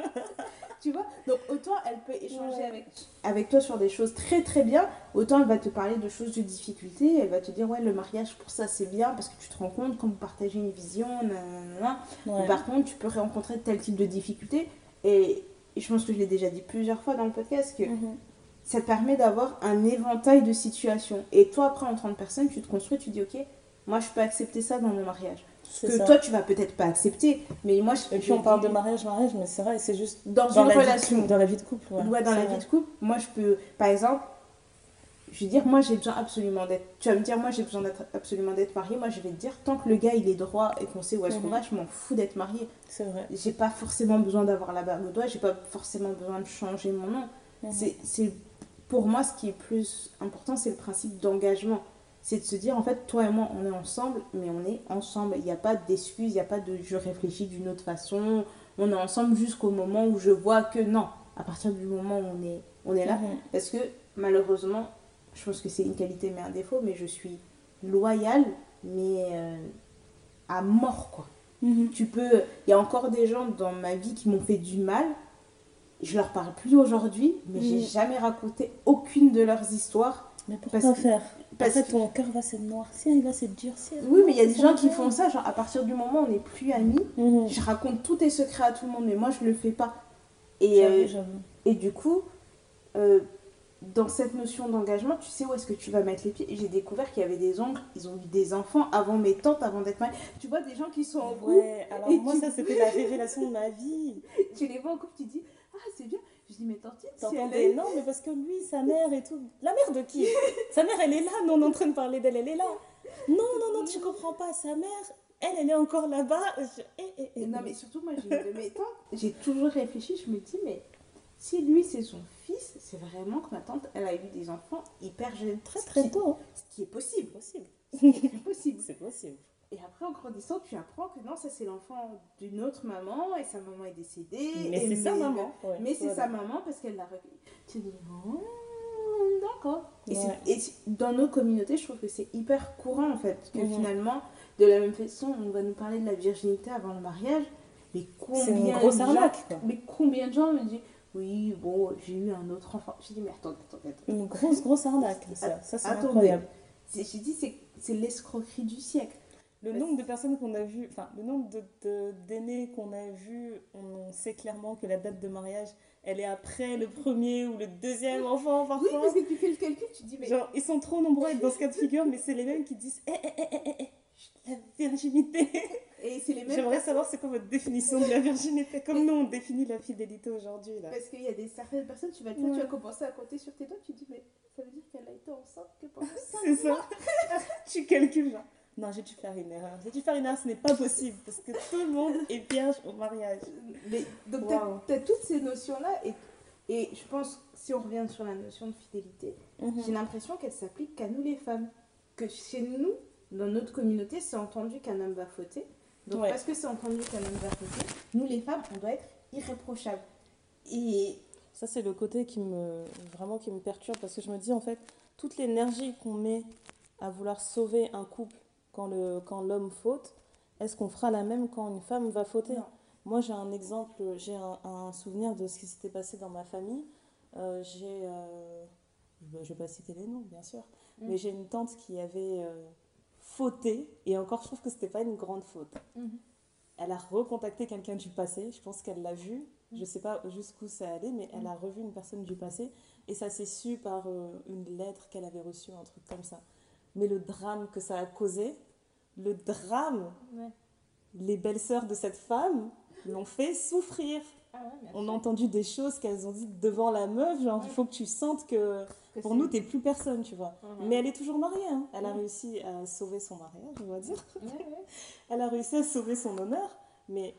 Speaker 3: Tu vois? Donc autant elle peut échanger
Speaker 2: Ouais.
Speaker 3: avec, avec toi sur des choses très très bien, autant elle va te parler de choses de difficulté, elle va te dire ouais le mariage pour ça c'est bien parce que tu te rends compte quand vous partagez une vision, nanana. Mais par contre tu peux rencontrer tel type de difficulté et, et je pense que je l'ai déjà dit plusieurs fois dans le podcast que
Speaker 2: Mhm.
Speaker 3: ça te permet d'avoir un éventail de situations. Et toi après en tant que personne tu te construis, tu dis ok moi je peux accepter ça dans mon mariage. Ce que
Speaker 2: ça.
Speaker 3: toi tu vas peut-être pas accepter, mais moi je
Speaker 2: Et puis on parle de mariage, mariage, mais c'est vrai, c'est juste
Speaker 3: dans,
Speaker 2: dans,
Speaker 3: une
Speaker 2: vie
Speaker 3: relation.
Speaker 2: dans la vie de couple. Ouais,
Speaker 3: Ouais, dans la
Speaker 2: vrai.
Speaker 3: vie de couple, moi je peux, par exemple, je veux dire, moi j'ai besoin absolument d'être. Tu vas me dire, moi j'ai besoin d'être absolument d'être mariée. Moi je vais te dire, tant que le gars il est droit et qu'on sait où est-ce qu'on
Speaker 2: Mhm.
Speaker 3: va, je m'en fous d'être mariée.
Speaker 2: C'est vrai.
Speaker 3: J'ai pas forcément besoin d'avoir la barbe au doigt, j'ai pas forcément besoin de changer mon nom.
Speaker 2: Mhm.
Speaker 3: C'est, c'est, pour moi, ce qui est plus important, c'est le principe d'engagement. C'est de se dire, en fait, toi et moi, on est ensemble, mais on est ensemble. Il n'y a pas d'excuses, il n'y a pas de je réfléchis d'une autre façon. On est ensemble jusqu'au moment où je vois que non. À partir du moment où on est, on est là,
Speaker 2: Mhm.
Speaker 3: parce que malheureusement, je pense que c'est une qualité mais un défaut, mais je suis loyale, mais euh, à mort quoi.
Speaker 2: Mhm.
Speaker 3: Tu peux, il y a encore des gens dans ma vie qui m'ont fait du mal. Je leur parle plus aujourd'hui, mais j'ai
Speaker 2: Mhm.
Speaker 3: jamais raconté aucune de leurs histoires.
Speaker 2: Mais pourquoi
Speaker 3: Parce que-
Speaker 2: faire?
Speaker 3: Parce
Speaker 2: Après,
Speaker 3: que-
Speaker 2: ton cœur va se noircir, il va se durcir.
Speaker 3: Oui, mais il y a des gens qui font ça, genre à partir du moment où on n'est plus amis,
Speaker 2: Mhm.
Speaker 3: je raconte tous tes secrets à tout le monde, mais moi je le fais pas. Et, euh. Et du coup, euh, dans cette notion d'engagement, tu sais où est-ce que tu vas mettre les pieds. J'ai découvert qu'il y avait des oncles, ils ont eu des enfants avant mes tantes, avant d'être mariés. Tu vois, des gens qui sont en couple,
Speaker 2: Ouais, alors
Speaker 3: et
Speaker 2: moi,
Speaker 3: tu-
Speaker 2: ça, c'était la révélation de ma vie. [LAUGHS]
Speaker 3: tu les vois en couple, tu dis Ah, c'est bien. Je dis Mais tantine, si elle est...
Speaker 2: Non, mais parce que lui, sa mère et tout. La mère de qui? Sa mère, elle est là. Nous, on est en train de parler d'elle, elle est là. Non, non, non, tu comprends pas. Sa mère, elle, elle est encore là-bas. Je- eh, eh, eh.
Speaker 3: Non, mais surtout, moi, j'ai une de mes tantes. J'ai toujours réfléchi, je me dis Mais si lui, c'est son fils, c'est vraiment que ma tante, elle a eu des enfants hyper jeunes.
Speaker 2: Très, très tôt. hein.
Speaker 3: Ce qui est possible.
Speaker 2: Possible.
Speaker 3: C'est possible. [LAUGHS]
Speaker 2: C'est possible.
Speaker 3: Et après, en grandissant, tu apprends que non, ça, c'est l'enfant d'une autre maman, et sa maman est décédée.
Speaker 2: Mais c'est sa maman. ouais,
Speaker 3: Mais c'est sa maman parce qu'elle l'a recueilli. Tu dis, oh, d'accord. Et,
Speaker 2: Ouais.
Speaker 3: dans nos communautés, je trouve que c'est hyper courant en fait. Que finalement, de la même façon, on va nous parler de la virginité avant le mariage. Mais combien
Speaker 2: C'est une grosse
Speaker 3: de gens-
Speaker 2: arnaque, quoi.
Speaker 3: Mais combien de gens me disent, oui, bon, j'ai eu un autre enfant. J'ai dit, mais attendez, attendez, attendez.
Speaker 2: Une grosse, grosse arnaque. Ça, ça c'est incroyable.
Speaker 3: J'ai dit, c'est- c'est l'escroquerie du siècle.
Speaker 2: Le nombre de personnes qu'on a vu, enfin, le nombre de- de- d'aînés qu'on a vu, on, on sait clairement que la date de mariage, elle est après le premier ou le deuxième enfant,
Speaker 3: Oui,
Speaker 2: parfois.
Speaker 3: parce que tu fais le calcul, tu dis, mais
Speaker 2: Genre, ils sont trop nombreux à être dans ce cas de figure, mais c'est les mêmes qui disent Eh, eh, eh, eh, eh, eh, la virginité.
Speaker 3: Et c'est les mêmes
Speaker 2: J'aimerais savoir c'est quoi votre définition de la virginité, comme nous on définit la fidélité aujourd'hui. là.
Speaker 3: Parce qu'il y a des certaines personnes, tu vas,
Speaker 2: Ouais.
Speaker 3: tu vas commencer à compter sur tes doigts, tu te dis, mais ça veut dire qu'elle a fait en sorte que pendant [LAUGHS]
Speaker 2: C'est ça. [LAUGHS] tu calcules, genre. Non, j'ai dû faire une erreur. J'ai dû faire une erreur, ce n'est pas possible parce que tout le monde [LAUGHS] est vierge au mariage.
Speaker 3: Mais, donc,
Speaker 2: Wow.
Speaker 3: tu as, toutes ces notions-là. Et, et je pense, si on revient sur la notion de fidélité,
Speaker 2: Mhm.
Speaker 3: j'ai l'impression qu'elle s'applique qu'à nous les femmes. Que chez nous, dans notre communauté, c'est entendu qu'un homme va fauter. Donc,
Speaker 2: Ouais.
Speaker 3: parce que c'est entendu qu'un homme va fauter, nous les femmes, on doit être irréprochables. Et
Speaker 2: Ça, c'est le côté qui me, vraiment qui me perturbe parce que je me dis, en fait, toute l'énergie qu'on met à vouloir sauver un couple quand le quand l'homme faute, est-ce qu'on fera la même quand une femme va fauter?
Speaker 3: Non.
Speaker 2: Moi, j'ai un exemple, j'ai un, un souvenir de ce qui s'était passé dans ma famille. Euh, j'ai, euh, je vais pas citer les noms, bien sûr,
Speaker 3: Mm.
Speaker 2: mais j'ai une tante qui avait euh, fauté, et encore, je trouve que c'était pas une grande faute.
Speaker 3: Mhm.
Speaker 2: Elle a recontacté quelqu'un du passé, je pense qu'elle l'a vu,
Speaker 3: Mm.
Speaker 2: je sais pas jusqu'où ça allait, mais elle a revu une personne du passé, et ça s'est su par euh, une lettre qu'elle avait reçue, un truc comme ça. Mais le drame que ça a causé, le drame,
Speaker 3: Ouais.
Speaker 2: les belles-sœurs de cette femme l'ont fait souffrir.
Speaker 3: Ah ouais,
Speaker 2: On a entendu des choses qu'elles ont dites devant la meuf, genre il faut que tu sentes que
Speaker 3: Que
Speaker 2: pour nous t'es plus personne, tu vois.
Speaker 3: Mhm.
Speaker 2: Mais elle est toujours mariée, hein. elle a
Speaker 3: Mhm.
Speaker 2: réussi à sauver son mariage, on va dire. Elle a réussi à sauver son honneur, mais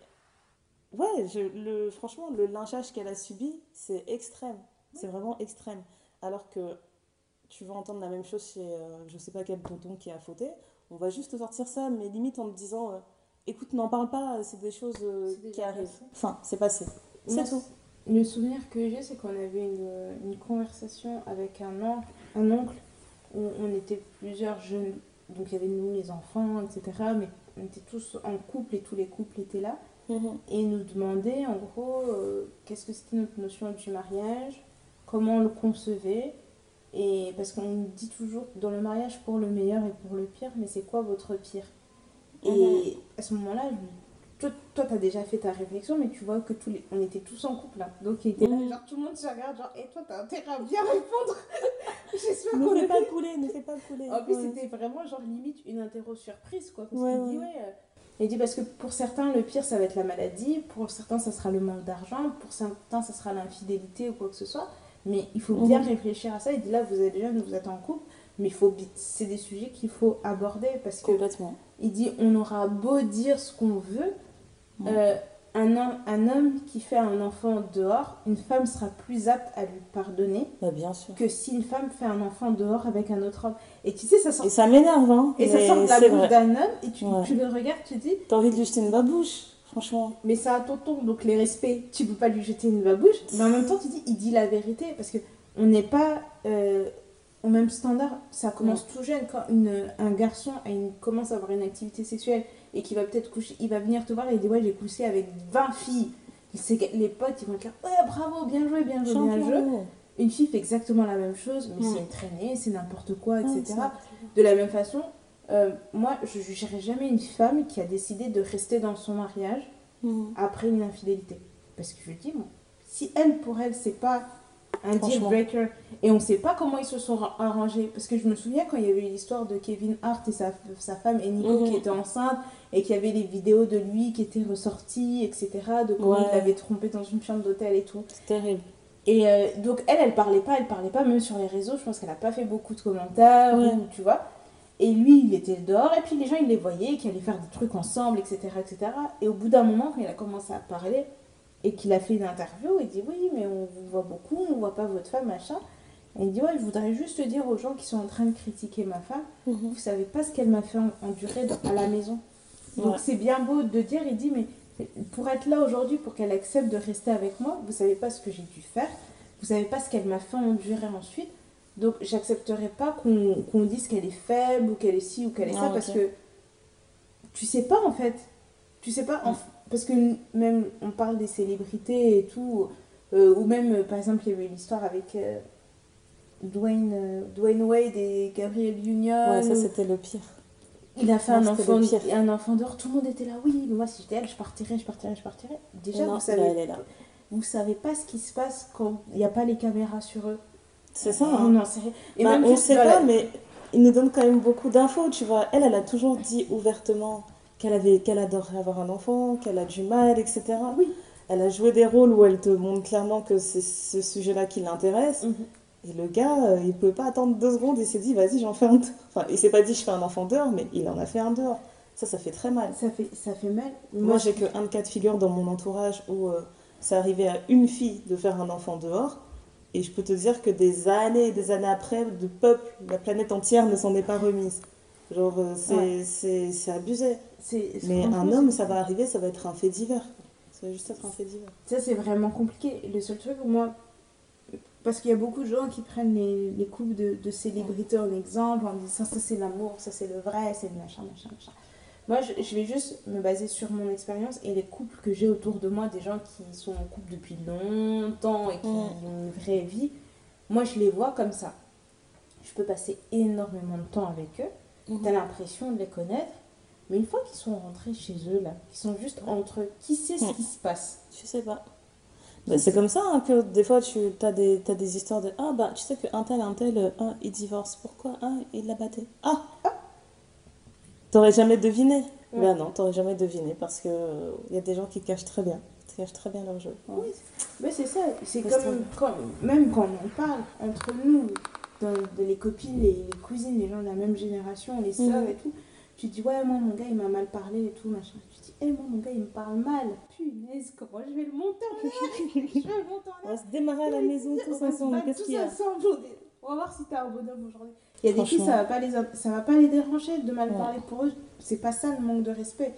Speaker 2: ouais, je, le, franchement, le lynchage qu'elle a subi, c'est extrême. C'est vraiment extrême. Alors que tu vas entendre la même chose chez euh, je sais pas quel tonton qui a fauté, on va juste te sortir ça, mais limite en te disant euh, écoute, n'en parle pas, c'est des choses euh, qui arrivent.
Speaker 3: passé.
Speaker 2: Enfin, c'est passé. C'est tout.
Speaker 3: Le souvenir que j'ai, c'est qu'on avait une, une conversation avec un oncle, un oncle où on était plusieurs jeunes. Donc il y avait nous, les enfants, etc. Mais on était tous en couple et tous les couples étaient là.
Speaker 2: Mhm.
Speaker 3: Et ils nous demandaient en gros euh, qu'est-ce que c'était notre notion du mariage, comment on le concevait. Et parce qu'on dit toujours dans le mariage pour le meilleur et pour le pire, mais c'est quoi votre pire? Et à ce moment-là, toi, toi, t'as déjà fait ta réflexion, mais tu vois que tous les... on était tous en couple là. Donc il était là,
Speaker 2: Mhm.
Speaker 3: genre tout le monde se regarde, genre, et toi, t'as intérêt à bien répondre? [LAUGHS] J'espère
Speaker 2: Ne
Speaker 3: qu'on
Speaker 2: fais
Speaker 3: a
Speaker 2: pas couler, ne fais pas couler.
Speaker 3: en plus,
Speaker 2: Ouais.
Speaker 3: c'était vraiment genre limite une interro surprise, quoi. Parce
Speaker 2: Ouais,
Speaker 3: qu'il dit,
Speaker 2: ouais.
Speaker 3: euh, Il dit parce que pour certains, le pire, ça va être la maladie. Pour certains, ça sera le manque d'argent. Pour certains, ça sera l'infidélité ou quoi que ce soit. Mais il faut bien
Speaker 2: Mhm.
Speaker 3: réfléchir à ça. Il dit là, vous êtes jeune, vous êtes en couple. Mais il faut, bi- c'est des sujets qu'il faut aborder parce que
Speaker 2: Complètement.
Speaker 3: Il dit on aura beau dire ce qu'on veut,
Speaker 2: Ouais.
Speaker 3: euh, un, homme, un homme qui fait un enfant dehors, une femme sera plus apte à lui pardonner
Speaker 2: Bah, bien sûr.
Speaker 3: que si une femme fait un enfant dehors avec un autre homme. Et tu sais, ça sort
Speaker 2: Et ça m'énerve, hein.
Speaker 3: et ça sort de la bouche d'un homme et tu,
Speaker 2: Ouais.
Speaker 3: tu le regardes, tu dis,
Speaker 2: T'as envie de lui jeter une babouche, franchement.
Speaker 3: mais c'est un tonton, donc les respects, tu peux pas lui jeter une babouche. Mais en même temps, tu dis, il dit la vérité parce que on n'est pas euh, au même standard. Ça commence tout jeune quand une, un garçon a une, commence à avoir une activité sexuelle et qui va peut-être coucher, il va venir te voir et il dit, ouais, j'ai couché avec 20 filles. Les potes, ils vont dire, ouais, bravo, bien joué, bien joué, bien joué. Une fille fait exactement la même chose, mais
Speaker 2: Mm.
Speaker 3: c'est une traînée, c'est n'importe quoi, etc.
Speaker 2: Ouais, c'est-
Speaker 3: De la même façon, euh, moi, je ne jugerai jamais une femme qui a décidé de rester dans son mariage après une infidélité. Parce que je dis, bon, si elle, pour elle, c'est pas un deal breaker, et on ne sait pas comment ils se sont ra- arrangés, parce que je me souviens quand il y avait eu l'histoire de Kevin Hart et sa, sa femme et Nico
Speaker 2: Mhm.
Speaker 3: qui étaient enceintes, et qu'il y avait les vidéos de lui qui étaient ressorties, etc., de comment
Speaker 2: Ouais.
Speaker 3: il l'avait trompé dans une chambre d'hôtel et tout.
Speaker 2: C'est terrible.
Speaker 3: Et euh, donc elle, elle parlait pas, elle parlait pas même sur les réseaux, je pense qu'elle a pas fait beaucoup de commentaires,
Speaker 2: Ouais.
Speaker 3: ou, tu vois. Et lui, il était dehors, et puis les gens, ils les voyaient, qu'ils allaient faire des trucs ensemble, etc., etc. Et au bout d'un moment, quand il a commencé à parler, et qu'il a fait une interview, il dit, oui, mais on vous voit beaucoup, on voit pas votre femme, machin. Et il dit, ouais, je voudrais juste dire aux gens qui sont en train de critiquer ma femme,
Speaker 2: Mhm.
Speaker 3: vous savez pas ce qu'elle m'a fait en- endurer à la maison. Donc c'est bien beau de dire, il dit, mais pour être là aujourd'hui, pour qu'elle accepte de rester avec moi, vous savez pas ce que j'ai dû faire, vous savez pas ce qu'elle m'a fait endurer ensuite, donc j'accepterai pas qu'on qu'on dise qu'elle est faible ou qu'elle est ci ou qu'elle est ça,
Speaker 2: Ah,
Speaker 3: parce que tu sais pas en fait. Tu sais pas, en- parce que même on parle des célébrités et tout, euh, ou même par exemple il y avait eu l'histoire avec euh, Dwayne, euh, Dwayne Wade et Gabriel Union.
Speaker 2: Ouais, ça c'était le pire.
Speaker 3: il a fait
Speaker 2: Non,
Speaker 3: un enfant, un enfant dehors, tout le monde était là. Oui, mais moi si j'étais elle, je partirais, je partirais, je partirais. Déjà,
Speaker 2: Non,
Speaker 3: vous savez,
Speaker 2: là, elle est là.
Speaker 3: vous savez pas ce qui se passe quand il n'y a pas les caméras sur eux.
Speaker 2: C'est ça.
Speaker 3: On
Speaker 2: hein.
Speaker 3: rien. Et
Speaker 2: Bah,
Speaker 3: même
Speaker 2: on
Speaker 3: juste
Speaker 2: sait pas,
Speaker 3: la-
Speaker 2: mais il nous donne quand même beaucoup d'infos, tu vois. Elle, elle a toujours dit ouvertement qu'elle avait, qu'elle adorerait avoir un enfant, qu'elle a du mal, etc.
Speaker 3: Oui.
Speaker 2: Elle a joué des rôles où elle te montre clairement que c'est ce sujet-là qui l'intéresse.
Speaker 3: Mhm.
Speaker 2: Et le gars, euh, il pouvait pas attendre deux secondes, il s'est dit, vas-y, j'en fais un dehors. Enfin, il s'est pas dit, je fais un enfant dehors, mais il en a fait un dehors. Ça, ça fait très mal.
Speaker 3: Ça fait, ça fait mal.
Speaker 2: Moi, j'ai que un cas de figure dans mon entourage où euh, ça arrivait à une fille de faire un enfant dehors. Et je peux te dire que des années et des années après, de peuple, la planète entière ne s'en est pas remise. Genre, euh, c'est
Speaker 3: Ouais.
Speaker 2: c'est- c'est abusé. Mais un homme, ça va arriver, ça va être un fait divers. Ça va juste être un fait divers.
Speaker 3: Ça, c'est vraiment compliqué. Le seul truc, moi, parce qu'il y a beaucoup de gens qui prennent les, les couples de, de célébrités en exemple, en disant ça, c'est l'amour, ça, c'est le vrai, c'est le machin, machin, machin. Moi, je, je vais juste me baser sur mon expérience et les couples que j'ai autour de moi, des gens qui sont en couple depuis longtemps et qui ont une vraie vie. Moi, je les vois comme ça. Je peux passer énormément de temps avec eux. T'as l'impression de les connaître. Mais une fois qu'ils sont rentrés chez eux, là, qu'ils sont juste entre eux, qui sait ce
Speaker 2: Mm.
Speaker 3: qui se passe
Speaker 2: Je sais pas. Bah, c'est comme ça hein, que des fois tu as des, t'as des histoires de Ah, bah tu sais qu'un tel, un tel, euh, ah, il divorce. Pourquoi Ah, il l'a batté? Ah T'aurais jamais deviné.
Speaker 3: Ouais.
Speaker 2: Bah non, t'aurais jamais deviné parce que euh, il y a des gens qui cachent très bien. Qui cachent très bien leur jeu. Ouais.
Speaker 3: Mais c'est ça, c'est comme, quand- même quand on parle entre nous, dans, de les copines, les, les cousines, les gens de la même génération, les sœurs
Speaker 2: Mhm.
Speaker 3: et tout, tu dis ouais moi mon gars il m'a mal parlé et tout machin. Tu dis eh moi mon gars il me parle mal. Punaise comment je vais le monter en l'air [LAUGHS] Je vais le monter en
Speaker 2: On va se démarrer à la maison tous ensemble. Qu'est-ce qu'il y a?
Speaker 3: On va voir si t'es un bonhomme aujourd'hui. Il y a des filles, ça va pas les, ça va pas les déranger de mal
Speaker 2: Ouais.
Speaker 3: parler pour eux. C'est pas ça le manque de respect.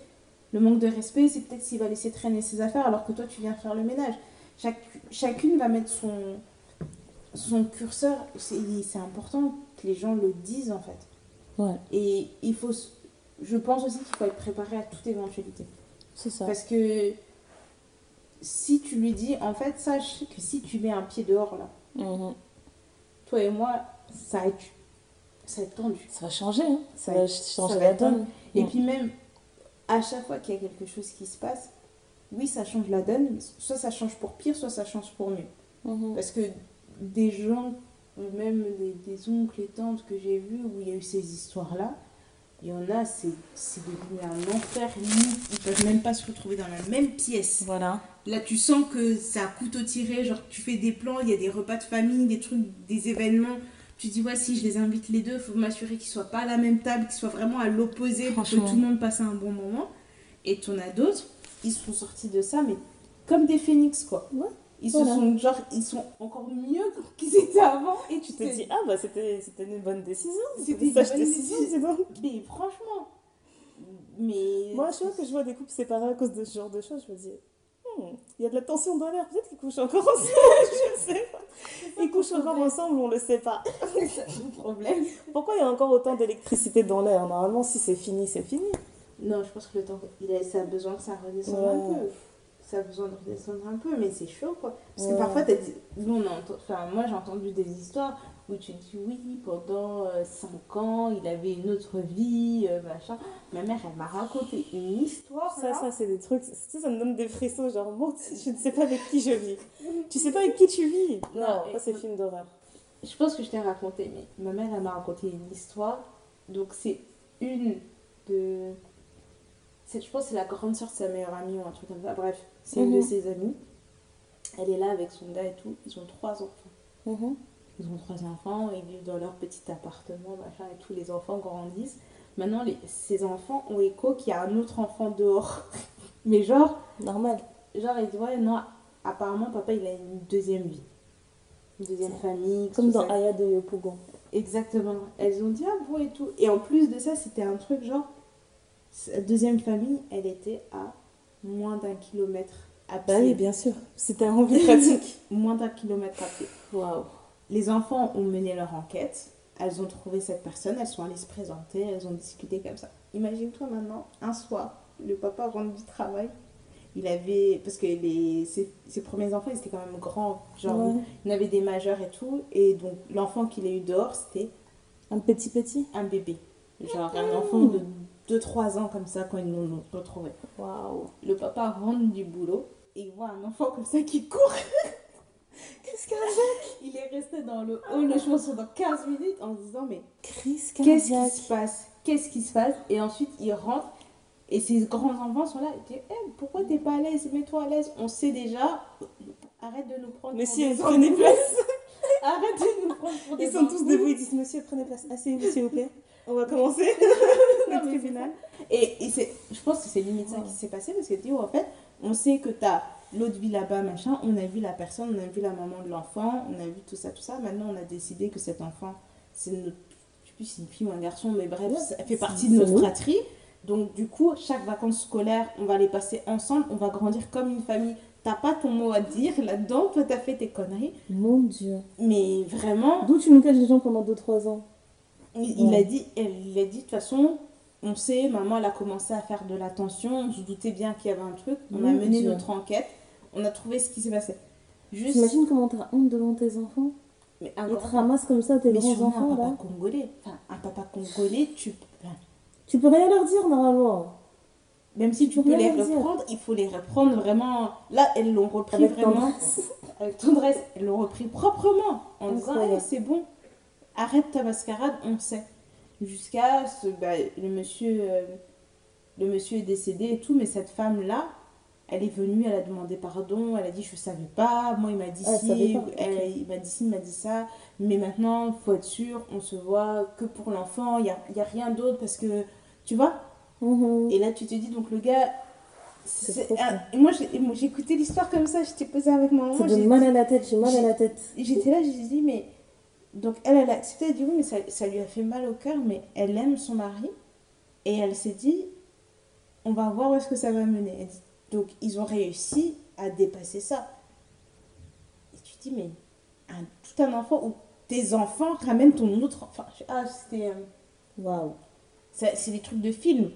Speaker 3: Le manque de respect, c'est peut-être s'il va laisser traîner ses affaires alors que toi tu viens faire le ménage. Chaque, chacune va mettre son, son curseur. C'est important que les gens le disent en fait.
Speaker 2: Ouais,
Speaker 3: Et il faut, je pense aussi qu'il faut être préparé à toute éventualité.
Speaker 2: c'est ça.
Speaker 3: Parce que si tu lui dis, en fait, sache que si tu mets un pied dehors là,
Speaker 2: Mhm.
Speaker 3: toi et moi, ça va être, ça va être tendu.
Speaker 2: Ça va changer. Hein. Ça, va changer
Speaker 3: ça va
Speaker 2: la donne.
Speaker 3: Et
Speaker 2: Mm.
Speaker 3: puis même, à chaque fois qu'il y a quelque chose qui se passe, oui, ça change la donne, soit ça change pour pire, soit ça change pour mieux.
Speaker 2: Mhm.
Speaker 3: Parce que des gens, même des, des oncles et tantes que j'ai vus où il y a eu ces histoires-là, il y en a, c'est c'est devenu un enfer. Ils peuvent même pas se retrouver dans la même pièce.
Speaker 2: Voilà.
Speaker 3: Là, tu sens que c'est à couteau tiré, genre tu fais des plans, il y a des repas de famille, des trucs, des événements. Tu dis, ouais, si je les invite les deux, il faut m'assurer qu'ils soient pas à la même table, qu'ils soient vraiment à l'opposé pour que tout le monde passe un bon moment. Et tu en as d'autres, ils sont sortis de ça, mais comme des phénix, quoi.
Speaker 2: Ouais,
Speaker 3: Ils
Speaker 2: voilà.
Speaker 3: se sont, genre, ils sont encore mieux [LAUGHS] qu'ils étaient avant. Et
Speaker 2: Tu te dis, ah bah c'était c'était une bonne décision.
Speaker 3: C'était
Speaker 2: une
Speaker 3: bonne
Speaker 2: décision,
Speaker 3: mais franchement, mais.
Speaker 2: Moi, je vois que je vois des couples séparés à cause de ce genre de choses, je me dis, hmm, il y a de la tension dans l'air, peut-être qu'ils couchent encore ensemble, [LAUGHS] je sais pas. Ils couchent encore ensemble, on le sait pas. [LAUGHS]
Speaker 3: c'est le problème.
Speaker 2: Pourquoi il y a encore autant d'électricité dans l'air? Normalement, si c'est fini, c'est fini.
Speaker 3: Non, je pense que le temps, il a, ça a besoin que ça redescende
Speaker 2: Ouais.
Speaker 3: un peu. Ça a besoin de redescendre un peu, mais c'est chaud quoi. Parce que
Speaker 2: Ouais.
Speaker 3: parfois, t'as dit- nous, on enfin, moi j'ai entendu des histoires où tu dis oui, pendant 5 ans, il avait une autre vie, euh, machin. Ma mère, elle m'a raconté une histoire.
Speaker 2: Ça,
Speaker 3: là.
Speaker 2: ça, c'est des trucs, tu sais, ça me donne des frissons, genre, moi, je ne sais pas avec qui je vis. Tu sais pas avec qui tu vis? Non,
Speaker 3: Non,
Speaker 2: ça, c'est film d'horreur.
Speaker 3: Je pense que je t'ai raconté, mais ma mère, elle m'a raconté une histoire. Donc, c'est une de. Je pense que c'est la grande soeur de sa meilleure amie ou un truc comme ça. Bref, c'est une de
Speaker 2: Mhm.
Speaker 3: ses amies. Elle est là avec son gars et tout. Ils ont trois enfants.
Speaker 2: Mhm.
Speaker 3: Ils ont trois enfants, ils vivent dans leur petit appartement, machin, et tous les enfants grandissent. Maintenant, les, ces enfants ont écho qu'il y a un autre enfant dehors. [LAUGHS] Mais genre,
Speaker 2: Normal.
Speaker 3: genre, ils disent, ouais, non, apparemment, papa, il a une deuxième vie. Une deuxième famille.
Speaker 2: Comme dans
Speaker 3: ça.
Speaker 2: Aya de Yopougon.
Speaker 3: Exactement. Elles ont dit, ah bon, et tout. Et en plus de ça, c'était un truc genre, sa deuxième famille, elle était à moins d'un kilomètre à pied.
Speaker 2: Bah oui, bien sûr. C'était un envie pratique. [LAUGHS]
Speaker 3: Moins d'un kilomètre à pied.
Speaker 2: Waouh.
Speaker 3: Les enfants ont mené leur enquête. Elles ont trouvé cette personne, elles sont allées se présenter, elles ont discuté comme ça. Imagine-toi maintenant, un soir, le papa rentre du travail. Il avait. Parce que les, ses, ses premiers enfants, ils étaient quand même grands. Genre,
Speaker 2: Ouais.
Speaker 3: il avait des majeurs et tout. Et donc, l'enfant qu'il a eu dehors, c'était
Speaker 2: Un petit petit.
Speaker 3: un bébé. Genre, un enfant de 2-3 ans comme ça quand ils l'ont retrouvé.
Speaker 2: Waouh.
Speaker 3: Le papa rentre du boulot et il voit un enfant comme ça qui court. [LAUGHS]
Speaker 2: Crise cardiaque.
Speaker 3: Il est resté dans le hall, je pense, pendant 15 minutes en se disant Mais
Speaker 2: Crise
Speaker 3: qu'est-ce qui se passe? Qu'est-ce qui se passe? Et ensuite, il rentre et ses grands-enfants sont là. Il dit Eh, Pourquoi t'es pas à l'aise? Mets-toi à l'aise. On sait déjà. Arrête de nous prendre.
Speaker 2: Mais si
Speaker 3: des
Speaker 2: elle prenait
Speaker 3: enfants.
Speaker 2: place. [LAUGHS] Arrêtez de nous prendre pour des
Speaker 3: Ils sont tous debout, ils disent Monsieur, prenez place. Asseyez-vous, s'il vous plaît. On va commencer [LAUGHS] le tribunal. Et, et c'est, je pense que c'est limite ça qui s'est passé parce que tu en fait, on sait que tu as l'autre vie là-bas, machin. On a vu la personne, on a vu la maman de l'enfant, on a vu tout ça, tout ça. Maintenant, on a décidé que cet enfant, c'est notre. Je sais plus si c'est une fille ou un garçon, mais bref, ça fait partie de notre fratrie. Donc, du coup, chaque vacances scolaires, on va les passer ensemble, on va grandir comme une famille. T'as pas ton mot à dire là-dedans, toi, t'as fait tes conneries.
Speaker 2: Mon Dieu.
Speaker 3: Mais vraiment,
Speaker 2: D'où tu nous caches les gens pendant 2-3 ans?
Speaker 3: Il, a dit, il a dit, de toute façon, on sait, maman, elle a commencé à faire de l'attention, on se doutait bien qu'il y avait un truc, on a mené notre enquête, on a trouvé ce qui s'est passé. Juste,
Speaker 2: T'imagines comment t'as honte devant tes enfants
Speaker 3: mais un
Speaker 2: Ils te ramassent comme ça tes
Speaker 3: mais
Speaker 2: grands
Speaker 3: sûrement un
Speaker 2: enfants
Speaker 3: papa
Speaker 2: là.
Speaker 3: congolais, enfin, un papa congolais, tu,
Speaker 2: Tu peux rien leur dire normalement.
Speaker 3: même si tu
Speaker 2: peux
Speaker 3: peux les
Speaker 2: dire.
Speaker 3: reprendre, il faut les reprendre vraiment, là, elles l'ont repris
Speaker 2: Avec
Speaker 3: vraiment,
Speaker 2: tendresse.
Speaker 3: avec tendresse, elles l'ont repris proprement, en disant. Hey, c'est bon, arrête ta mascarade, on sait. Jusqu'à ce, bah, le monsieur, euh, le monsieur est décédé et tout, mais cette femme-là, elle est venue, elle a demandé pardon, elle a dit je savais pas, moi il m'a dit
Speaker 2: Ah, elle
Speaker 3: si, elle- il m'a dit il m'a dit ça, mais maintenant faut être sûr, on se voit que pour l'enfant, il n'y a, y a rien d'autre parce que, tu vois,
Speaker 2: Mhm.
Speaker 3: et là tu te dis donc le gars,
Speaker 2: C'est
Speaker 3: c'est un- et moi écouté l'histoire comme ça, j'étais posée avec ma maman,
Speaker 2: Ça
Speaker 3: j'ai
Speaker 2: donne mal à la tête, j'ai mal à la tête.
Speaker 3: J'étais là, j'ai dit, mais. Donc, elle, elle a accepté, elle a dit oui, mais ça, ça lui a fait mal au cœur, mais elle aime son mari. Et elle s'est dit, on va voir où est-ce que ça va mener. Dit, donc, ils ont réussi à dépasser ça. Et tu te dis, mais un, tout un enfant, ou tes enfants ramènent ton autre enfant. Ah, c'était. euh,
Speaker 2: Waouh.
Speaker 3: c'est c'est des trucs de film.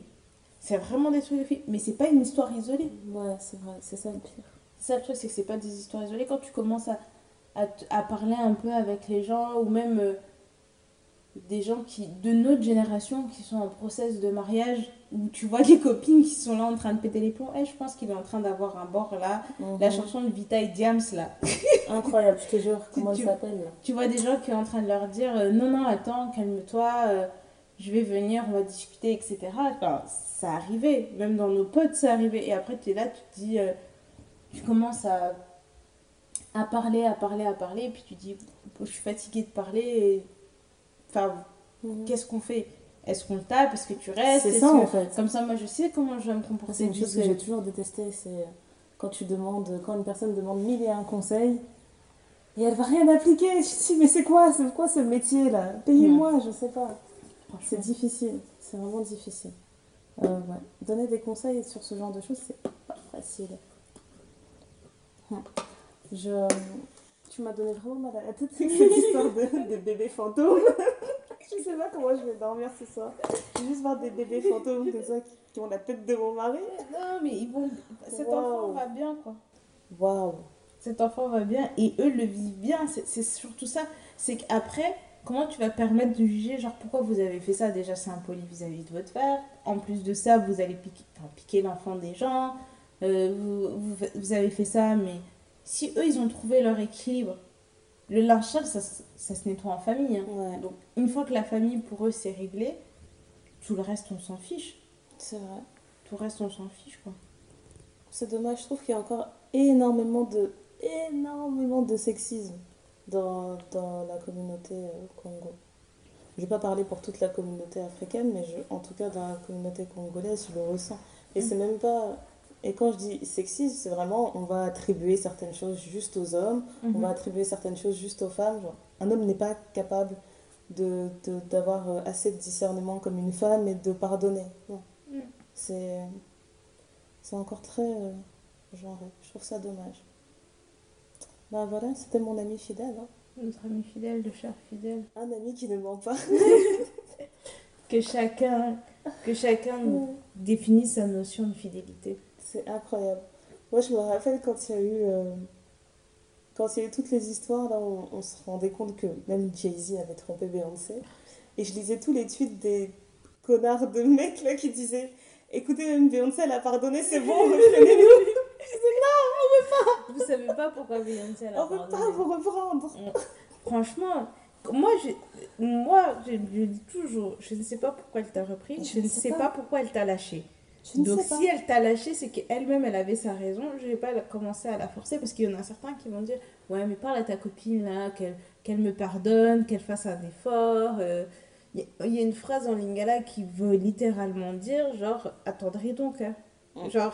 Speaker 3: C'est vraiment des trucs de film. Mais c'est pas une histoire isolée.
Speaker 2: Ouais, c'est vrai, c'est ça le pire.
Speaker 3: C'est ça le truc, c'est que c'est pas des histoires isolées. Quand tu commences à, à, parler un peu avec les gens, ou même euh, des gens qui, de notre génération qui sont en process de mariage, où tu vois les [LAUGHS] copines qui sont là en train de péter les plombs, Eh, je pense qu'il est en train d'avoir un bord là. La
Speaker 2: Mhm.
Speaker 3: chanson de Vita et Diams là. [LAUGHS]
Speaker 2: Incroyable, je te jure. Comment
Speaker 3: Tu-
Speaker 2: elle s'appelle
Speaker 3: Tu vois des gens qui sont en train de leur dire euh, non, non, attends, calme-toi, euh, je vais venir, on va discuter, etc. Enfin, ça arrivait, même dans nos potes, ça arrivait. Et après, tu es là, tu te dis, euh, tu commences à, à parler, à parler, à parler, et puis tu dis, je suis fatiguée de parler, et... enfin,
Speaker 2: Mhm.
Speaker 3: qu'est-ce qu'on fait? Est-ce qu'on le tape? Est-ce que tu restes?
Speaker 2: C'est ça
Speaker 3: que-
Speaker 2: en fait.
Speaker 3: Comme ça, moi, je sais comment je vais me comporter.
Speaker 2: C'est une chose que j'ai toujours détestée, c'est quand tu demandes, quand une personne demande mille et un conseils et elle va rien appliquer. Je dis mais c'est quoi, c'est quoi ce métier là Payez-moi, je sais pas. C'est difficile, c'est vraiment difficile. Euh, ouais. Donner des conseils sur ce genre de choses, c'est pas facile. Hum. Je... Tu m'as donné vraiment mal à la tête avec [LAUGHS] cette histoire de, de bébés fantômes. [LAUGHS] je sais pas comment je vais dormir ce soir. Je vais juste voir des bébés fantômes comme ça qui, qui ont la tête de mon mari.
Speaker 3: Non, mais ils vont... cet
Speaker 2: Wow.
Speaker 3: enfant va bien, quoi.
Speaker 2: Waouh.
Speaker 3: cet enfant va bien et eux le vivent bien. C'est- surtout ça. C'est qu'après, comment tu vas permettre de juger, genre pourquoi vous avez fait ça? Déjà, c'est impoli vis-à-vis de votre frère. En plus de ça, vous allez piquer, enfin, piquer l'enfant des gens. Euh, vous, vous, vous avez fait ça, mais si eux, ils ont trouvé leur équilibre, le linge sale, ça, se- ça se nettoie en famille. hein.
Speaker 2: Ouais,
Speaker 3: Donc, une fois que la famille, pour eux, c'est réglé, tout le reste, on s'en fiche.
Speaker 2: c'est vrai.
Speaker 3: Tout le reste, on s'en fiche, quoi.
Speaker 2: C'est dommage, je trouve qu'il y a encore énormément de, énormément de sexisme dans, dans la communauté euh, Congo. Je ne vais pas parler pour toute la communauté africaine, mais je, en tout cas dans la communauté congolaise, je le ressens. Et c'est même pas. Et quand je dis sexisme, c'est vraiment on va attribuer certaines choses juste aux hommes, on
Speaker 3: Mhm.
Speaker 2: va attribuer certaines choses juste aux femmes. Genre, un homme n'est pas capable de, de- d'avoir euh, assez de discernement comme une femme et de pardonner. Non.
Speaker 3: Mm.
Speaker 2: C'est, encore très euh, genré. Je trouve ça dommage. Ben voilà, c'était mon ami fidèle. hein.
Speaker 3: Notre ami fidèle, le cher fidèle.
Speaker 2: Un ami qui ne ment pas. [LAUGHS]
Speaker 3: que chacun, que chacun définisse sa notion de fidélité.
Speaker 2: C'est incroyable. Moi, je me rappelle quand il y a eu, euh, quand il y a eu toutes les histoires, là, on, on se rendait compte que même Jay-Z avait trompé Beyoncé. Et je lisais tous les tweets des connards de mecs là qui disaient Écoutez, même Beyoncé, elle a pardonné, c'est bon, [LAUGHS] reprenez-nous.
Speaker 3: Vous savez pas pourquoi Beyoncé elle a
Speaker 2: On veut
Speaker 3: pardonné.
Speaker 2: pas vous reprendre.
Speaker 3: Franchement, moi je, moi je, je dis toujours, je ne sais pas pourquoi elle t'a repris, je,
Speaker 2: Je
Speaker 3: ne
Speaker 2: sais
Speaker 3: sais
Speaker 2: pas.
Speaker 3: pas. pourquoi elle t'a lâché. Donc si elle t'a lâché, c'est qu'elle-même, elle avait sa raison. Je vais pas commencer à la forcer parce qu'il y en a certains qui vont dire Ouais, mais parle à ta copine là, qu'elle qu'elle me pardonne, qu'elle fasse un effort. euh. Il y, a- une phrase en lingala qui veut littéralement dire genre attendris ton cœur.
Speaker 2: Mm.
Speaker 3: Genre,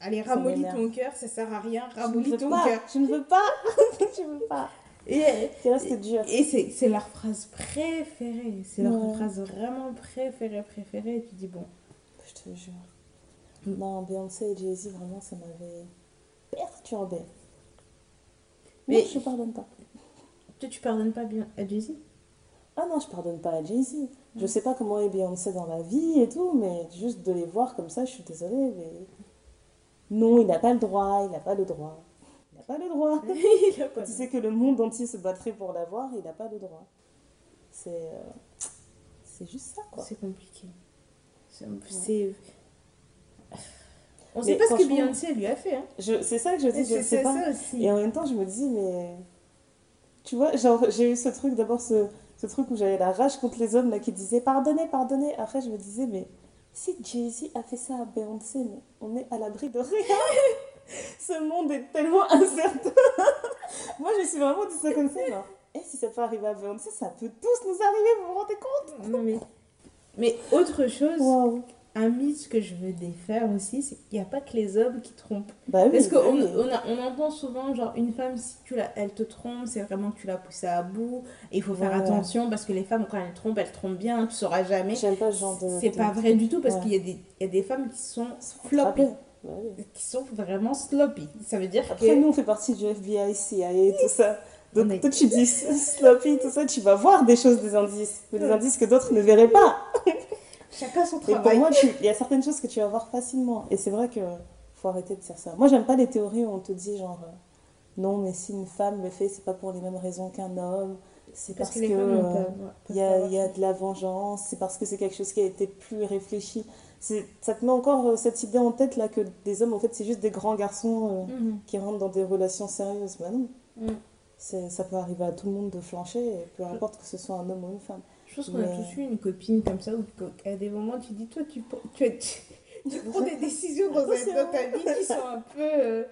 Speaker 3: allez, ramollis ton cœur, ça sert à rien, ramollis ton cœur.
Speaker 2: Je ne veux pas. [LAUGHS] je ne veux pas.
Speaker 3: Et,
Speaker 2: C'est dur.
Speaker 3: et c'est c'est leur phrase préférée. C'est leur
Speaker 2: Ouais.
Speaker 3: phrase vraiment préférée, préférée. Et tu dis bon.
Speaker 2: Te jure. Non, Beyoncé et Jay-Z, vraiment, ça m'avait perturbé. Mais
Speaker 3: Mais-
Speaker 2: je pardonne pas.
Speaker 3: Toi, tu pardonnes pas bien à Jay-Z?
Speaker 2: Ah non, je pardonne pas à Jay-Z. Je sais pas comment est Beyoncé dans la vie et tout, mais juste de les voir comme ça, je suis désolée, mais. Non, il n'a pas le droit, il n'a pas le droit. Il n'a pas le droit. [LAUGHS]
Speaker 3: Il a pas
Speaker 2: Quand tu sais que le monde entier se battrait pour l'avoir, il n'a pas le droit. C'est. euh, C'est juste ça, quoi.
Speaker 3: C'est compliqué. C'est. On
Speaker 2: Mais
Speaker 3: sait pas ce que Beyoncé lui a fait. Hein.
Speaker 2: C'est ça que je dis, je sais pas.
Speaker 3: ça aussi.
Speaker 2: Et en même temps, je me dis, mais. Tu vois, genre, j'ai eu ce truc, d'abord, ce, ce truc où j'avais la rage contre les hommes là, qui disaient pardonnez, pardonnez. Après, je me disais, mais si Jay-Z a fait ça à Beyoncé, mais on est à l'abri de rien. [LAUGHS] ce monde est tellement incertain. [LAUGHS] Moi, je me suis vraiment dit ça comme ça. Et si ça peut arriver à Beyoncé, ça peut tous nous arriver, vous vous rendez compte?
Speaker 3: Non, mais... mais autre chose,
Speaker 2: Waouh.
Speaker 3: un mythe que je veux défaire aussi, c'est qu'il n'y a pas que les hommes qui trompent.
Speaker 2: Bah oui,
Speaker 3: Parce
Speaker 2: bah
Speaker 3: qu'on
Speaker 2: oui.
Speaker 3: on, entend souvent, genre, une femme, si tu la, elle te trompe, c'est vraiment que tu l'as poussée à bout. Et il faut faire
Speaker 2: Ouais.
Speaker 3: attention parce que les femmes, quand elles trompent, elles trompent bien, tu sauras jamais.
Speaker 2: J'aime pas ce genre de.
Speaker 3: C'est pas vrai du tout parce
Speaker 2: Ouais.
Speaker 3: qu'il y, a des- il y a des femmes qui sont floppy.
Speaker 2: Bah.
Speaker 3: Qui sont vraiment sloppy. Ça veut dire
Speaker 2: Après,
Speaker 3: que.
Speaker 2: nous, on fait partie du FBI, CIA et tout ça. Donc,
Speaker 3: On est-
Speaker 2: toi, tu dis sloppy, tout ça, tu vas voir des choses, des indices. Des indices que d'autres ne verraient pas. [LAUGHS]
Speaker 3: Chacun son
Speaker 2: Et pour
Speaker 3: travail.
Speaker 2: moi, il y a certaines choses que tu vas voir facilement. Et c'est vrai que faut arrêter de dire ça. Moi, j'aime pas les théories où on te dit, genre, euh, non, mais si une femme le fait, c'est pas pour les mêmes raisons qu'un homme. C'est parce,
Speaker 3: parce que
Speaker 2: euh, y a, il y a de la vengeance, c'est parce que c'est quelque chose qui a été plus réfléchi. Ça te met encore euh, cette idée en tête là que des hommes, en fait, c'est juste des grands garçons euh,
Speaker 3: Mhm.
Speaker 2: qui rentrent dans des relations sérieuses. Bah non.
Speaker 3: Mm.
Speaker 2: Ça peut arriver à tout le monde de flancher, peu importe que ce soit un homme ou une femme.
Speaker 3: Je pense qu'on a
Speaker 2: Mais-
Speaker 3: tous eu une copine comme ça où qu'à des moments tu dis toi tu, tu, tu, tu [LAUGHS] prends des décisions dans, un- dans ta vie qui sont un peu euh,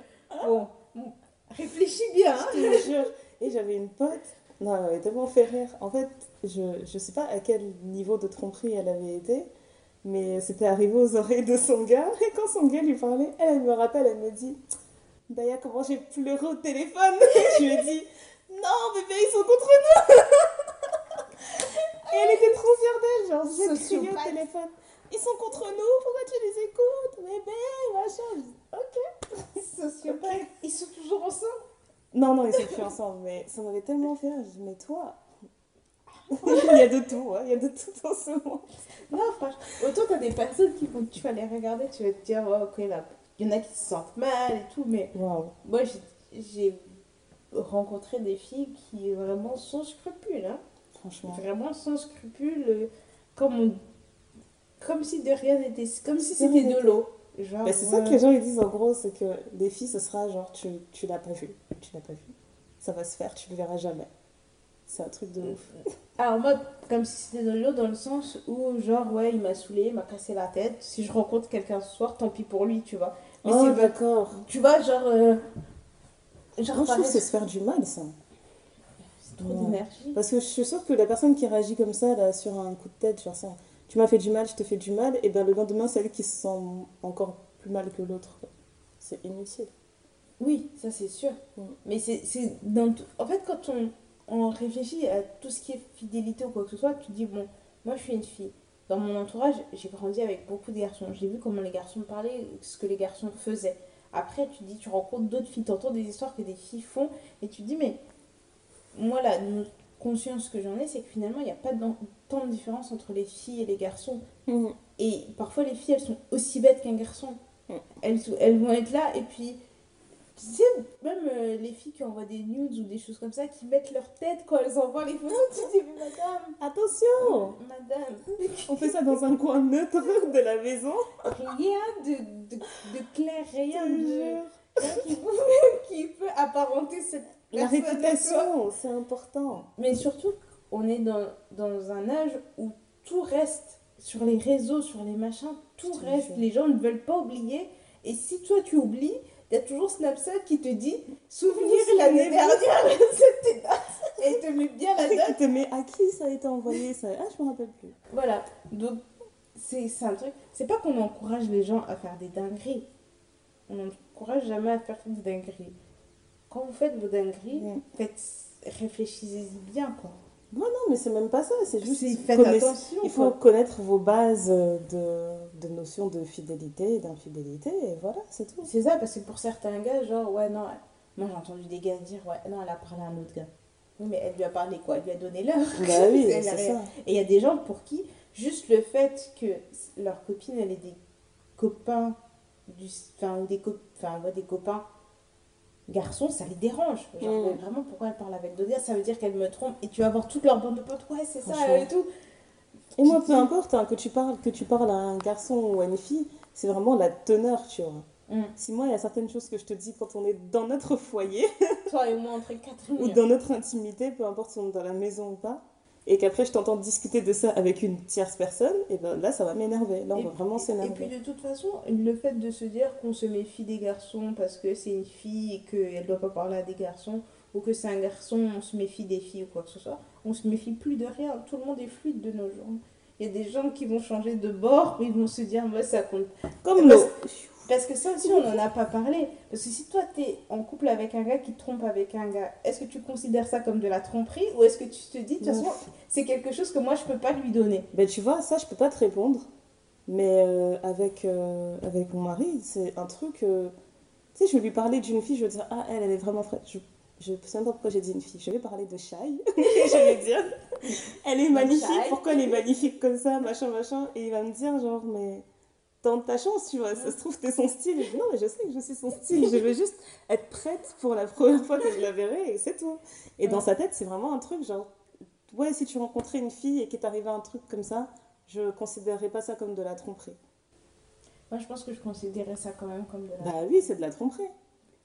Speaker 3: bon, bon, réfléchis bien hein.
Speaker 2: Je te jure. Et j'avais une pote, non, elle m'avait tellement fait rire. En fait, je, je sais pas à quel niveau de tromperie elle avait été, mais c'était arrivé aux oreilles de son gars. Et quand son gars lui parlait, elle, elle me rappelle, elle me dit Daya, comment j'ai pleuré au téléphone [LAUGHS] Je lui ai dit Non, bébé, ils sont contre nous [LAUGHS] Et elle était trop fière d'elle, genre, j'ai crié au téléphone Ils sont contre nous, pourquoi tu les écoutes Bébé, machin. Ok. [LAUGHS]
Speaker 3: sociopathe ils sont toujours ensemble?
Speaker 2: Non, non, ils sont plus ensemble, mais ça m'avait tellement fait rire. Je dis, mais toi, il y a de tout, hein, il y a de tout dans ce monde.
Speaker 3: non franchement autant t'as des personnes qui vont tu vas les regarder tu vas te dire oh, ok là il y en a qui se sentent mal et tout mais moi j'ai- rencontré des filles qui vraiment sans scrupules hein
Speaker 2: Franchement.
Speaker 3: vraiment sans scrupules, euh, comme, on- comme si de rien n'était, comme si c'était de l'eau.
Speaker 2: Mais c'est ça que les gens ils disent en gros, c'est que les filles, ce sera genre, tu, tu l'as pas vu, tu l'as pas vu. Ça va se faire, tu le verras jamais. C'est un truc de ouf.
Speaker 3: Alors moi, comme si c'était de l'eau dans le sens où, genre, ouais, il m'a saoulé, il m'a cassé la tête. Si je rencontre quelqu'un ce soir, tant pis pour lui, tu vois. Mais
Speaker 2: oh, d'accord.
Speaker 3: tu vois, genre, euh, genre,
Speaker 2: Moi, je trouve
Speaker 3: pareil,
Speaker 2: que c'est se faire du mal, ça.
Speaker 3: c'est trop
Speaker 2: Ouais.
Speaker 3: d'énergie.
Speaker 2: Parce que je suis sûre que la personne qui réagit comme ça, là, sur un coup de tête, genre ça, tu m'as fait du mal, je te fais du mal, et ben le lendemain, c'est elle qui se sent encore plus mal que l'autre. C'est inutile.
Speaker 3: Oui, ça c'est sûr.
Speaker 2: Mm.
Speaker 3: Mais c'est c'est dans tout- En fait, quand on, on réfléchit à tout ce qui est fidélité ou quoi que ce soit, tu te dis, bon, moi je suis une fille. Dans mon entourage, j'ai grandi avec beaucoup de garçons. J'ai vu comment les garçons parlaient, ce que les garçons faisaient. Après, tu dis, tu rencontres d'autres filles, tu entends des histoires que des filles font, et tu te dis, mais moi, la conscience que j'en ai, c'est que finalement, il n'y a pas tant de différence entre les filles et les garçons. Et parfois, les filles, elles sont aussi bêtes qu'un garçon.
Speaker 2: Mm.
Speaker 3: Elles vont être là, et puis, tu sais, même euh, les filles qui envoient des nudes ou des choses comme ça, qui mettent leur tête quand elles envoient les photos, tu dis, mais madame,
Speaker 2: Attention
Speaker 3: madame,
Speaker 2: On fait ça dans un coin neutre de la maison.
Speaker 3: rien de, de, de clair, rien de. rien qui, [LAUGHS] qui peut apparenter cette
Speaker 2: La réputation, c'est important.
Speaker 3: Mais surtout, on est dans, dans un âge où tout reste sur les réseaux, sur les machins, tout reste. Les gens ne veulent pas oublier. Et si toi tu oublies, il y a toujours Snapchat qui te dit souvenir l'année dernière, date. Et il te met bien la date.
Speaker 2: Te met à qui ça a été envoyé ça? Ah, je me rappelle plus.
Speaker 3: Voilà. Donc, c'est un truc. C'est pas qu'on encourage les gens à faire des dingueries. On n'encourage jamais à faire des dingueries. Quand vous faites vos dingueries, faites, réfléchissez bien, quoi.
Speaker 2: Non, non, mais c'est même pas ça. C'est juste.
Speaker 3: Faites
Speaker 2: connaiss-
Speaker 3: attention.
Speaker 2: Il faut
Speaker 3: quoi.
Speaker 2: connaître vos bases de, de notions de fidélité et d'infidélité, et voilà, c'est tout.
Speaker 3: C'est ça, parce que pour certains gars, genre, ouais, non. Moi, j'ai entendu des gars dire, ouais, non, elle a parlé à un autre gars. Oui, mais elle lui a parlé quoi? Elle lui a donné l'heure.
Speaker 2: Bah oui, [LAUGHS] c'est ça.
Speaker 3: Et il y a des gens pour qui, juste le fait que leur copine, elle ait des copains, du, enfin, ou des, co- enfin, ouais, des copains garçons, ça les dérange. Genre,
Speaker 2: Mm.
Speaker 3: vraiment, pourquoi elle parle avec d'autres gars? Ça veut dire qu'elle me trompe et tu vas voir toute leur bande de potes, ouais, c'est ça et tout.
Speaker 2: Et moi, peu importe hein, que tu parles que tu parles à un garçon ou à une fille, c'est vraiment la teneur, tu vois.
Speaker 3: Mm.
Speaker 2: Si moi, il y a certaines choses que je te dis quand on est dans notre foyer [LAUGHS]
Speaker 3: Toi et moi, entre quatre
Speaker 2: ou dans notre intimité, peu importe si on est dans la maison ou pas, et qu'après je t'entends discuter de ça avec une tierce personne, et ben là, ça va m'énerver. Là, on
Speaker 3: Et-
Speaker 2: va vraiment
Speaker 3: Et puis
Speaker 2: s'énerver.
Speaker 3: de toute façon, le fait de se dire qu'on se méfie des garçons parce que c'est une fille et qu'elle ne doit pas parler à des garçons, ou que c'est un garçon, on se méfie des filles ou quoi que ce soit, on se méfie plus de rien. Tout le monde est fluide de nos jours. Il y a des gens qui vont changer de bord, ils vont se dire, moi ça compte.
Speaker 2: Comme l'eau.
Speaker 3: Parce que ça aussi, on n'en a pas parlé. Parce que si toi, tu es en couple avec un gars qui te trompe avec un gars, est-ce que tu considères ça comme de la tromperie ou est-ce que tu te dis, de toute façon, c'est quelque chose que moi, je peux pas lui donner?
Speaker 2: Ben, tu vois, ça, je peux pas te répondre. Mais euh, avec, euh, avec mon mari, c'est un truc. euh, Tu sais, je vais lui parler d'une fille, je vais dire, ah, elle, elle est vraiment fraîche. Je, je sais même pas pourquoi j'ai dit une fille. Je vais parler de Shai. [LAUGHS] je vais dire, elle est magnifique. Pourquoi elle est magnifique comme ça, machin, machin. Et il va me dire, genre, mais tente ta chance, tu vois. Ça se trouve, t'es son style. Et je dis, non, mais je sais que je suis son style. Je veux juste être prête pour la première fois que je la verrai et c'est tout. Et dans sa tête, c'est vraiment un truc, genre, ouais, si tu rencontrais une fille et qu'il t'arrivait un truc comme ça, je considérerais pas ça comme de la tromperie.
Speaker 3: Moi, je pense que je considérais ça quand même comme de la.
Speaker 2: Bah oui, c'est de la tromperie.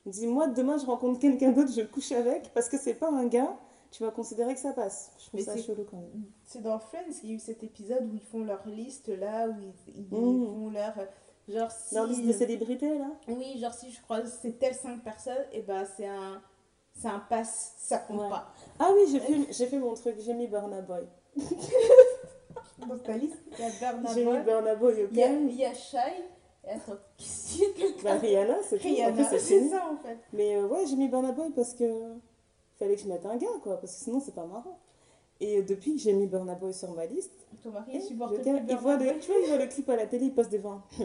Speaker 2: Dis-moi, demain, je rencontre quelqu'un d'autre, je couche avec, parce que c'est pas un gars, tu vas considérer que ça passe. Je trouve
Speaker 3: Mais
Speaker 2: ça
Speaker 3: c'est-
Speaker 2: chelou quand même.
Speaker 3: C'est dans Friends qu'il y a eu cet épisode où ils font leur liste là, où ils, ils
Speaker 2: Mm.
Speaker 3: font leur. Genre si.
Speaker 2: Leur liste de célébrités, là
Speaker 3: Oui, genre si je croise c'est telle 5 personnes, et ben c'est un. C'est un pass, ça compte
Speaker 2: Ouais.
Speaker 3: pas.
Speaker 2: Ah oui, j'ai fait, j'ai fait mon truc, j'ai mis Burna Boy. [LAUGHS]
Speaker 3: Dans ta liste, il y a Burna
Speaker 2: J'ai mis
Speaker 3: Boy,
Speaker 2: Burna Boy, ok
Speaker 3: il y a, il y a Shai, attends, qu'est-ce quelqu'un
Speaker 2: Bah Rihanna, c'est
Speaker 3: Rihanna,
Speaker 2: plus, c'est
Speaker 3: ça en fait.
Speaker 2: Mais euh, ouais, j'ai mis Burna Boy parce que fallait que je mette un gars, quoi, parce que sinon, c'est pas marrant. Et euh, depuis que j'ai mis Burna Boy sur ma liste,
Speaker 3: Ton mari
Speaker 2: Eh,
Speaker 3: il supporte
Speaker 2: je
Speaker 3: plus
Speaker 2: tiens, il
Speaker 3: Burna
Speaker 2: voit
Speaker 3: Boy.
Speaker 2: le, tu vois, il voit le clip à la télé, il passe devant. [LAUGHS]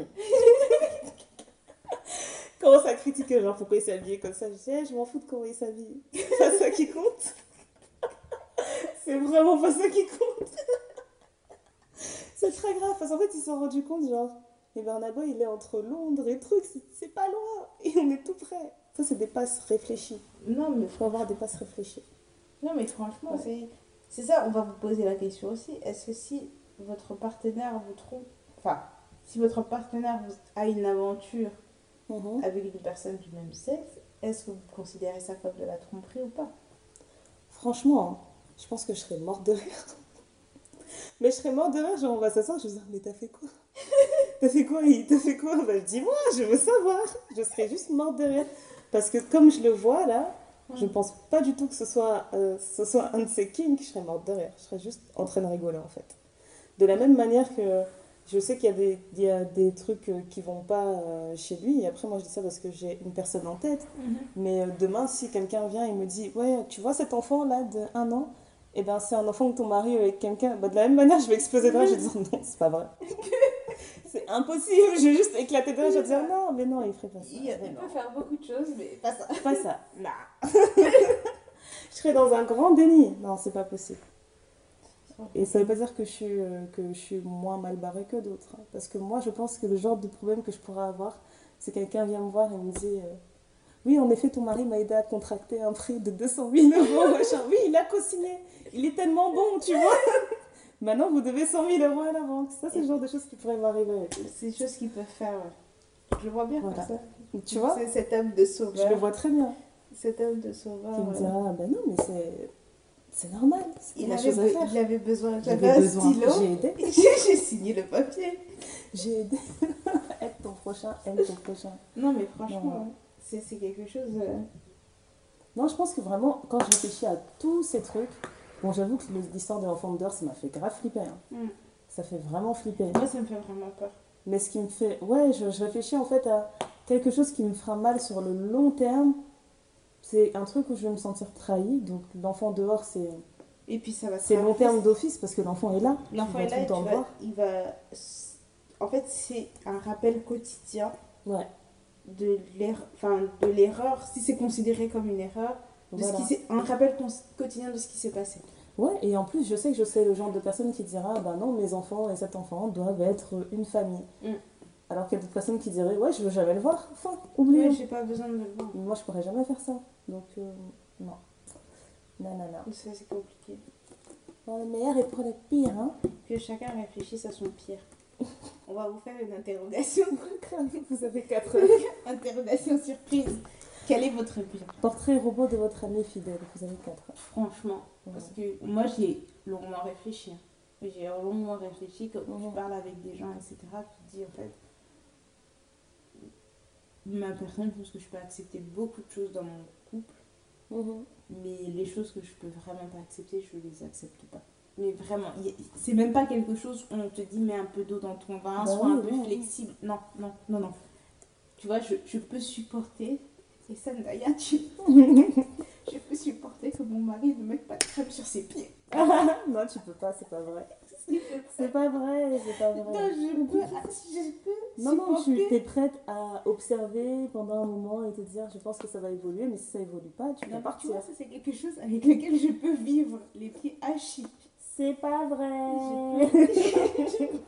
Speaker 2: Commence à critiquer, genre pourquoi il habillé comme ça. Je dis, Eh, je m'en fous de comment il s'habille. C'est pas ça qui compte. [LAUGHS] C'est vraiment pas ça qui compte. [LAUGHS] C'est très grave, parce qu'en fait, ils se sont rendus compte, genre, mais Burna Boy, il est entre Londres et trucs, c'est- pas loin, et on est tout près. Ça, c'est des passes réfléchies.
Speaker 3: Non, mais
Speaker 2: Il faut avoir des passes réfléchies.
Speaker 3: Non, mais franchement,
Speaker 2: Ouais.
Speaker 3: c'est ça, on va vous poser la question aussi. Est-ce que si votre partenaire vous trompe, enfin, si votre partenaire vous- a une aventure
Speaker 2: Mhm.
Speaker 3: avec une personne du même sexe, est-ce que vous considérez ça comme de la tromperie ou pas?
Speaker 2: Franchement, hein, je pense que je serais morte de rire. [LAUGHS] Mais je serais morte de rire, genre on va s'asseoir, je vais dire, mais t'as fait quoi? [LAUGHS] T'as fait quoi Il t'a fait quoi? Bah dis-moi, je veux savoir. Je serais juste morte de rire. Parce que comme je le vois là, je ne pense pas du tout que ce soit, euh, ce soit un de ces kinks, je serais morte de rire. Je serais juste en train de rigoler en fait. De la même manière que je sais qu'il y a des, il y a des trucs euh, qui vont pas euh, chez lui, et après moi je dis ça parce que j'ai une personne en tête. Mais euh, demain, si quelqu'un vient et me dit Ouais, tu vois cet enfant là de un an Eh ben c'est un enfant que ton mari avec quelqu'un. Bah, de la même manière, je vais exploser de rire. Je vais dire Non, c'est pas vrai. [LAUGHS] [LAUGHS] c'est impossible. Je vais juste éclater de rire. Je vais dire Non, mais non, il ferait pas ça.
Speaker 3: Il, peut faire beaucoup de choses, mais pas ça.
Speaker 2: Pas ça. Non. [LAUGHS] je serais dans un grand déni. Non, c'est pas possible. Et ça veut pas dire que je suis, euh, que je suis moins mal barrée que d'autres. hein. Parce que moi, je pense que le genre de problème que je pourrais avoir, c'est quelqu'un vient me voir et me dit euh, Oui, en effet, ton mari m'a aidé à contracter un prix de 200 000 euros. machin. Oui, il a co-signé. Il est tellement bon, tu vois. Maintenant, vous devez 100 000 euros à la banque. Ça, c'est le genre de choses qui pourraient m'arriver.
Speaker 3: C'est des choses qu'ils peuvent faire. ouais. Je le vois bien
Speaker 2: Voilà.
Speaker 3: comme ça.
Speaker 2: Tu vois
Speaker 3: C'est cet homme de
Speaker 2: Je le
Speaker 3: sauveur.
Speaker 2: vois très bien.
Speaker 3: Cet homme de sauveur.
Speaker 2: Qui me dit Ah, ben non, mais c'est. C'est normal.
Speaker 3: Il avait,
Speaker 2: chose à faire.
Speaker 3: il avait besoin,
Speaker 2: J'avais
Speaker 3: un
Speaker 2: besoin.
Speaker 3: stylo.
Speaker 2: J'ai aidé. [LAUGHS]
Speaker 3: J'ai signé le papier.
Speaker 2: J'ai aidé. [LAUGHS] aide ton prochain, aide ton prochain.
Speaker 3: Non, mais franchement, c'est quelque chose. euh,
Speaker 2: Non, je pense que vraiment, quand je réfléchis à tous ces trucs, bon, j'avoue que l'histoire de l'enfant de dehors, ça m'a fait grave flipper. hein.
Speaker 3: Mm.
Speaker 2: Ça fait vraiment flipper.
Speaker 3: Moi, ça me fait vraiment peur.
Speaker 2: Mais ce qui me fait. Ouais, je, je réfléchis en fait à quelque chose qui me fera mal sur le long terme. C'est un truc où je vais me sentir trahi. Donc, l'enfant dehors, c'est
Speaker 3: Et puis ça va
Speaker 2: c'est long terme d'office parce que l'enfant est là.
Speaker 3: L'enfant est là et tu vas- il va. En fait, c'est un rappel quotidien
Speaker 2: Ouais,
Speaker 3: de l'erreur, enfin de l'erreur, si c'est considéré comme une erreur,
Speaker 2: voilà.
Speaker 3: un rappel quotidien de ce qui s'est passé.
Speaker 2: Ouais, et en plus, je sais que je sais le genre de personne qui dira Bah non, mes enfants et cet enfant doivent être une famille.
Speaker 3: Mm.
Speaker 2: Alors qu'il y a d'autres personnes qui diraient Ouais, je veux jamais le voir. Enfin,
Speaker 3: Oui,
Speaker 2: oublions.
Speaker 3: j'ai pas besoin de le voir.
Speaker 2: Moi, je pourrais jamais faire ça. Donc, euh, non. Non, non, non.
Speaker 3: Ça, c'est compliqué.
Speaker 2: Pour le meilleur et pour le pire, hein.
Speaker 3: Que chacun réfléchisse à son pire. On va vous faire une interrogation. [LAUGHS]
Speaker 2: Vous avez 4 heures. [LAUGHS]
Speaker 3: interrogation surprise. Quel est votre
Speaker 2: Portrait robot de votre ami fidèle. Vous avez 4 heures.
Speaker 3: Franchement, parce que moi j'ai longuement réfléchi. hein. J'ai longuement réfléchi quand tu parles avec des gens, etc. Tu te dis en fait, ma personne, je pense que je peux accepter beaucoup de choses dans mon couple,
Speaker 2: Mhm.
Speaker 3: mais les choses que je peux vraiment pas accepter, je les accepte pas. Mais vraiment, c'est même pas quelque chose où on te dit mets un peu d'eau dans ton vin,
Speaker 2: Bah
Speaker 3: sois
Speaker 2: oui,
Speaker 3: un peu
Speaker 2: oui.
Speaker 3: flexible. Non, non, non, non. Tu vois, je, je peux supporter, et ça, Naya, tu, [LAUGHS] je peux supporter que mon mari ne mette pas de crème sur ses pieds. [LAUGHS]
Speaker 2: non, tu peux pas, c'est pas vrai. [LAUGHS] C'est pas vrai, c'est pas
Speaker 3: Non,
Speaker 2: vrai.
Speaker 3: je peux, je peux
Speaker 2: Non, non, tu es prête à observer pendant un moment et te dire je pense que ça va évoluer, mais si ça évolue pas, tu
Speaker 3: Non,
Speaker 2: vas
Speaker 3: mais tu vois,
Speaker 2: partir.
Speaker 3: ça c'est quelque chose avec lequel je peux vivre, les pieds hachis.
Speaker 2: C'est pas vrai.
Speaker 3: je peux.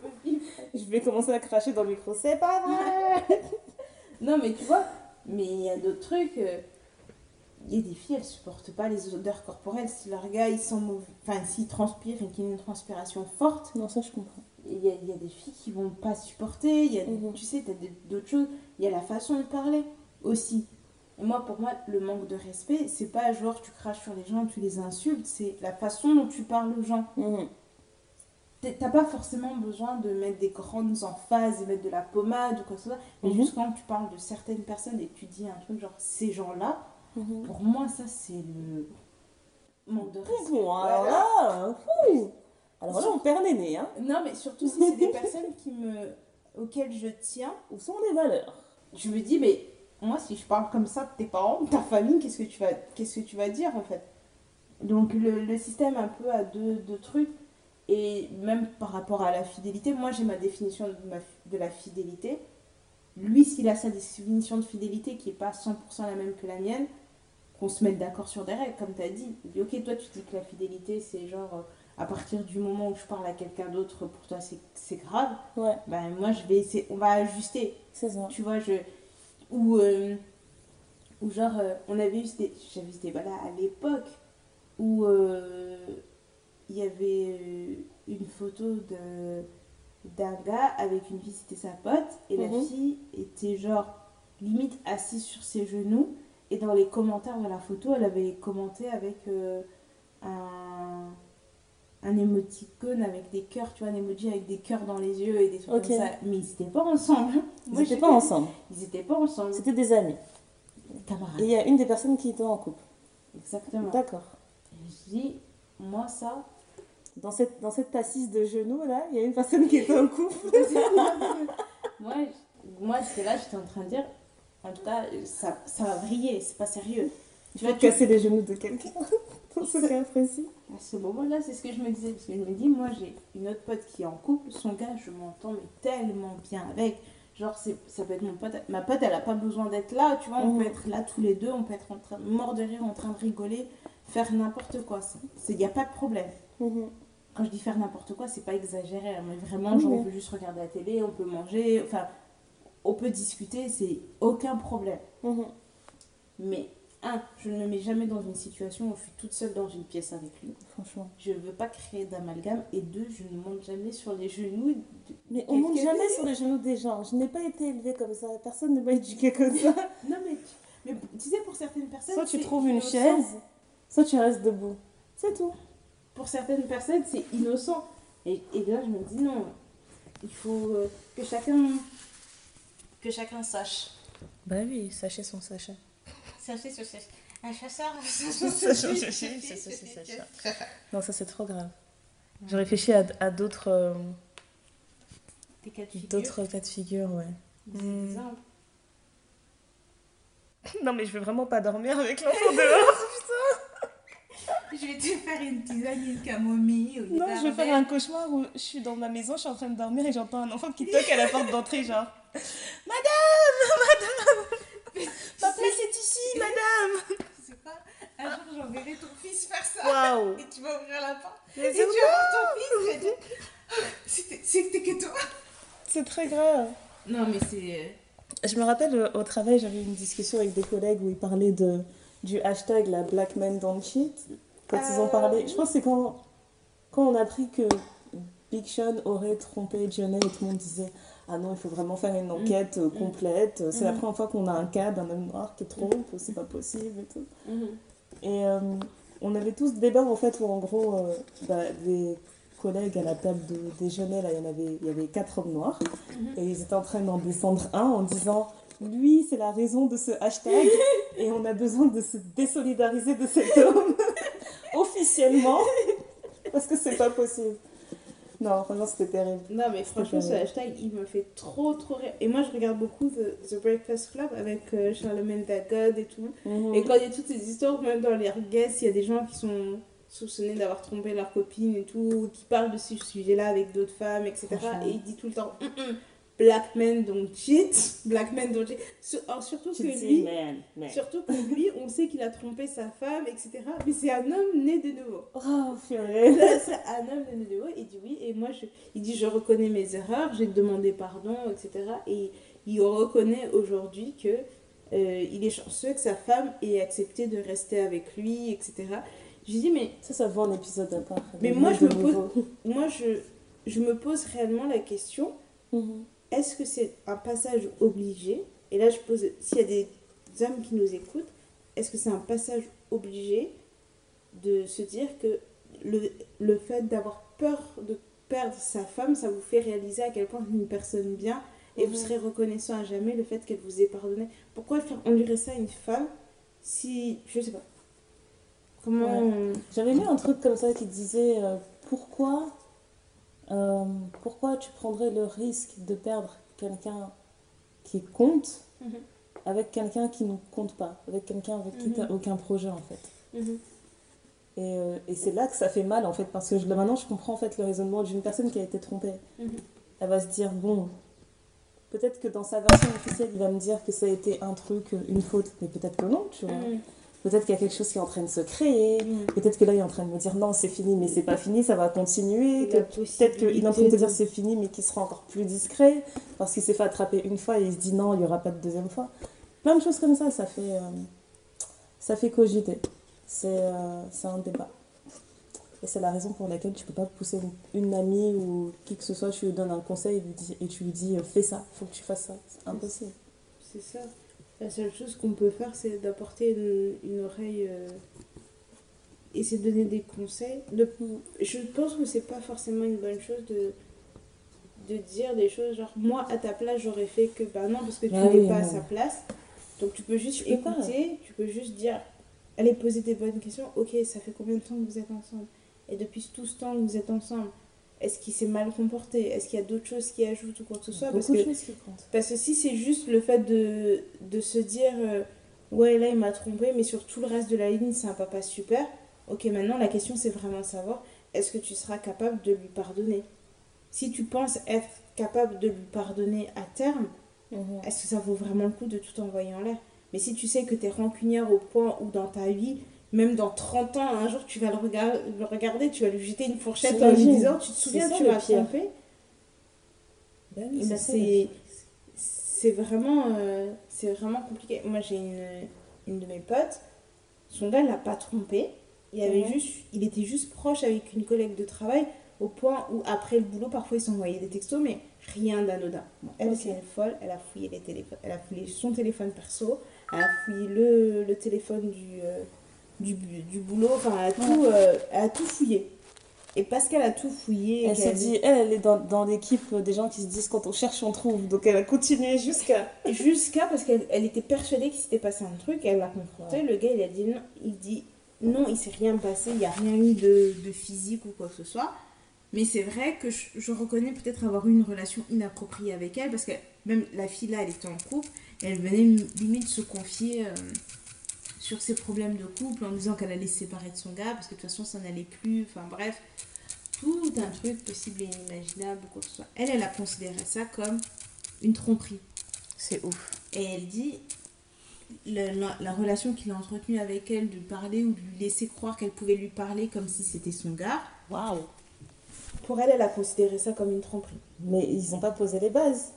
Speaker 2: Je vais commencer à cracher dans le micro, c'est pas vrai.
Speaker 3: Non, mais tu vois, mais il y a d'autres trucs. euh, Il y a des filles, elles supportent pas les odeurs corporelles. Si leur gars, il sent mauvais, enfin, s'il transpire et qu'il y a une transpiration forte,
Speaker 2: Non, ça je comprends.
Speaker 3: il y a, il y a des filles qui vont pas supporter. Il y a,
Speaker 2: Mhm.
Speaker 3: Tu sais, tu as d'autres choses. Il y a la façon de parler aussi. Et moi, pour moi, le manque de respect, c'est pas genre tu craches sur les gens, tu les insultes, c'est la façon dont tu parles aux gens.
Speaker 2: Mhm.
Speaker 3: T'as pas forcément besoin de mettre des grandes emphases et mettre de la pommade ou quoi que ce soit, mais
Speaker 2: Mhm.
Speaker 3: juste quand tu parles de certaines personnes et que tu dis un truc genre ces gens-là,
Speaker 2: Mhm.
Speaker 3: pour moi, ça c'est le manque de respect.
Speaker 2: Bon, alors là, fou. alors là, on perd les nez, hein.
Speaker 3: Non, mais surtout si c'est des personnes qui me... auxquelles je tiens, [LAUGHS]
Speaker 2: Où sont les valeurs?
Speaker 3: Je me dis, mais moi, si je parle comme ça de tes parents, de ta famille, qu'est-ce que tu vas, qu'est-ce que tu vas dire en fait? Donc le, le système un peu a deux, deux trucs. Et même par rapport à la fidélité, moi j'ai ma définition de, ma, de la fidélité. Lui, s'il a sa définition de fidélité qui n'est pas 100% la même que la mienne, qu'on se mette d'accord sur des règles, comme tu as dit. Ok, toi tu dis que la fidélité c'est genre euh, à partir du moment où je parle à quelqu'un d'autre, pour toi c'est, grave.
Speaker 2: Ouais,
Speaker 3: Ben moi je vais essayer, on va ajuster
Speaker 2: c'est ça.
Speaker 3: tu vois, je. Ou, euh, ou genre, euh, on avait eu des. J'avais eu ce débat-là à l'époque où euh, il y avait euh, une photo de d'un gars avec une fille, c'était sa pote, et la
Speaker 2: Mhm.
Speaker 3: fille était genre limite assise sur ses genoux, et dans les commentaires de la photo, elle avait commenté avec euh, un un émoticône avec des cœurs, tu vois, un emoji avec des cœurs dans les yeux et des trucs comme ça. Mais ils n'étaient pas ensemble. [LAUGHS]
Speaker 2: Ils n'étaient pas ensemble.
Speaker 3: Ils étaient pas ensemble.
Speaker 2: C'était des amis.
Speaker 3: Camarades.
Speaker 2: Et il y a une des personnes qui était en couple.
Speaker 3: Exactement.
Speaker 2: D'accord.
Speaker 3: Je dis, moi, ça.
Speaker 2: Dans cette, dans cette assise de genoux, là, il y a une personne qui était en couple.
Speaker 3: moi, moi là, j'étais en train de dire, en tout cas, ça, ça va vriller, c'est pas sérieux. Tu tu
Speaker 2: Casser les genoux de quelqu'un. [LAUGHS] Dans ce cas précis.
Speaker 3: À ce moment-là, c'est ce que je me disais. Parce que je me dis, moi, j'ai une autre pote qui est en couple. Son gars, je m'entends mais tellement bien avec. Genre, ça peut être mon pote. Ma pote, elle a pas besoin d'être là. Tu vois, on
Speaker 2: Mhm.
Speaker 3: peut être là tous les deux. On peut être en train mort de rire, en train de rigoler, faire n'importe quoi. Il n'y a pas de problème.
Speaker 2: Mhm.
Speaker 3: Quand je dis faire n'importe quoi, c'est pas exagéré. hein, Mais vraiment, genre, on peut juste regarder la télé, on peut manger. Enfin, on peut discuter, c'est aucun problème.
Speaker 2: Mhm.
Speaker 3: Mais, un, je ne me mets jamais dans une situation où je suis toute seule dans une pièce avec lui.
Speaker 2: Franchement.
Speaker 3: Je ne veux pas créer d'amalgame. Et deux, je ne monte jamais sur les genoux. de-
Speaker 2: Mais on monte jamais sur les genoux des gens. Je n'ai pas été élevée comme ça. Personne ne m'a éduquée comme ça. [LAUGHS]
Speaker 3: Non, mais tu, mais tu sais, pour certaines personnes.
Speaker 2: Soit tu trouves une chaise, soit tu restes debout.
Speaker 1: C'est tout.
Speaker 3: Pour certaines personnes, c'est innocent. Et, et là, je me dis non, il faut euh, que chacun que chacun sache.
Speaker 2: Bah oui, sachez son sachet.
Speaker 3: Sachez ce c'est un chasseur.
Speaker 2: Non, ça c'est trop grave. Je réfléchis à, à d'autres euh,
Speaker 3: Des cas de figure.
Speaker 2: d'autres cas de figure, ouais.
Speaker 3: Des exemples. [LAUGHS]
Speaker 2: Non, mais je vais vraiment pas dormir avec l'enfant dehors. [LAUGHS]
Speaker 3: Je vais te faire une tisane, une camomille. Ou une
Speaker 2: Non, je vais faire un cauchemar où je suis dans ma maison, je suis en train de dormir et j'entends un enfant qui toque à la porte d'entrée, genre Madame [LAUGHS] Madame Ma place est ici, madame [LAUGHS]
Speaker 3: Je sais pas, un jour j'enverrai ton fils faire ça.
Speaker 2: Waouh
Speaker 3: Et tu vas ouvrir la porte.
Speaker 2: Mais
Speaker 3: Et tu
Speaker 2: c'est
Speaker 3: vas voir ton fils. [LAUGHS] C'était que toi.
Speaker 2: C'est très grave.
Speaker 3: Non, mais c'est.
Speaker 2: Je me rappelle euh, au travail, j'avais eu une discussion avec des collègues où ils parlaient de, du hashtag la Black Men Don't Cheat. Quand ils ont parlé, je pense que c'est quand, quand on a appris que Big Sean aurait trompé Johnny et tout le monde disait Ah non, il faut vraiment faire une enquête euh, complète. C'est la
Speaker 3: Mhm.
Speaker 2: première fois qu'on a un cas d'un homme noir qui trompe, c'est pas possible et tout. Et euh, on avait tous ce débat en fait où en gros, euh, bah, des collègues à la table de déjeuner, là, il y en avait, il y avait quatre hommes noirs et ils étaient en train d'en descendre un en disant lui c'est la raison de ce hashtag et on a besoin de se désolidariser de cet homme officiellement [LAUGHS] parce que c'est pas possible. Non, franchement c'était terrible.
Speaker 3: Non, mais franchement, ce
Speaker 2: terrible.
Speaker 3: hashtag, il me fait trop, trop rire. Et moi, je regarde beaucoup The, The Breakfast Club avec euh, Charlemagne Dagod et tout. Et quand il y a toutes ces histoires, même dans les guests, il y a des gens qui sont soupçonnés d'avoir trompé leur copine et tout, ou qui parlent de ce sujet-là avec d'autres femmes, etc. Et il dit tout le temps Hum, hum, Black men don't cheat. Black men don't cheat. Alors, surtout que lui.
Speaker 2: man, man.
Speaker 3: Surtout que lui, on sait qu'il a trompé sa femme, etc. Mais c'est un homme né de nouveau.
Speaker 2: Oh, purée.
Speaker 3: C'est un homme né de nouveau. Il dit oui. Et moi, je, il dit je reconnais mes erreurs, j'ai demandé pardon, etc. Et il reconnaît aujourd'hui que euh, il est chanceux que sa femme ait accepté de rester avec lui, etc. J'ai dit mais
Speaker 2: Ça, ça vaut un épisode à part.
Speaker 3: Mais moi, je me pose- moi, je, je me pose réellement la question
Speaker 2: Mhm.
Speaker 3: Est-ce que c'est un passage obligé? Et là, je pose, s'il y a des hommes qui nous écoutent, est-ce que c'est un passage obligé de se dire que le, le fait d'avoir peur de perdre sa femme, ça vous fait réaliser à quel point une personne bien et vous
Speaker 2: Mhm.
Speaker 3: serez reconnaissant à jamais le fait qu'elle vous ait pardonné? Pourquoi faire endurer ça à une femme si. Je sais pas. Comment.
Speaker 2: J'avais lu un truc comme ça qui disait euh, pourquoi, euh, pourquoi tu prendrais le risque de perdre quelqu'un qui compte
Speaker 3: Mhm.
Speaker 2: avec quelqu'un qui ne compte pas, avec quelqu'un avec qui tu n'as
Speaker 3: Mhm.
Speaker 2: aucun projet en fait.
Speaker 3: Mhm.
Speaker 2: Et, euh, et c'est là que ça fait mal en fait, parce que je- maintenant je comprends en fait le raisonnement d'une personne qui a été trompée.
Speaker 3: Mhm.
Speaker 2: Elle va se dire, bon, peut-être que dans sa version officielle, il va me dire que ça a été un truc, une faute, mais peut-être que non, tu vois. Peut-être qu'il y a quelque chose qui est en train de se créer.
Speaker 3: Mhm.
Speaker 2: Peut-être que là, il est en train de me dire non, c'est fini, mais c'est pas fini, ça va continuer. Peut-être qu'il est en train de te dire c'est fini, mais qu'il sera encore plus discret parce qu'il s'est fait attraper une fois et il se dit non, il n'y aura pas de deuxième fois. Plein de choses comme ça, ça fait, euh, ça fait cogiter. C'est euh, un débat. Et c'est la raison pour laquelle tu peux pas pousser une, une amie ou qui que ce soit, tu lui donnes un conseil et, lui dis- et tu lui dis euh, fais ça, faut que tu fasses ça. C'est impossible.
Speaker 3: C'est ça. La seule chose qu'on peut faire, c'est d'apporter une, une oreille euh, et c'est de donner des conseils. De, je pense que c'est pas forcément une bonne chose de, de dire des choses genre moi à ta place j'aurais fait que bah non parce que tu
Speaker 2: Ah
Speaker 3: n'es
Speaker 2: oui,
Speaker 3: pas à sa place. Donc tu peux juste
Speaker 2: Tu peux pas.
Speaker 3: écouter, tu peux juste dire, allez poser des bonnes questions. Ok, ça fait combien de temps que vous êtes ensemble? Et depuis tout ce temps que vous êtes ensemble, est-ce qu'il s'est mal comporté? Est-ce qu'il y a d'autres choses qui ajoutent ou quoi que ce soit? Parce que
Speaker 2: qui comptent.
Speaker 3: parce que si c'est juste le fait de, de se dire euh, ouais là il m'a trompé mais sur tout le reste de la ligne c'est un papa super, ok maintenant la question c'est vraiment de savoir est-ce que tu seras capable de lui pardonner? Si tu penses être capable de lui pardonner à terme,
Speaker 2: Mhm.
Speaker 3: est-ce que ça vaut vraiment le coup de tout envoyer en l'air? Mais si tu sais que tu es rancunière au point où dans ta vie, même dans 30 ans, un jour tu vas le, regard- le regarder, tu vas lui jeter une fourchette en lui disant tu te souviens
Speaker 2: ça,
Speaker 3: tu m'as trompé
Speaker 2: Ben oui,
Speaker 3: c'est- vraiment, euh, c'est vraiment compliqué. Moi, j'ai une, une de mes potes, son gars l'a pas trompé. Il, avait juste, il était juste proche avec une collègue de travail au point où, après le boulot, parfois ils s'envoyaient des textos, mais rien d'anodin. Bon, elle,
Speaker 2: Ok.
Speaker 3: c'est une folle, elle a fouillé les téléphones, elle a fouillé son téléphone perso, elle a fouillé le, le téléphone du, euh, du, du boulot, enfin, elle a, tout, euh, elle a tout fouillé. Et parce qu'elle a tout fouillé,
Speaker 2: Elle s'est dit, elle, elle est dans, dans l'équipe des gens qui se disent quand on cherche, on trouve. Donc elle a continué jusqu'à.
Speaker 3: Jusqu'à parce qu'elle elle était persuadée qu'il s'était passé un truc, elle l'a confronté. Le gars, il a dit non, il dit non, il s'est rien passé, il n'y a rien eu de, de physique ou quoi que ce soit. Mais c'est vrai que je, je reconnais peut-être avoir eu une relation inappropriée avec elle parce que même la fille là, elle était en couple et elle venait limite se confier euh, sur ses problèmes de couple en disant qu'elle allait se séparer de son gars parce que de toute façon ça n'allait plus. Enfin bref, tout un truc possible et inimaginable quoi que ce soit. Elle, elle a considéré ça comme une tromperie.
Speaker 5: C'est ouf.
Speaker 3: Et elle dit la relation qu'il a entretenue avec elle, de parler ou de lui laisser croire qu'elle pouvait lui parler comme si c'était son gars.
Speaker 5: Waouh.
Speaker 3: Pour elle, elle a considéré ça comme une tromperie.
Speaker 2: Mais ils n'ont pas posé les bases.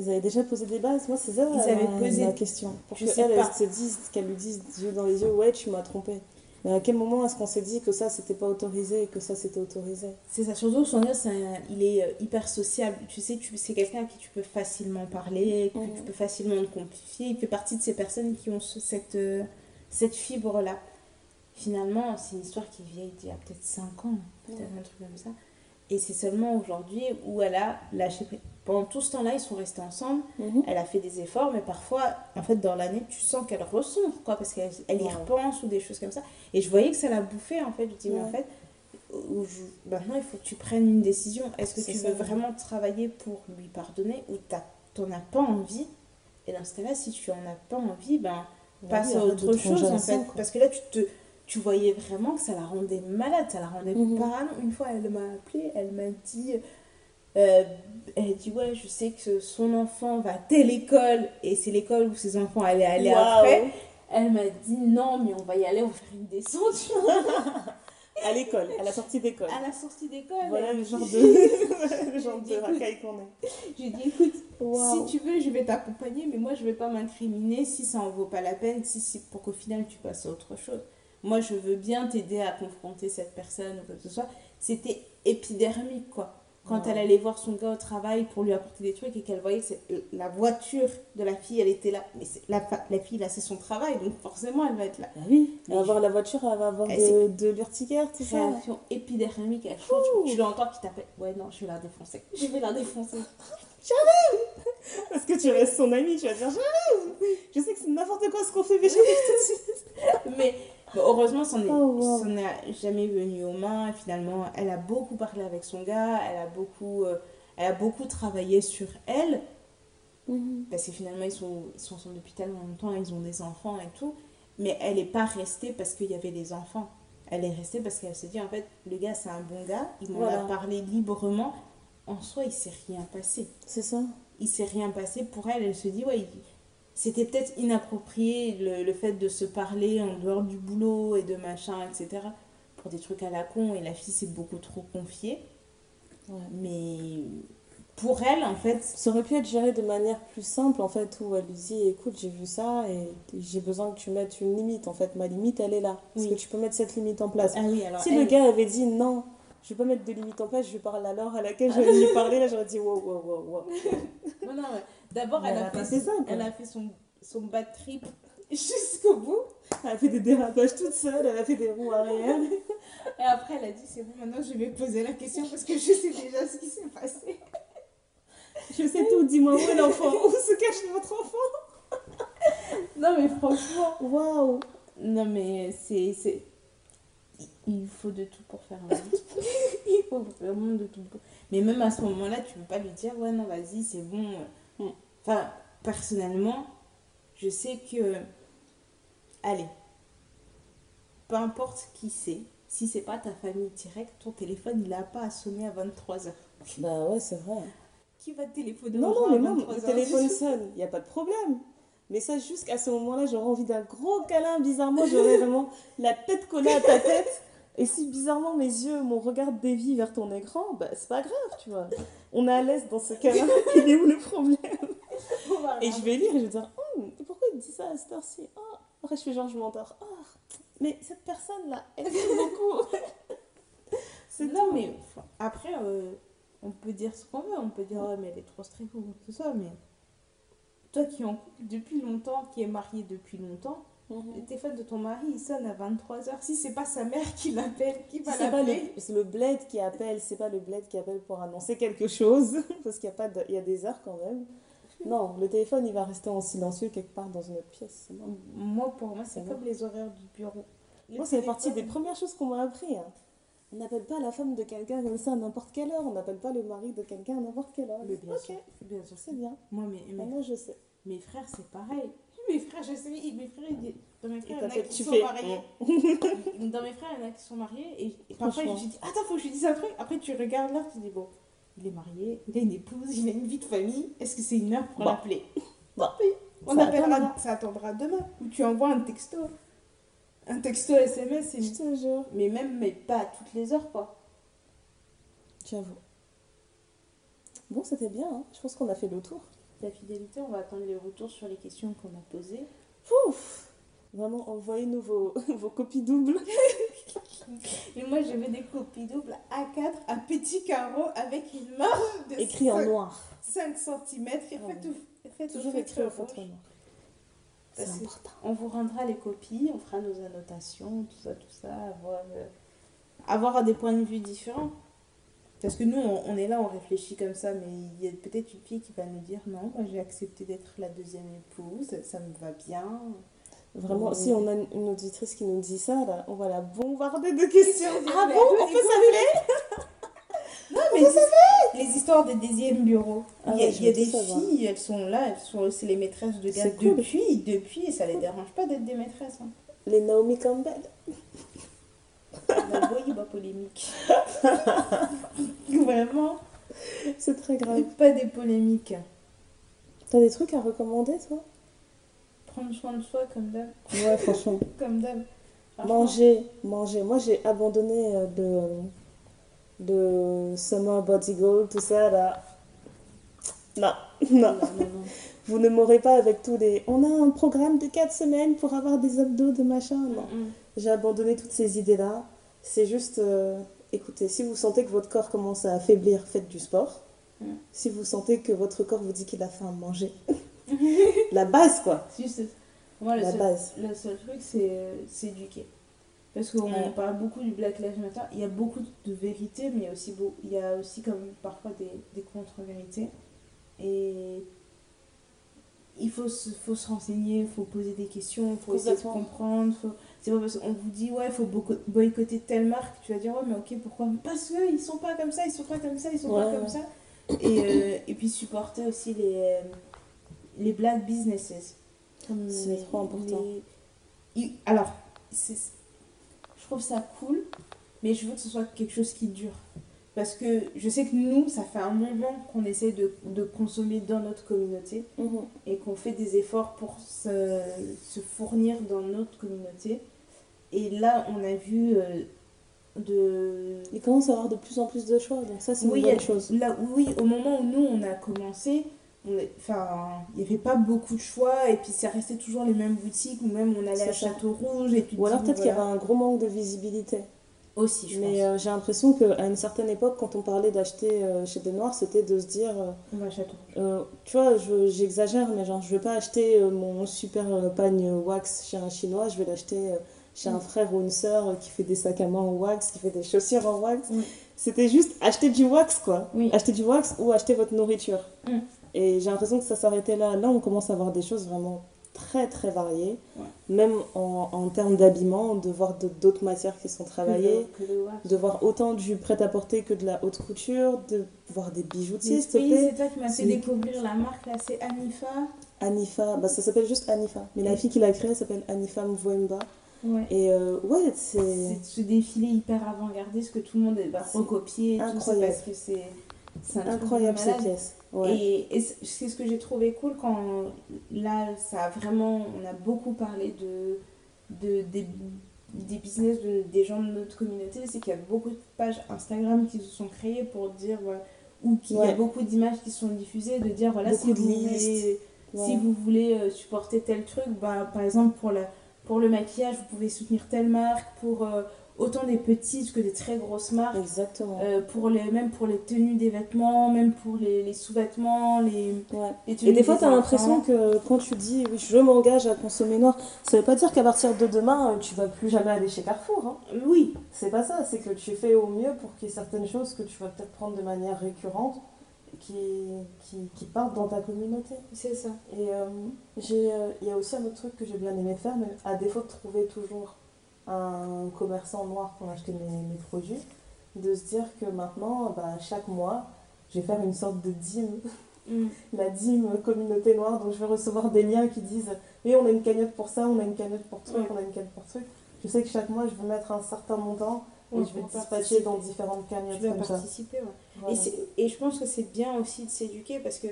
Speaker 2: Ils avaient déjà posé des bases. Moi, c'est ça
Speaker 3: Ils avaient
Speaker 2: euh,
Speaker 3: posé-
Speaker 2: ma question. Pour
Speaker 3: Je
Speaker 2: que
Speaker 3: sais
Speaker 2: elle,
Speaker 3: pas.
Speaker 2: elle se dise, qu'elle lui dise yeux dans les yeux, ouais, tu m'as trompé. Mais à quel moment est-ce qu'on s'est dit que ça, c'était pas autorisé et que ça, c'était autorisé?
Speaker 3: C'est ça, surtout son gars, c'est un- il est euh, hyper sociable. Tu sais, tu, c'est quelqu'un à qui tu peux facilement parler, que tu peux facilement te confier. Il fait partie de ces personnes qui ont ce- cette, euh, cette fibre-là. Finalement, c'est une histoire qui vieillit d'il y a peut-être 5 ans, peut-être un truc comme ça. Et c'est seulement aujourd'hui où elle a lâché prise. Pendant tout ce temps-là, ils sont restés ensemble. Elle a fait des efforts, mais parfois, en fait, dans l'année, tu sens qu'elle ressent, quoi, parce qu'elle elle y
Speaker 2: Ouais.
Speaker 3: repense ou des choses comme ça. Et je voyais que ça l'a bouffé, en fait. Je dis, mais en
Speaker 2: Ouais.
Speaker 3: fait, je- maintenant, il faut que tu prennes une décision. Est-ce que tu
Speaker 2: ça.
Speaker 3: veux vraiment travailler pour lui pardonner ou t'en as pas envie? Et dans ce cas-là, si tu en as pas envie, ben, passe
Speaker 2: Oui,
Speaker 3: à autre chose, en fait.
Speaker 2: quoi.
Speaker 3: Parce que là, tu te... Tu voyais vraiment que ça la rendait malade, ça la rendait
Speaker 2: Mhm.
Speaker 3: parano. Une fois, elle m'a appelé, elle m'a dit, euh, elle dit ouais, je sais que son enfant va à telle école et c'est l'école où ses enfants allaient aller après. Elle m'a dit non, mais on va y aller, on va faire une descente [LAUGHS]
Speaker 2: À l'école, à la sortie d'école.
Speaker 3: à la sortie d'école.
Speaker 2: Voilà le genre de, [LAUGHS] [LAUGHS] le genre de racaille qu'on est.
Speaker 3: J'ai dit écoute, si tu veux, je vais t'accompagner, mais moi je vais pas m'incriminer si ça en vaut pas la peine, si c'est pour qu'au final tu passes à autre chose. Moi je veux bien t'aider à confronter cette personne ou quoi que ce soit. C'était épidermique quoi. Quand elle allait voir son gars au travail pour lui apporter des trucs et qu'elle voyait que la voiture de la fille, elle était là. Mais la, la fille là, c'est son travail, donc forcément elle va être là.
Speaker 2: Bah oui, elle va avoir la voiture, elle va avoir
Speaker 3: Elle
Speaker 2: de, de l'urticaire, tout ça.
Speaker 3: Réaction épidermique, elle change. Tu, tu l'entends qui t'appelle. Ouais, non, je vais la défoncer. [LAUGHS] Je vais la défoncer.
Speaker 2: Parce que tu restes son ami, tu vas dire j'arrive. Je sais que c'est n'importe quoi ce qu'on fait, mais j'arrive tout de suite. [LAUGHS]
Speaker 3: Mais bon, heureusement, ça n'est
Speaker 2: Oh, wow.
Speaker 3: jamais venu aux mains. Et finalement, elle a beaucoup parlé avec son gars. Elle a beaucoup, euh, elle a beaucoup travaillé sur elle. Parce que finalement, ils sont, ils sont ensemble depuis tellement longtemps. Ils ont des enfants et tout. Mais elle n'est pas restée parce qu'il y avait des enfants. Elle est restée parce qu'elle s'est dit, en fait, le gars, c'est un bon gars. Il m'en
Speaker 2: Voilà.
Speaker 3: a parlé librement. En soi, il s'est rien passé.
Speaker 2: C'est ça.
Speaker 3: il s'est rien passé pour elle. Elle se dit, ouais, il- c'était peut-être inapproprié le, le fait de se parler en dehors du boulot et de machin, etc. Pour des trucs à la con. Et la fille s'est beaucoup trop confiée.
Speaker 2: Ouais.
Speaker 3: Mais pour elle, en fait,
Speaker 2: Ça aurait pu être géré de manière plus simple, en fait, où elle lui dit écoute, j'ai vu ça et j'ai besoin que tu mettes une limite. En fait, ma limite, elle est là. Est-ce
Speaker 3: Oui.
Speaker 2: que tu peux mettre cette limite en place
Speaker 3: ah oui, alors
Speaker 2: Si
Speaker 3: elle-
Speaker 2: le gars avait dit non, je vais pas mettre de limite en place, je vais parler à l'heure à laquelle j'allais lui parler, là j'aurais dit wow, wow, wow, wow. [LAUGHS]
Speaker 3: Non, non, ouais. D'abord, elle,
Speaker 2: elle
Speaker 3: a fait
Speaker 2: ça,
Speaker 3: elle a fait son, son bad trip [LAUGHS] jusqu'au bout.
Speaker 2: Elle a fait des dérapages toute seule, elle a fait des roues arrière.
Speaker 3: Et après, elle a dit, c'est bon, maintenant je vais poser la question parce que je sais déjà ce qui s'est passé.
Speaker 2: Je sais tout, dis-moi où est l'enfant Où se cache votre enfant
Speaker 3: Non, mais franchement,
Speaker 2: Waouh
Speaker 3: Non, mais c'est. Il faut de tout pour faire un vie. [LAUGHS] Il faut vraiment de tout. pour- Mais même à ce moment-là, tu peux pas lui dire, ouais, non, vas-y, c'est bon. Enfin, personnellement, je sais que. Allez. Peu importe qui c'est, si c'est pas ta famille directe, ton téléphone, il a pas à sonner à 23h.
Speaker 2: Bah ouais, c'est vrai.
Speaker 3: Qui va te téléphoner
Speaker 2: Non, non, mais même,
Speaker 3: 23
Speaker 2: le téléphone [LAUGHS] sonne, il n'y a pas de problème. Mais ça, jusqu'à ce moment-là, j'aurais envie d'un gros câlin. Bizarrement, j'aurais [LAUGHS] vraiment la tête collée à ta tête. Et si bizarrement mes yeux, mon regard dévie vers ton écran, bah c'est pas grave, tu vois. On est à l'aise dans ce cas-là. [LAUGHS] Il est où le problème? Et je vais lire et je vais dire, et pourquoi il dit ça à cette heure-ci? Oh. Après, je fais genre, je m'endors. Oh, mais cette personne-là, elle aime [LAUGHS] beaucoup. [LAUGHS] C'est
Speaker 3: Non,
Speaker 2: tout.
Speaker 3: mais enfin, après, euh, on peut dire ce qu'on veut. On peut dire, ouais, mais elle est trop stricte ou ce soit. Mais toi qui es en couple depuis longtemps, qui est marié depuis longtemps,
Speaker 2: Mhm.
Speaker 3: le téléphone de ton mari, il sonne à 23h. Si c'est pas sa mère qui l'appelle, qui
Speaker 2: Si
Speaker 3: va
Speaker 2: c'est pas
Speaker 3: l'appeler
Speaker 2: le, c'est le bled qui appelle, c'est pas le bled qui appelle pour annoncer quelque chose, [LAUGHS] parce qu'il y a pas de- il y a des heures quand même. Non, le téléphone il va rester en silencieux quelque part dans une autre pièce. bon.
Speaker 3: Moi, pour moi, c'est comme les horaires du bureau. Le
Speaker 2: Moi, c'est partie des premières choses qu'on m'a appris. hein. On n'appelle pas la femme de quelqu'un comme ça à n'importe quelle heure. On n'appelle pas le mari de quelqu'un à n'importe quelle heure.
Speaker 3: Mais bien
Speaker 2: ok,
Speaker 3: sûr. Bien sûr.
Speaker 2: c'est bien.
Speaker 3: Moi, mes, mes,
Speaker 2: Maintenant, je sais.
Speaker 3: mes frères, c'est pareil. [LAUGHS] Mes frères, je sais, mes frères, ils- dans mes frères, il y en a qui sont
Speaker 2: fais,
Speaker 3: mariés. [LAUGHS] Dans mes frères, il y en a qui sont mariés. Et, et parfois, je dis, attends, faut que je lui dise un truc. Après, tu regardes l'heure, tu dis, bon, il est marié, il a une épouse, il a une vie de famille. Est-ce que c'est une heure pour
Speaker 2: Bah.
Speaker 3: l'appeler [LAUGHS]
Speaker 2: Bah.
Speaker 3: Tant pis. On
Speaker 2: Ça
Speaker 3: appellera,
Speaker 2: attendra.
Speaker 3: ça attendra demain. Ou tu envoies un texto. Un texto SMS, c'est
Speaker 2: Je te jure.
Speaker 3: Mais même, mais pas à toutes les heures, quoi.
Speaker 2: J'avoue. Bon, c'était bien. hein. Je pense qu'on a fait le tour.
Speaker 3: La fidélité, on va attendre les retours sur les questions qu'on a posées.
Speaker 2: Pouf Vraiment, envoyez-nous vos, [LAUGHS] vos copies doubles. [LAUGHS]
Speaker 3: Et moi, je mets des copies doubles A4 à petits carreaux avec une marge de
Speaker 2: Écrit en
Speaker 3: 5,
Speaker 2: noir.
Speaker 3: 5 cm. Et faites, faites
Speaker 2: Toujours écrit au feutre noir. C'est important.
Speaker 3: On vous rendra les copies, on fera nos annotations, tout ça, tout ça. Avoir, euh, avoir des points de vue différents. Parce que nous, on, on est là, on réfléchit comme ça, mais il y a peut-être une fille qui va nous dire non, moi j'ai accepté d'être la deuxième épouse, ça me va bien.
Speaker 2: Vraiment,
Speaker 3: Oui.
Speaker 2: si on a une auditrice qui nous dit ça, là, on va la bombarder de questions. [LAUGHS] Ah bon On peut s'appeler [LAUGHS]
Speaker 3: Non, mais les, les histoires des deuxième bureaux.
Speaker 2: Ah
Speaker 3: il y a,
Speaker 2: ouais, je
Speaker 3: il y a
Speaker 2: veux
Speaker 3: des filles, elles sont là, elles sont, c'est les maîtresses de gars
Speaker 2: cool.
Speaker 3: depuis, depuis, et ça les dérange pas d'être des maîtresses. Hein.
Speaker 2: Les Naomi Campbell.
Speaker 3: La boy, polémique. [LAUGHS] Vraiment,
Speaker 2: C'est très grave.
Speaker 3: pas des polémiques.
Speaker 2: T'as des trucs à recommander, toi?
Speaker 3: Prendre soin de soi comme d'hab.
Speaker 2: Ouais, franchement. [LAUGHS]
Speaker 3: Comme d'hab.
Speaker 2: Manger, manger. Moi, j'ai abandonné euh, le, le Summer Body Goal, tout ça, là. Non, [LAUGHS] non.
Speaker 3: Non, non, non.
Speaker 2: Vous ne m'aurez pas avec tous les... On a un programme de 4 semaines pour avoir des abdos, de machin. Non.
Speaker 3: Mm, mm.
Speaker 2: J'ai abandonné toutes ces idées-là. C'est juste, euh, écoutez, si vous sentez que votre corps commence à affaiblir, faites du sport.
Speaker 3: Mm.
Speaker 2: Si vous sentez que votre corps vous dit qu'il a faim, mangez. [LAUGHS] [LAUGHS] La base, quoi.
Speaker 3: Juste, moi, le
Speaker 2: La
Speaker 3: seul,
Speaker 2: base.
Speaker 3: le seul truc, c'est euh, s'éduquer. Parce qu'on
Speaker 2: Ouais.
Speaker 3: parle beaucoup du Black Lives Matter. Il y a beaucoup de vérités, mais il y a aussi, beau, il y a aussi comme parfois des, des contre-vérités. Et il faut se, faut se renseigner, il faut poser des questions, il faut essayer de comprendre. Faut... C'est pas parce qu'on vous dit, ouais, il faut boyco- boycotter telle marque, tu vas dire, ouais, mais ok, pourquoi? Parce qu'ils sont pas comme ça, ils sont pas comme ça, ils sont pas comme ça. Et, euh, et puis supporter aussi les, euh, les black businesses.
Speaker 2: C'est trop important.
Speaker 3: les- Alors, je trouve ça cool, mais je veux que ce soit quelque chose qui dure. Parce que je sais que nous, ça fait un moment qu'on essaie de, de consommer dans notre communauté
Speaker 2: Mhm.
Speaker 3: et qu'on fait des efforts pour se, se fournir dans notre communauté. Et là, on a vu euh, de...
Speaker 2: Il commence à avoir de plus en plus de choix, donc ça, c'est
Speaker 3: Oui,
Speaker 2: une
Speaker 3: il y a-
Speaker 2: bonne chose.
Speaker 3: Là, oui, au moment où nous, on a commencé, enfin, il n'y avait pas beaucoup de choix et puis ça restait toujours les mêmes boutiques ou même on allait à
Speaker 2: ça.
Speaker 3: Château Rouge et te
Speaker 2: Ou alors peut-être qu'il y avait un gros manque de visibilité.
Speaker 3: Aussi, je
Speaker 2: Mais euh, j'ai l'impression qu'à une certaine époque, quand on parlait d'acheter euh, chez des Noirs, c'était de se dire, euh,
Speaker 3: Château
Speaker 2: euh, tu vois, je- j'exagère, mais genre, je vais pas acheter mon super pagne wax chez un Chinois, je vais l'acheter chez un
Speaker 3: Mm.
Speaker 2: frère ou une sœur qui fait des sacs à main en wax, qui fait des chaussures en wax.
Speaker 3: Oui.
Speaker 2: C'était juste acheter du wax, quoi.
Speaker 3: Oui.
Speaker 2: Acheter du wax ou acheter votre nourriture.
Speaker 3: Mm.
Speaker 2: Et j'ai l'impression que ça s'arrêtait là. Là, on commence à voir des choses vraiment très, très variées.
Speaker 3: Ouais.
Speaker 2: Même en, en termes d'habillement, de voir d'autres matières qui sont travaillées de voir autant du prêt-à-porter que de la haute couture, de voir des bijoutiers,
Speaker 3: Mais
Speaker 2: s'il te
Speaker 3: oui, c'est toi qui m'as fait découvrir la marque là, c'est Anifa.
Speaker 2: Anifa, bah, ça s'appelle juste Anifa. Mais la fille qui l'a créée s'appelle Anifa Mvwemba.
Speaker 3: Ouais.
Speaker 2: Et euh, ouais, c'est.
Speaker 3: C'est ce défilé hyper avant-gardiste que tout le monde va
Speaker 2: C'est
Speaker 3: recopier et tout ça
Speaker 2: incroyable.
Speaker 3: parce que c'est c'est
Speaker 2: Incroyable pièces. Ouais.
Speaker 3: Et, et c'est ce que j'ai trouvé cool quand là, ça a vraiment, on a beaucoup parlé de, de, des, des business de- des gens de notre communauté, c'est qu'il y a beaucoup de pages Instagram qui se sont créées pour dire, voilà, ou qu'il y a beaucoup d'images qui sont diffusées, de dire, voilà,
Speaker 2: Beaucoup
Speaker 3: si vous, voulez,
Speaker 2: Ouais.
Speaker 3: si vous voulez supporter tel truc, bah, par exemple pour, la, pour le maquillage, vous pouvez soutenir telle marque, pour... euh, autant des petites que des très grosses marques.
Speaker 2: Exactement.
Speaker 3: Euh, pour les, même pour les tenues des vêtements, même pour les, les sous-vêtements, les,
Speaker 2: Ouais.
Speaker 3: les tenues
Speaker 2: Et des fois, tu as l'impression que quand tu dis oui, je m'engage à consommer noir, ça veut pas dire qu'à partir de demain, euh, tu vas plus jamais aller chez Carrefour. Hein.
Speaker 3: Oui,
Speaker 2: C'est pas ça, c'est que tu fais au mieux pour qu'il y ait certaines choses que tu vas peut-être prendre de manière récurrente qui, qui, qui partent dans ta communauté.
Speaker 3: c'est ça.
Speaker 2: Et euh, euh, il y a aussi un autre truc que j'ai bien aimé faire, mais à défaut de trouver toujours un commerçant noir pour acheter mes, mes produits, de se dire que maintenant, bah, chaque mois, je vais faire une sorte de dîme
Speaker 3: Mm. [LAUGHS]
Speaker 2: la dîme communauté noire, donc je vais recevoir des liens qui disent oui on a une cagnotte pour ça, on a une cagnotte pour truc, on a une cagnotte pour truc. Je sais que chaque mois je vais mettre un certain montant et
Speaker 3: Ouais,
Speaker 2: je vais dispatcher
Speaker 3: participer.
Speaker 2: dans différentes cagnottes comme ça.
Speaker 3: participer, ouais.
Speaker 2: Voilà.
Speaker 3: Et, je pense que c'est bien aussi de s'éduquer parce que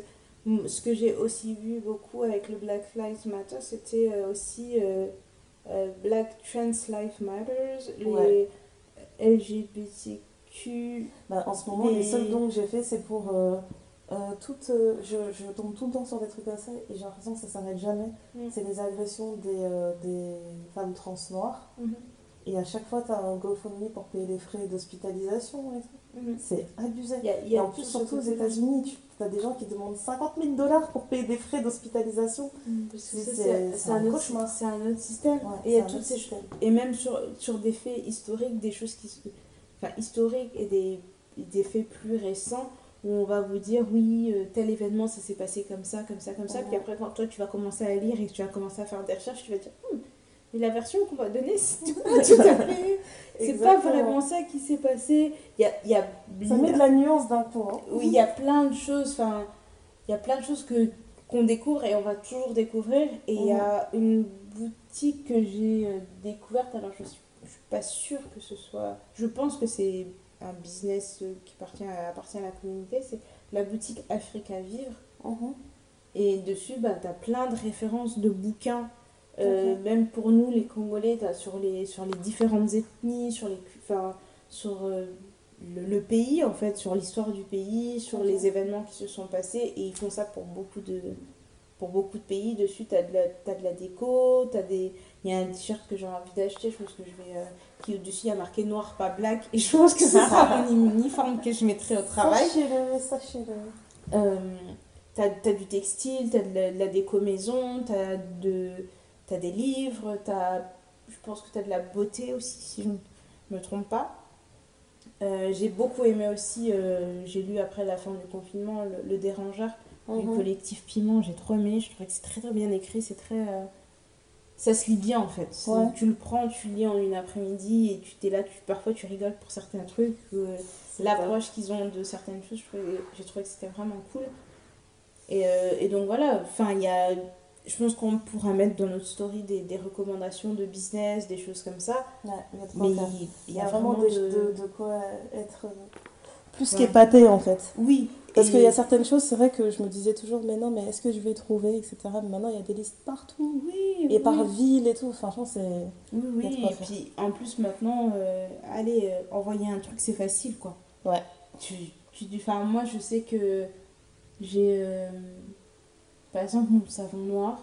Speaker 3: ce que j'ai aussi vu beaucoup avec le Black Lives Matter, c'était euh, aussi euh, euh, Black Trans Lives Matters, les
Speaker 2: Ouais.
Speaker 3: LGBTQ.
Speaker 2: Bah, en ce moment, les seuls dons que j'ai fait, c'est pour euh, euh, toutes. euh, je, je tombe tout le temps sur des trucs comme ça et j'ai l'impression que ça s'arrête jamais.
Speaker 3: Mm.
Speaker 2: C'est les agressions des, des femmes trans noires.
Speaker 3: Mhm.
Speaker 2: Et à chaque fois, tu as un GoFundMe pour payer les frais d'hospitalisation.
Speaker 3: Mhm.
Speaker 2: C'est abusé.
Speaker 3: Y a,
Speaker 2: Et en plus, surtout aux. États-Unis, tu as des gens qui demandent 50 000 dollars pour payer des frais d'hospitalisation.
Speaker 3: Mm,
Speaker 2: C'est- un
Speaker 3: autre-
Speaker 2: cauchemar.
Speaker 3: c'est un autre système.
Speaker 2: Ouais,
Speaker 3: et y a toutes ces
Speaker 2: système.
Speaker 3: Et même sur, sur des faits historiques, des choses qui enfin, historiques et des, des faits plus récents où on va vous dire oui, euh, tel événement ça s'est passé comme ça, comme ça, comme ça. Puis après, quand toi tu vas commencer à lire et que tu vas commencer à faire des recherches, tu vas dire Hmm, mais la version qu'on va donner, c'est pas [LAUGHS] tout à fait. C'est pas vraiment ça qui s'est passé. Il y a, y a
Speaker 2: Ça met de la nuance d'un coup. hein.
Speaker 3: oui, il y a plein de choses, enfin, il y a plein de choses que qu'on découvre et on va toujours découvrir. Et il y a une boutique que j'ai euh, découverte, alors je suis, je suis pas sûre que ce soit. Je pense que c'est un business euh, qui appartient à, appartient à la communauté, c'est la boutique Africa Vivre.
Speaker 2: Mhm.
Speaker 3: Et dessus, bah, tu as plein de références de bouquins. Euh,
Speaker 2: Ok.
Speaker 3: Même pour nous, les Congolais, sur les, sur les différentes ethnies, sur, les, enfin, sur euh, le, le pays, en fait, sur l'histoire du pays, sur les événements qui se sont passés. Et ils font ça pour beaucoup de, pour beaucoup de pays. Dessus, tu as, de la- t'as de la déco, t'as des... il y a un t-shirt que j'ai envie d'acheter, je pense que je vais... euh, qui au-dessus, il y a marqué noir, pas black. Et je pense que ce sera [LAUGHS] mon uniforme que je mettrai au travail.
Speaker 2: Sachez-le, sachez-le.
Speaker 3: Euh, t'as, t'as du textile, t'as de de la déco maison, t'as, de, t'as des livres, t'as, je pense que t'as de la beauté aussi, si je ne me trompe pas. Euh, j'ai beaucoup aimé aussi, euh, j'ai lu après la fin du confinement, Le, Le Dérangeur du
Speaker 2: Mhm.
Speaker 3: collectif Piment, j'ai trop aimé, je trouvais que c'est très très bien écrit, c'est très... euh, ça se lit bien en fait.
Speaker 2: Ouais.
Speaker 3: Tu le prends, tu le lis en une après-midi et tu t'es là, tu, parfois tu rigoles pour certains trucs. l'approche qu'ils ont de certaines choses, j'ai trouvé que c'était vraiment cool. Et, et donc voilà, enfin, il y a, je pense qu'on pourra mettre dans notre story des, des recommandations de business, des choses comme ça.
Speaker 2: Ouais,
Speaker 3: Mais il
Speaker 2: y a vraiment
Speaker 3: de...
Speaker 2: de, de quoi être euh, plus
Speaker 3: Ouais.
Speaker 2: qu'épaté en fait.
Speaker 3: Oui.
Speaker 2: Parce
Speaker 3: et-
Speaker 2: qu'il y a certaines choses, c'est vrai que je me disais toujours, mais non, mais est-ce que je vais trouver, etc. Mais maintenant, il y a des listes partout.
Speaker 3: Oui,
Speaker 2: Et
Speaker 3: oui.
Speaker 2: par ville et tout. Franchement, c'est.
Speaker 3: Oui, oui. Et puis en plus maintenant, euh, allez, euh, envoyer un truc, c'est facile quoi.
Speaker 2: Ouais.
Speaker 3: Tu, tu, enfin, moi je sais que j'ai, euh, par exemple, mon savon noir.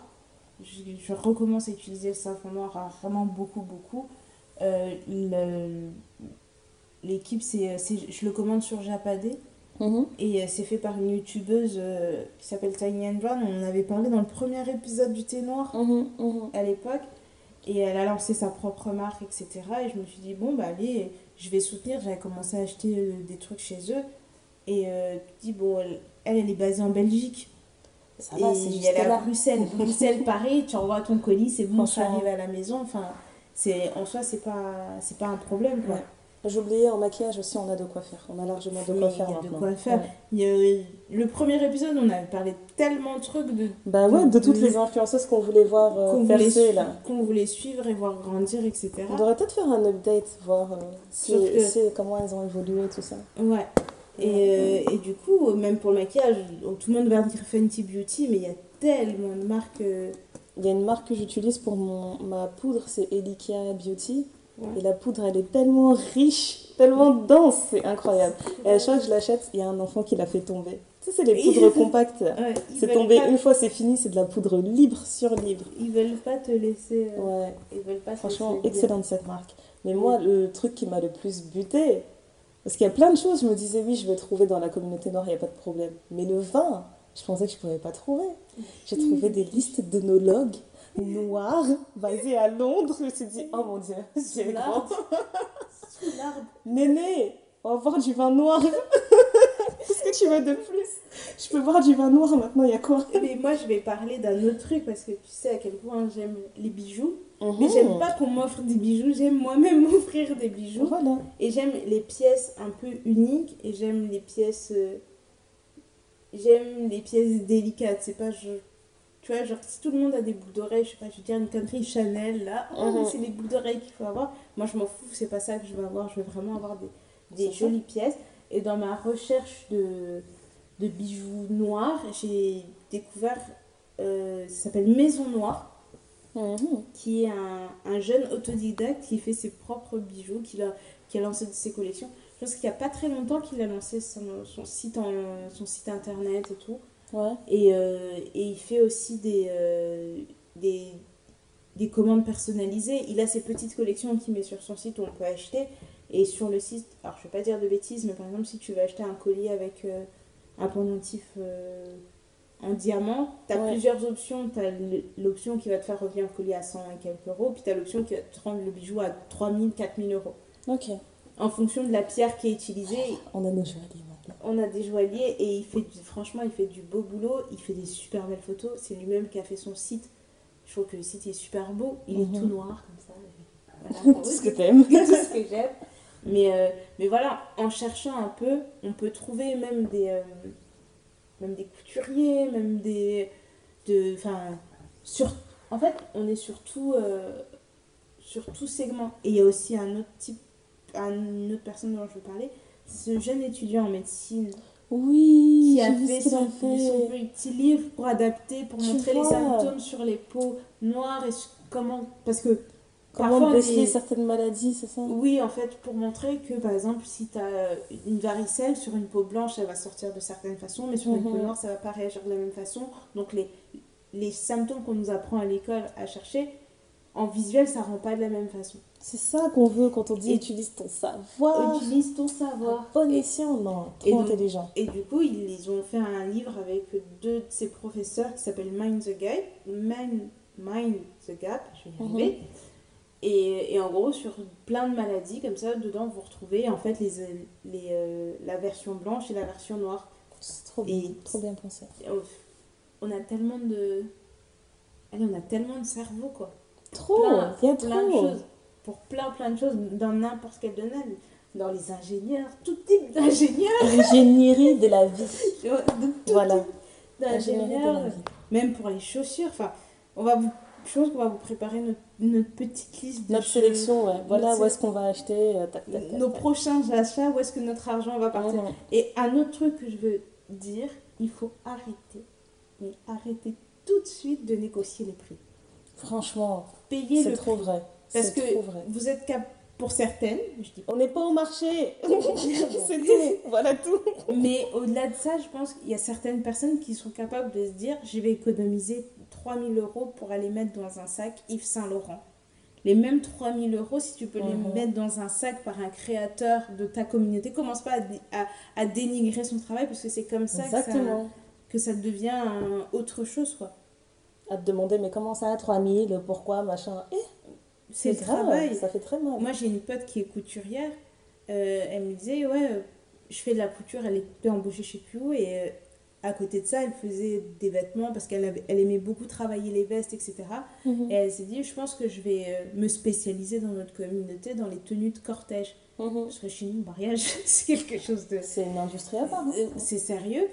Speaker 3: Je, je recommence à utiliser le savon noir vraiment beaucoup, beaucoup. Euh, le- L'équipe, c'est, c'est- je le commande sur Japadé.
Speaker 2: Mhm.
Speaker 3: Et euh, c'est fait par une youtubeuse euh, qui s'appelle Tiny and Brown. On en avait parlé dans le premier épisode du thé noir
Speaker 2: Mhm, mhm.
Speaker 3: à l'époque. Et elle a lancé sa propre marque, etc. Et je me suis dit, bon, bah allez, je vais soutenir. J'avais commencé à acheter euh, des trucs chez eux. Et euh, tu dis, bon, elle, elle est basée en Belgique.
Speaker 2: Ça
Speaker 3: et
Speaker 2: va, c'est juste
Speaker 3: à
Speaker 2: là.
Speaker 3: Bruxelles. [LAUGHS] Bruxelles, pareil, tu envoies ton colis, c'est bon, ça
Speaker 2: Franchement.
Speaker 3: arrive à la maison. Enfin, c'est, en soi, c'est pas, c'est pas un problème, quoi.
Speaker 2: Ouais. Oublié, en maquillage aussi, on a de quoi faire. On a largement de quoi
Speaker 3: il y
Speaker 2: faire
Speaker 3: a de
Speaker 2: maintenant.
Speaker 3: quoi faire.
Speaker 2: Ouais.
Speaker 3: Il y a- le premier épisode, on avait parlé de tellement de trucs de
Speaker 2: Bah ouais, de
Speaker 3: De-
Speaker 2: toutes les influenceuses qu'on voulait voir euh,
Speaker 3: qu'on voulait,
Speaker 2: percer
Speaker 3: suivre,
Speaker 2: là.
Speaker 3: qu'on voulait suivre et voir grandir, etc.
Speaker 2: On devrait peut-être faire un update, voir euh, si,
Speaker 3: Sauf que-
Speaker 2: si- comment elles ont évolué, tout ça.
Speaker 3: Ouais. Et, euh, et du coup, même pour le maquillage, tout le monde va dire Fenty Beauty, mais il y a tellement de marques. euh,
Speaker 2: Il y a une marque que j'utilise pour mon, ma poudre, c'est Elikia Beauty.
Speaker 3: Ouais.
Speaker 2: Et la poudre, elle est tellement riche, tellement dense, c'est incroyable. Et à chaque fois que je l'achète, il y a un enfant qui l'a fait tomber. Tu sais, c'est les poudres [LAUGHS] compactes.
Speaker 3: Ouais,
Speaker 2: C'est tombé
Speaker 3: pas-
Speaker 2: une fois, c'est fini, c'est de la poudre libre sur libre.
Speaker 3: Ils veulent pas te laisser. euh,
Speaker 2: Ouais,
Speaker 3: Ils veulent pas
Speaker 2: franchement, excellente cette marque. Mais moi, le truc qui m'a le plus buté, parce qu'il y a plein de choses, je me disais, oui, je vais trouver dans la communauté noire, il n'y a pas de problème. Mais le vin, je pensais que je ne pouvais pas trouver. J'ai trouvé des listes d'œnologues noirs basés à Londres. Je me suis dit, oh mon dieu, [LAUGHS] j'ai grand.
Speaker 3: l'arbre. Sous l'arbre.
Speaker 2: Néné, on va boire du vin noir. [LAUGHS] Qu'est-ce que tu veux de plus? Je peux boire du vin noir maintenant, il y a quoi
Speaker 3: Mais moi, je vais parler d'un autre truc parce que tu sais à quel point j'aime les bijoux.
Speaker 2: Mhm.
Speaker 3: Mais j'aime pas qu'on m'offre des bijoux, j'aime moi-même [LAUGHS] m'offrir des bijoux.
Speaker 2: Voilà.
Speaker 3: Et j'aime les pièces un peu uniques et j'aime les pièces. euh, J'aime les pièces délicates. C'est pas. Je... Tu vois, genre, si tout le monde a des boucles d'oreilles, je sais pas, je veux dire une country Chanel là, oh,
Speaker 2: Mhm.
Speaker 3: c'est les boucles d'oreilles qu'il faut avoir. Moi, je m'en fous, c'est pas ça que je veux avoir. Je veux vraiment avoir des, des jolies pièces. Et dans ma recherche de, de bijoux noirs, j'ai découvert. euh, ça s'appelle Maison Noire
Speaker 2: Mhm.
Speaker 3: qui est un, un jeune autodidacte qui fait ses propres bijoux, qui a, qui a lancé ses collections. Je pense qu'il n'y a pas très longtemps qu'il a lancé son, son, site en, son site internet et tout.
Speaker 2: Ouais.
Speaker 3: Et, euh, et il fait aussi des, euh, des, des commandes personnalisées. Il a ses petites collections qu'il met sur son site où on peut acheter. Et sur le site, alors je ne vais pas dire de bêtises, mais par exemple, si tu veux acheter un collier avec un pendentif euh, en diamant, tu as
Speaker 2: Ouais.
Speaker 3: plusieurs options. Tu as l'option qui va te faire revenir le collier à 100 et quelques euros, puis tu as l'option qui va te rendre le bijou à 3000, 4000 euros.
Speaker 2: Ok.
Speaker 3: En fonction de la pierre qui est utilisée,
Speaker 2: On a nos joailliers maintenant.
Speaker 3: on a des joailliers et il fait du- franchement il fait du beau boulot, il fait des super belles photos, c'est lui-même qui a fait son site. Je trouve que le site est super beau, il est
Speaker 2: Mhm.
Speaker 3: tout noir comme ça. [LAUGHS] Voilà,
Speaker 2: Tout ce que t'aimes. [LAUGHS]
Speaker 3: tout ce que j'aime. Mais, euh, mais voilà, en cherchant un peu, on peut trouver même des, euh, même des couturiers, même des... De, enfin, sur, en fait, on est sur tout, euh, sur tout segment. Et il y a aussi un autre type, une autre personne dont je veux parler, ce jeune étudiant en médecine
Speaker 2: Oui,
Speaker 3: qui a fait son,
Speaker 2: a fait.
Speaker 3: son petit livre pour adapter, pour
Speaker 2: Tu
Speaker 3: montrer les symptômes sur les peaux noires et comment... Parce que
Speaker 2: Comment
Speaker 3: parfois,
Speaker 2: déceler
Speaker 3: des-
Speaker 2: certaines maladies, c'est ça?
Speaker 3: Oui, en fait, pour montrer que, par exemple, si tu as une varicelle sur une peau blanche, elle va sortir de certaines façons, mais sur une
Speaker 2: Mhm.
Speaker 3: peau noire, ça va pas réagir de la même façon. Donc, les, les symptômes qu'on nous apprend à l'école à chercher, en visuel, ça rend pas de la même façon.
Speaker 2: C'est ça qu'on veut quand on dit
Speaker 3: Et-
Speaker 2: utilise ton savoir.
Speaker 3: Utilise ton savoir.
Speaker 2: Bon escient, non.
Speaker 3: Et
Speaker 2: Trop
Speaker 3: donc-
Speaker 2: intelligent.
Speaker 3: Et du coup, ils, ils ont fait un livre avec deux de ses professeurs qui s'appelle Mind the Gap. Mind, Mind the Gap, je vais y
Speaker 2: Mhm.
Speaker 3: arriver. Et, et en gros, sur plein de maladies, comme ça, dedans, vous retrouvez en fait les, les, euh, la version blanche et la version noire.
Speaker 2: C'est trop
Speaker 3: Et-
Speaker 2: bien, trop bien pensé.
Speaker 3: On- a tellement de. Allez, on a tellement de cerveau, quoi.
Speaker 2: Trop,
Speaker 3: Plein-
Speaker 2: il y a
Speaker 3: plein de
Speaker 2: trop.
Speaker 3: choses. Pour plein, plein de choses, dans n'importe quel domaine. Dans les ingénieurs, tout type d'ingénieurs. [LAUGHS]
Speaker 2: L'ingénierie de la vie. [LAUGHS]
Speaker 3: de tout
Speaker 2: Voilà.
Speaker 3: type
Speaker 2: de
Speaker 3: d'ingénieurs. même pour les chaussures. Enfin, on va vous, pense qu'on va vous préparer notre, notre petite liste de
Speaker 2: Notre sélection, ouais. Voilà
Speaker 3: Notre
Speaker 2: où est-ce qu'on va acheter. euh, tac, tac, tac,
Speaker 3: nos prochains achats, où est-ce que notre argent va partir. Et un autre truc que je veux dire, il faut arrêter, mais arrêter tout de suite de négocier les prix.
Speaker 2: Franchement,
Speaker 3: Payer
Speaker 2: c'est
Speaker 3: le
Speaker 2: trop
Speaker 3: prix.
Speaker 2: vrai.
Speaker 3: Parce que
Speaker 2: vrai.
Speaker 3: vous êtes cap pour certaines, je dis
Speaker 2: On n'est pas au marché. [LAUGHS] c'est tout. [LAUGHS] Voilà tout.
Speaker 3: Mais au-delà de ça, je pense qu'il y a certaines personnes qui sont capables de se dire je vais économiser 3000 euros pour aller mettre dans un sac Yves Saint Laurent. Les mêmes 3000 euros, si tu peux les
Speaker 2: Mhm.
Speaker 3: mettre dans un sac par un créateur de ta communauté, commence pas à, dé- à, à dénigrer son travail parce que c'est comme ça que ça,
Speaker 2: Exactement.
Speaker 3: que ça devient un- autre chose. quoi.
Speaker 2: À te demander, mais comment ça, 3000 Pourquoi Machin? Eh,
Speaker 3: C'est le
Speaker 2: grave,
Speaker 3: travail.
Speaker 2: Ça fait très mal.
Speaker 3: Moi, j'ai une pote qui est couturière. euh, elle me disait, ouais, euh, je fais de la couture, elle était embauchée chez Q et euh, à côté de ça, elle faisait des vêtements parce qu'elle elle aimait beaucoup travailler les vestes, etc.
Speaker 2: Mhm.
Speaker 3: Et elle s'est dit, je pense que je vais euh, me spécialiser dans notre communauté dans les tenues de cortège.
Speaker 2: Mhm.
Speaker 3: Parce que chez nous, le mariage, [LAUGHS] c'est quelque chose de...
Speaker 2: C'est une industrie à part. hein.
Speaker 3: Euh, C'est sérieux.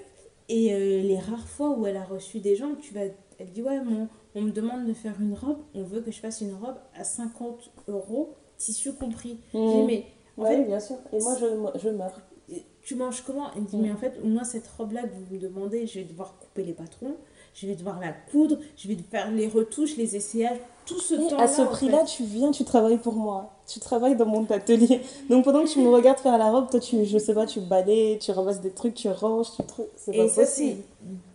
Speaker 3: Et euh, les rares fois où elle a reçu des gens, tu vas, elle dit ouais, mon, on me demande de faire une robe, on veut que je fasse une robe à 50 euros, tissu compris. J'ai dit
Speaker 2: Mhm.
Speaker 3: mais en
Speaker 2: Ouais,
Speaker 3: fait,
Speaker 2: bien sûr. Et moi, je, je meurs.
Speaker 3: Tu manges comment Elle me dit mais en fait, moi cette robe là que vous me demandez, je vais devoir couper les patrons, je vais devoir la coudre, je vais faire les retouches, les essayages, tout ce temps-là.
Speaker 2: à ce
Speaker 3: en
Speaker 2: prix-là, tu viens, tu travailles pour moi. Tu travailles dans mon atelier. Donc pendant que tu me regardes faire la robe, toi, tu, je sais pas, tu balayes, tu ramasses des trucs, tu ranges, tu trucs. C'est
Speaker 3: fait.
Speaker 2: pas
Speaker 3: Et ça, c'est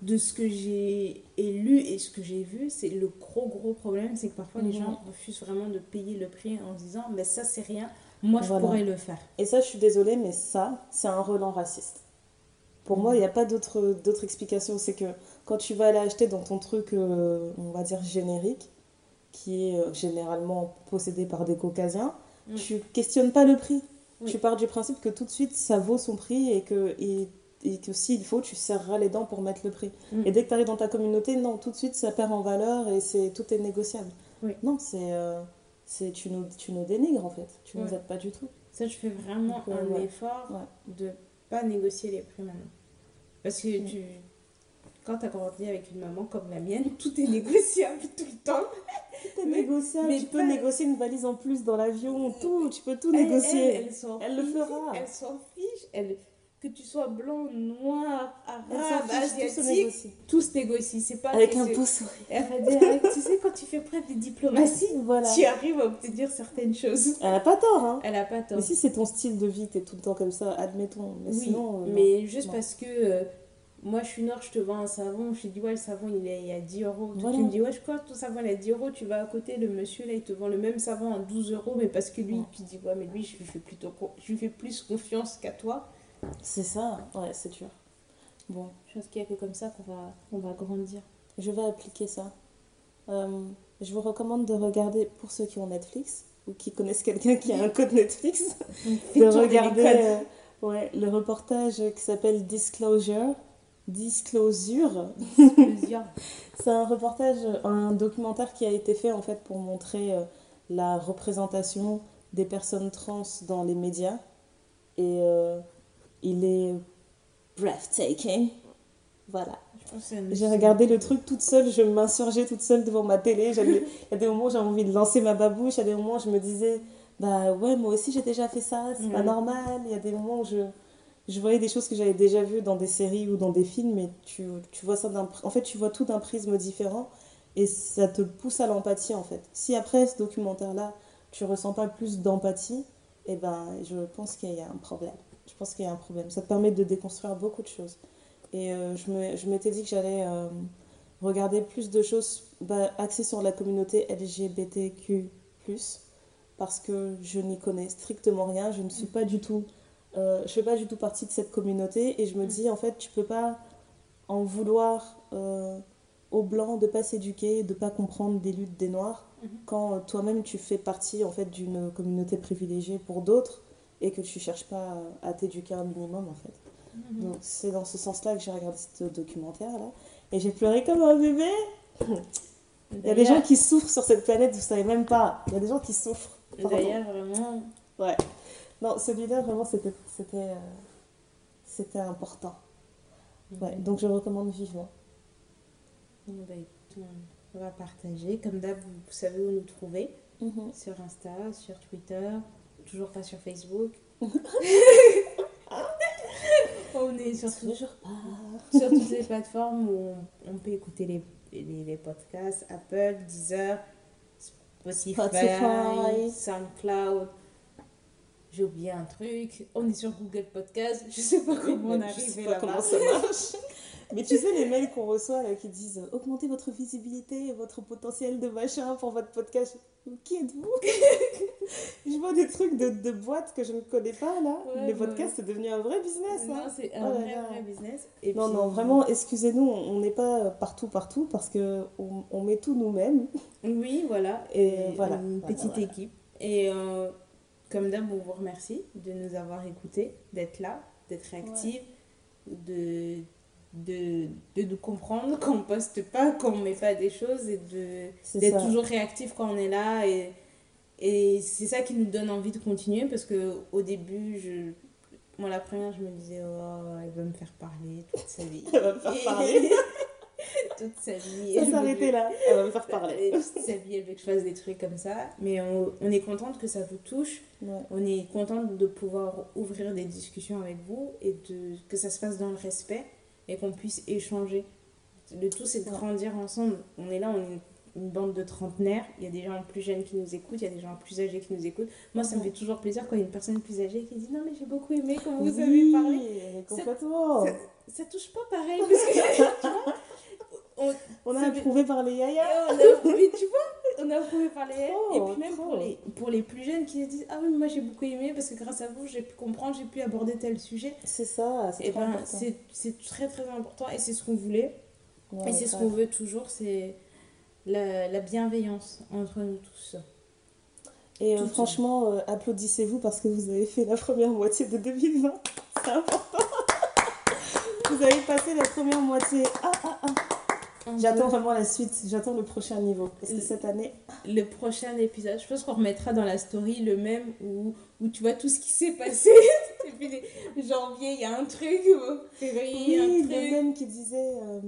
Speaker 3: de ce que j'ai lu et ce que j'ai vu, c'est le gros, gros problème, c'est que parfois les gens refusent vraiment de payer le prix en disant, mais ça, c'est rien, moi, je
Speaker 2: Voilà.
Speaker 3: pourrais le faire.
Speaker 2: Et ça, je suis désolée, mais ça, c'est un relent raciste. Pour moi, il n'y a pas d'autre explication. C'est que quand tu vas aller acheter dans ton truc, euh, on va dire générique, qui est euh, généralement possédé par des caucasiens,
Speaker 3: Mm.
Speaker 2: tu questionnes pas le prix.
Speaker 3: Oui.
Speaker 2: Tu pars du principe que tout de suite, ça vaut son prix et que, et, et que s'il faut, tu serreras les dents pour mettre le prix.
Speaker 3: Mm.
Speaker 2: Et dès que tu arrives dans ta communauté, non, tout de suite, ça perd en valeur et c'est tout est négociable.
Speaker 3: Oui.
Speaker 2: Non, c'est... euh, c'est tu, nous, tu nous dénigres en fait. Tu nous
Speaker 3: Ouais.
Speaker 2: aides pas du tout.
Speaker 3: Ça, je fais vraiment
Speaker 2: Donc, euh,
Speaker 3: un
Speaker 2: ouais.
Speaker 3: effort
Speaker 2: Ouais.
Speaker 3: de pas négocier les prix maintenant. Parce que
Speaker 2: Mm.
Speaker 3: tu, quand tu as grandi avec une maman comme la mienne, tout est négociable tout le temps.
Speaker 2: Tout est
Speaker 3: Mais-
Speaker 2: négociable.
Speaker 3: mais
Speaker 2: tu peux
Speaker 3: pas-
Speaker 2: négocier une valise en plus dans l'avion, tout. Tu peux tout
Speaker 3: Elle-
Speaker 2: négocier.
Speaker 3: Elle, elle s'en
Speaker 2: Elle le fera.
Speaker 3: Elle s'en fiche. Elle, que tu sois blanc, noir, arabe,
Speaker 2: se
Speaker 3: asiatique, tout se négocie. C'est pas
Speaker 2: Avec un beau [LAUGHS] sourire.
Speaker 3: Tu sais, quand tu fais preuve de diplomatie,
Speaker 2: Voilà.
Speaker 3: tu arrives à obtenir certaines choses.
Speaker 2: Elle a pas tort, hein.
Speaker 3: Elle a pas tort.
Speaker 2: Mais si c'est ton style de vie, t'es tout le temps comme ça, admettons. Mais
Speaker 3: oui,
Speaker 2: sinon. euh,
Speaker 3: mais juste
Speaker 2: Non.
Speaker 3: parce que euh, moi je suis nord, je te vends un savon, je te dis ouais, le savon il est à 10 euros.
Speaker 2: Voilà.
Speaker 3: Tu me dis ouais, je crois que ton savon il est à 10 euros, tu vas à côté, le monsieur là il te vend le même savon à 12 euros, mais parce que lui,
Speaker 2: Ouais.
Speaker 3: tu dis ouais, mais lui je lui fais, plutôt je lui fais plus confiance qu'à toi.
Speaker 2: C'est ça, ouais, c'est dur. Bon,
Speaker 3: Je pense qu'il y a que comme ça qu'on va, on va grandir.
Speaker 2: je vais appliquer ça. Euh, je vous recommande de regarder, pour ceux qui ont Netflix, ou qui connaissent quelqu'un qui a un code Netflix, [LAUGHS] de regarder euh, ouais, le reportage qui s'appelle Disclosure. Disclosure.
Speaker 3: Plusieurs. [LAUGHS]
Speaker 2: C'est un reportage, un documentaire qui a été fait en fait pour montrer euh, la représentation des personnes trans dans les médias. Et il est breathtaking. Voilà. J'ai regardé le truc toute seule, je m'insurgeais toute seule devant ma télé. [LAUGHS] Il y a des moments où j'avais envie de lancer ma babouche, il y a des moments où je me disais, bah ouais, moi aussi j'ai déjà fait ça, c'est pas normal. Il y a des moments où je, je voyais des choses que j'avais déjà vues dans des séries ou dans des films, et tu, tu vois ça d'un. En fait, tu vois tout d'un prisme différent, et ça te pousse à l'empathie en fait. Si après ce documentaire-là, tu ressens pas plus d'empathie, eh ben je pense qu'il y a un problème. Je pense qu'il y a un problème. Ça te permet de déconstruire beaucoup de choses. Et euh, je me- je m'étais dit que j'allais euh, regarder plus de choses bah, axées sur la communauté LGBTQ, parce que je n'y connais strictement rien. Je ne suis pas du tout. euh, je fais pas du tout partie de cette communauté. Et je me dis, en fait, tu peux pas en vouloir euh, aux blancs de pas s'éduquer, de pas comprendre des luttes des noirs,
Speaker 3: Mhm.
Speaker 2: quand toi-même tu fais partie en fait d'une communauté privilégiée pour d'autres et que tu cherches pas à, t'éduquer un minimum en fait.
Speaker 3: Mhm.
Speaker 2: Donc c'est dans ce sens-là que j'ai regardé ce documentaire là et j'ai pleuré comme un bébé. Il y a des gens qui souffrent sur cette planète, vous savez même pas. Il y a des gens qui souffrent.
Speaker 3: D'ailleurs, vraiment,
Speaker 2: Ouais. Non, celui-là vraiment c'était c'était euh, c'était important. Ouais, donc je recommande vivement.
Speaker 3: Bah, on va partager. Comme d'hab, vous, vous savez où nous trouver.
Speaker 2: Mhm.
Speaker 3: Sur Insta, sur Twitter, toujours pas sur Facebook. [LAUGHS] on est sur,
Speaker 2: Toujours pas.
Speaker 3: sur toutes les plateformes où on, on peut écouter les, les, les podcasts Apple, Deezer, Spotify,
Speaker 2: Spotify.
Speaker 3: SoundCloud. J'ai oublié un truc. On est sur Google Podcast. Je sais pas comment on
Speaker 2: pas
Speaker 3: là-bas.
Speaker 2: comment ça marche. [LAUGHS] Mais tu sais, les mails qu'on reçoit là, qui disent euh, augmentez votre visibilité et votre potentiel de machin pour votre podcast. Qui êtes-vous? [LAUGHS] Je vois des trucs de, de boîtes que je ne connais pas là.
Speaker 3: Ouais,
Speaker 2: les
Speaker 3: ouais.
Speaker 2: podcasts, c'est devenu un vrai business.
Speaker 3: Non,
Speaker 2: hein.
Speaker 3: c'est un
Speaker 2: là
Speaker 3: vrai,
Speaker 2: là.
Speaker 3: vrai business. Et
Speaker 2: Non,
Speaker 3: puis-
Speaker 2: non, vraiment, excusez-nous, on n'est pas euh, partout, partout parce que on, on met tout nous-mêmes.
Speaker 3: Oui, voilà.
Speaker 2: Et
Speaker 3: Et
Speaker 2: voilà,
Speaker 3: Une
Speaker 2: voilà,
Speaker 3: petite
Speaker 2: voilà.
Speaker 3: équipe. Et euh, comme d'hab, on vous remercie de nous avoir écoutés, d'être là, d'être réactifs, de, de, de nous comprendre [LAUGHS] quand on poste pas, quand on met pas des choses et de d'être toujours réactif quand on est là. Et, et c'est ça qui nous donne envie de continuer parce que au début, je, moi la première, je me disais, oh, elle va me faire parler toute sa vie. [LAUGHS]
Speaker 2: Elle va me faire parler. [LAUGHS]
Speaker 3: toute sa vie.
Speaker 2: Ça s'arrêter là. Elle va me faire parler.
Speaker 3: toute sa vie, elle veut que je fasse des trucs comme ça. Mais on, on est contente que ça vous touche.
Speaker 2: Ouais.
Speaker 3: On est contente de pouvoir ouvrir des discussions avec vous et de, que ça se fasse dans le respect et qu'on puisse échanger. le tout, c'est de grandir ensemble. On est là, on est une, bande de trentenaires. Il y a des gens plus jeunes qui nous écoutent, il y a des gens plus âgés qui nous écoutent. Moi, ça me fait toujours plaisir quand il y a une personne plus âgée qui dit Non, mais j'ai beaucoup aimé comment vous avez
Speaker 2: Oui,
Speaker 3: parlé.
Speaker 2: complètement.
Speaker 3: Ça, ça touche pas pareil. Parce que, [LAUGHS] tu vois, on,
Speaker 2: On a approuvé par les yayas.
Speaker 3: on a, mais tu vois, on a approuvé par les
Speaker 2: Trop,
Speaker 3: Et puis même
Speaker 2: trop.
Speaker 3: pour les, pour les plus jeunes qui se disent Ah oui, moi j'ai beaucoup aimé parce que grâce à vous, j'ai pu comprendre, j'ai pu aborder tel sujet.
Speaker 2: C'est ça, c'est
Speaker 3: Et
Speaker 2: trop
Speaker 3: ben,
Speaker 2: important.
Speaker 3: c'est très très important et c'est ce qu'on voulait.
Speaker 2: Ouais,
Speaker 3: et c'est ce qu'on veut toujours c'est la, la bienveillance entre nous tous.
Speaker 2: Et euh, franchement, euh, applaudissez-vous parce que vous avez fait la première moitié de 2020. [LAUGHS] C'est important. vous avez passé la première moitié. Ah, ah, ah. J'attends vraiment la suite. J'attends le prochain niveau. Parce que cette année.
Speaker 3: le prochain épisode. Je pense qu'on remettra dans la story le même où, où tu vois tout ce qui s'est passé. [LAUGHS] Et puis les- janvier, il y a un truc. Février, il y a
Speaker 2: Oui,
Speaker 3: un
Speaker 2: le
Speaker 3: truc.
Speaker 2: même qui disait euh,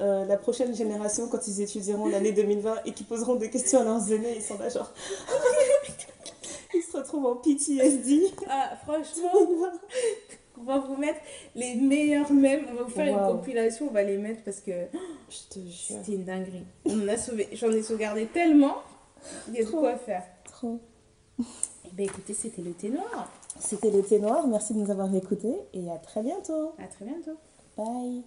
Speaker 2: euh, la prochaine génération, quand ils étudieront l'année 2020 et qui poseront des questions à leurs aînés, ils sont là genre. [LAUGHS] ils se retrouvent en PTSD.
Speaker 3: Ah, franchement, on va vous mettre les meilleurs mèmes. On va vous faire
Speaker 2: Wow.
Speaker 3: une compilation. On va les mettre parce que c'était une dinguerie. On a sauvé. J'en ai sauvegardé tellement. Il y a de
Speaker 2: Trop.
Speaker 3: quoi faire.
Speaker 2: Trop.
Speaker 3: Eh ben écoutez, c'était le thé noir.
Speaker 2: C'était l'été noir. Merci de nous avoir écoutés et à très bientôt.
Speaker 3: À très bientôt.
Speaker 2: Bye.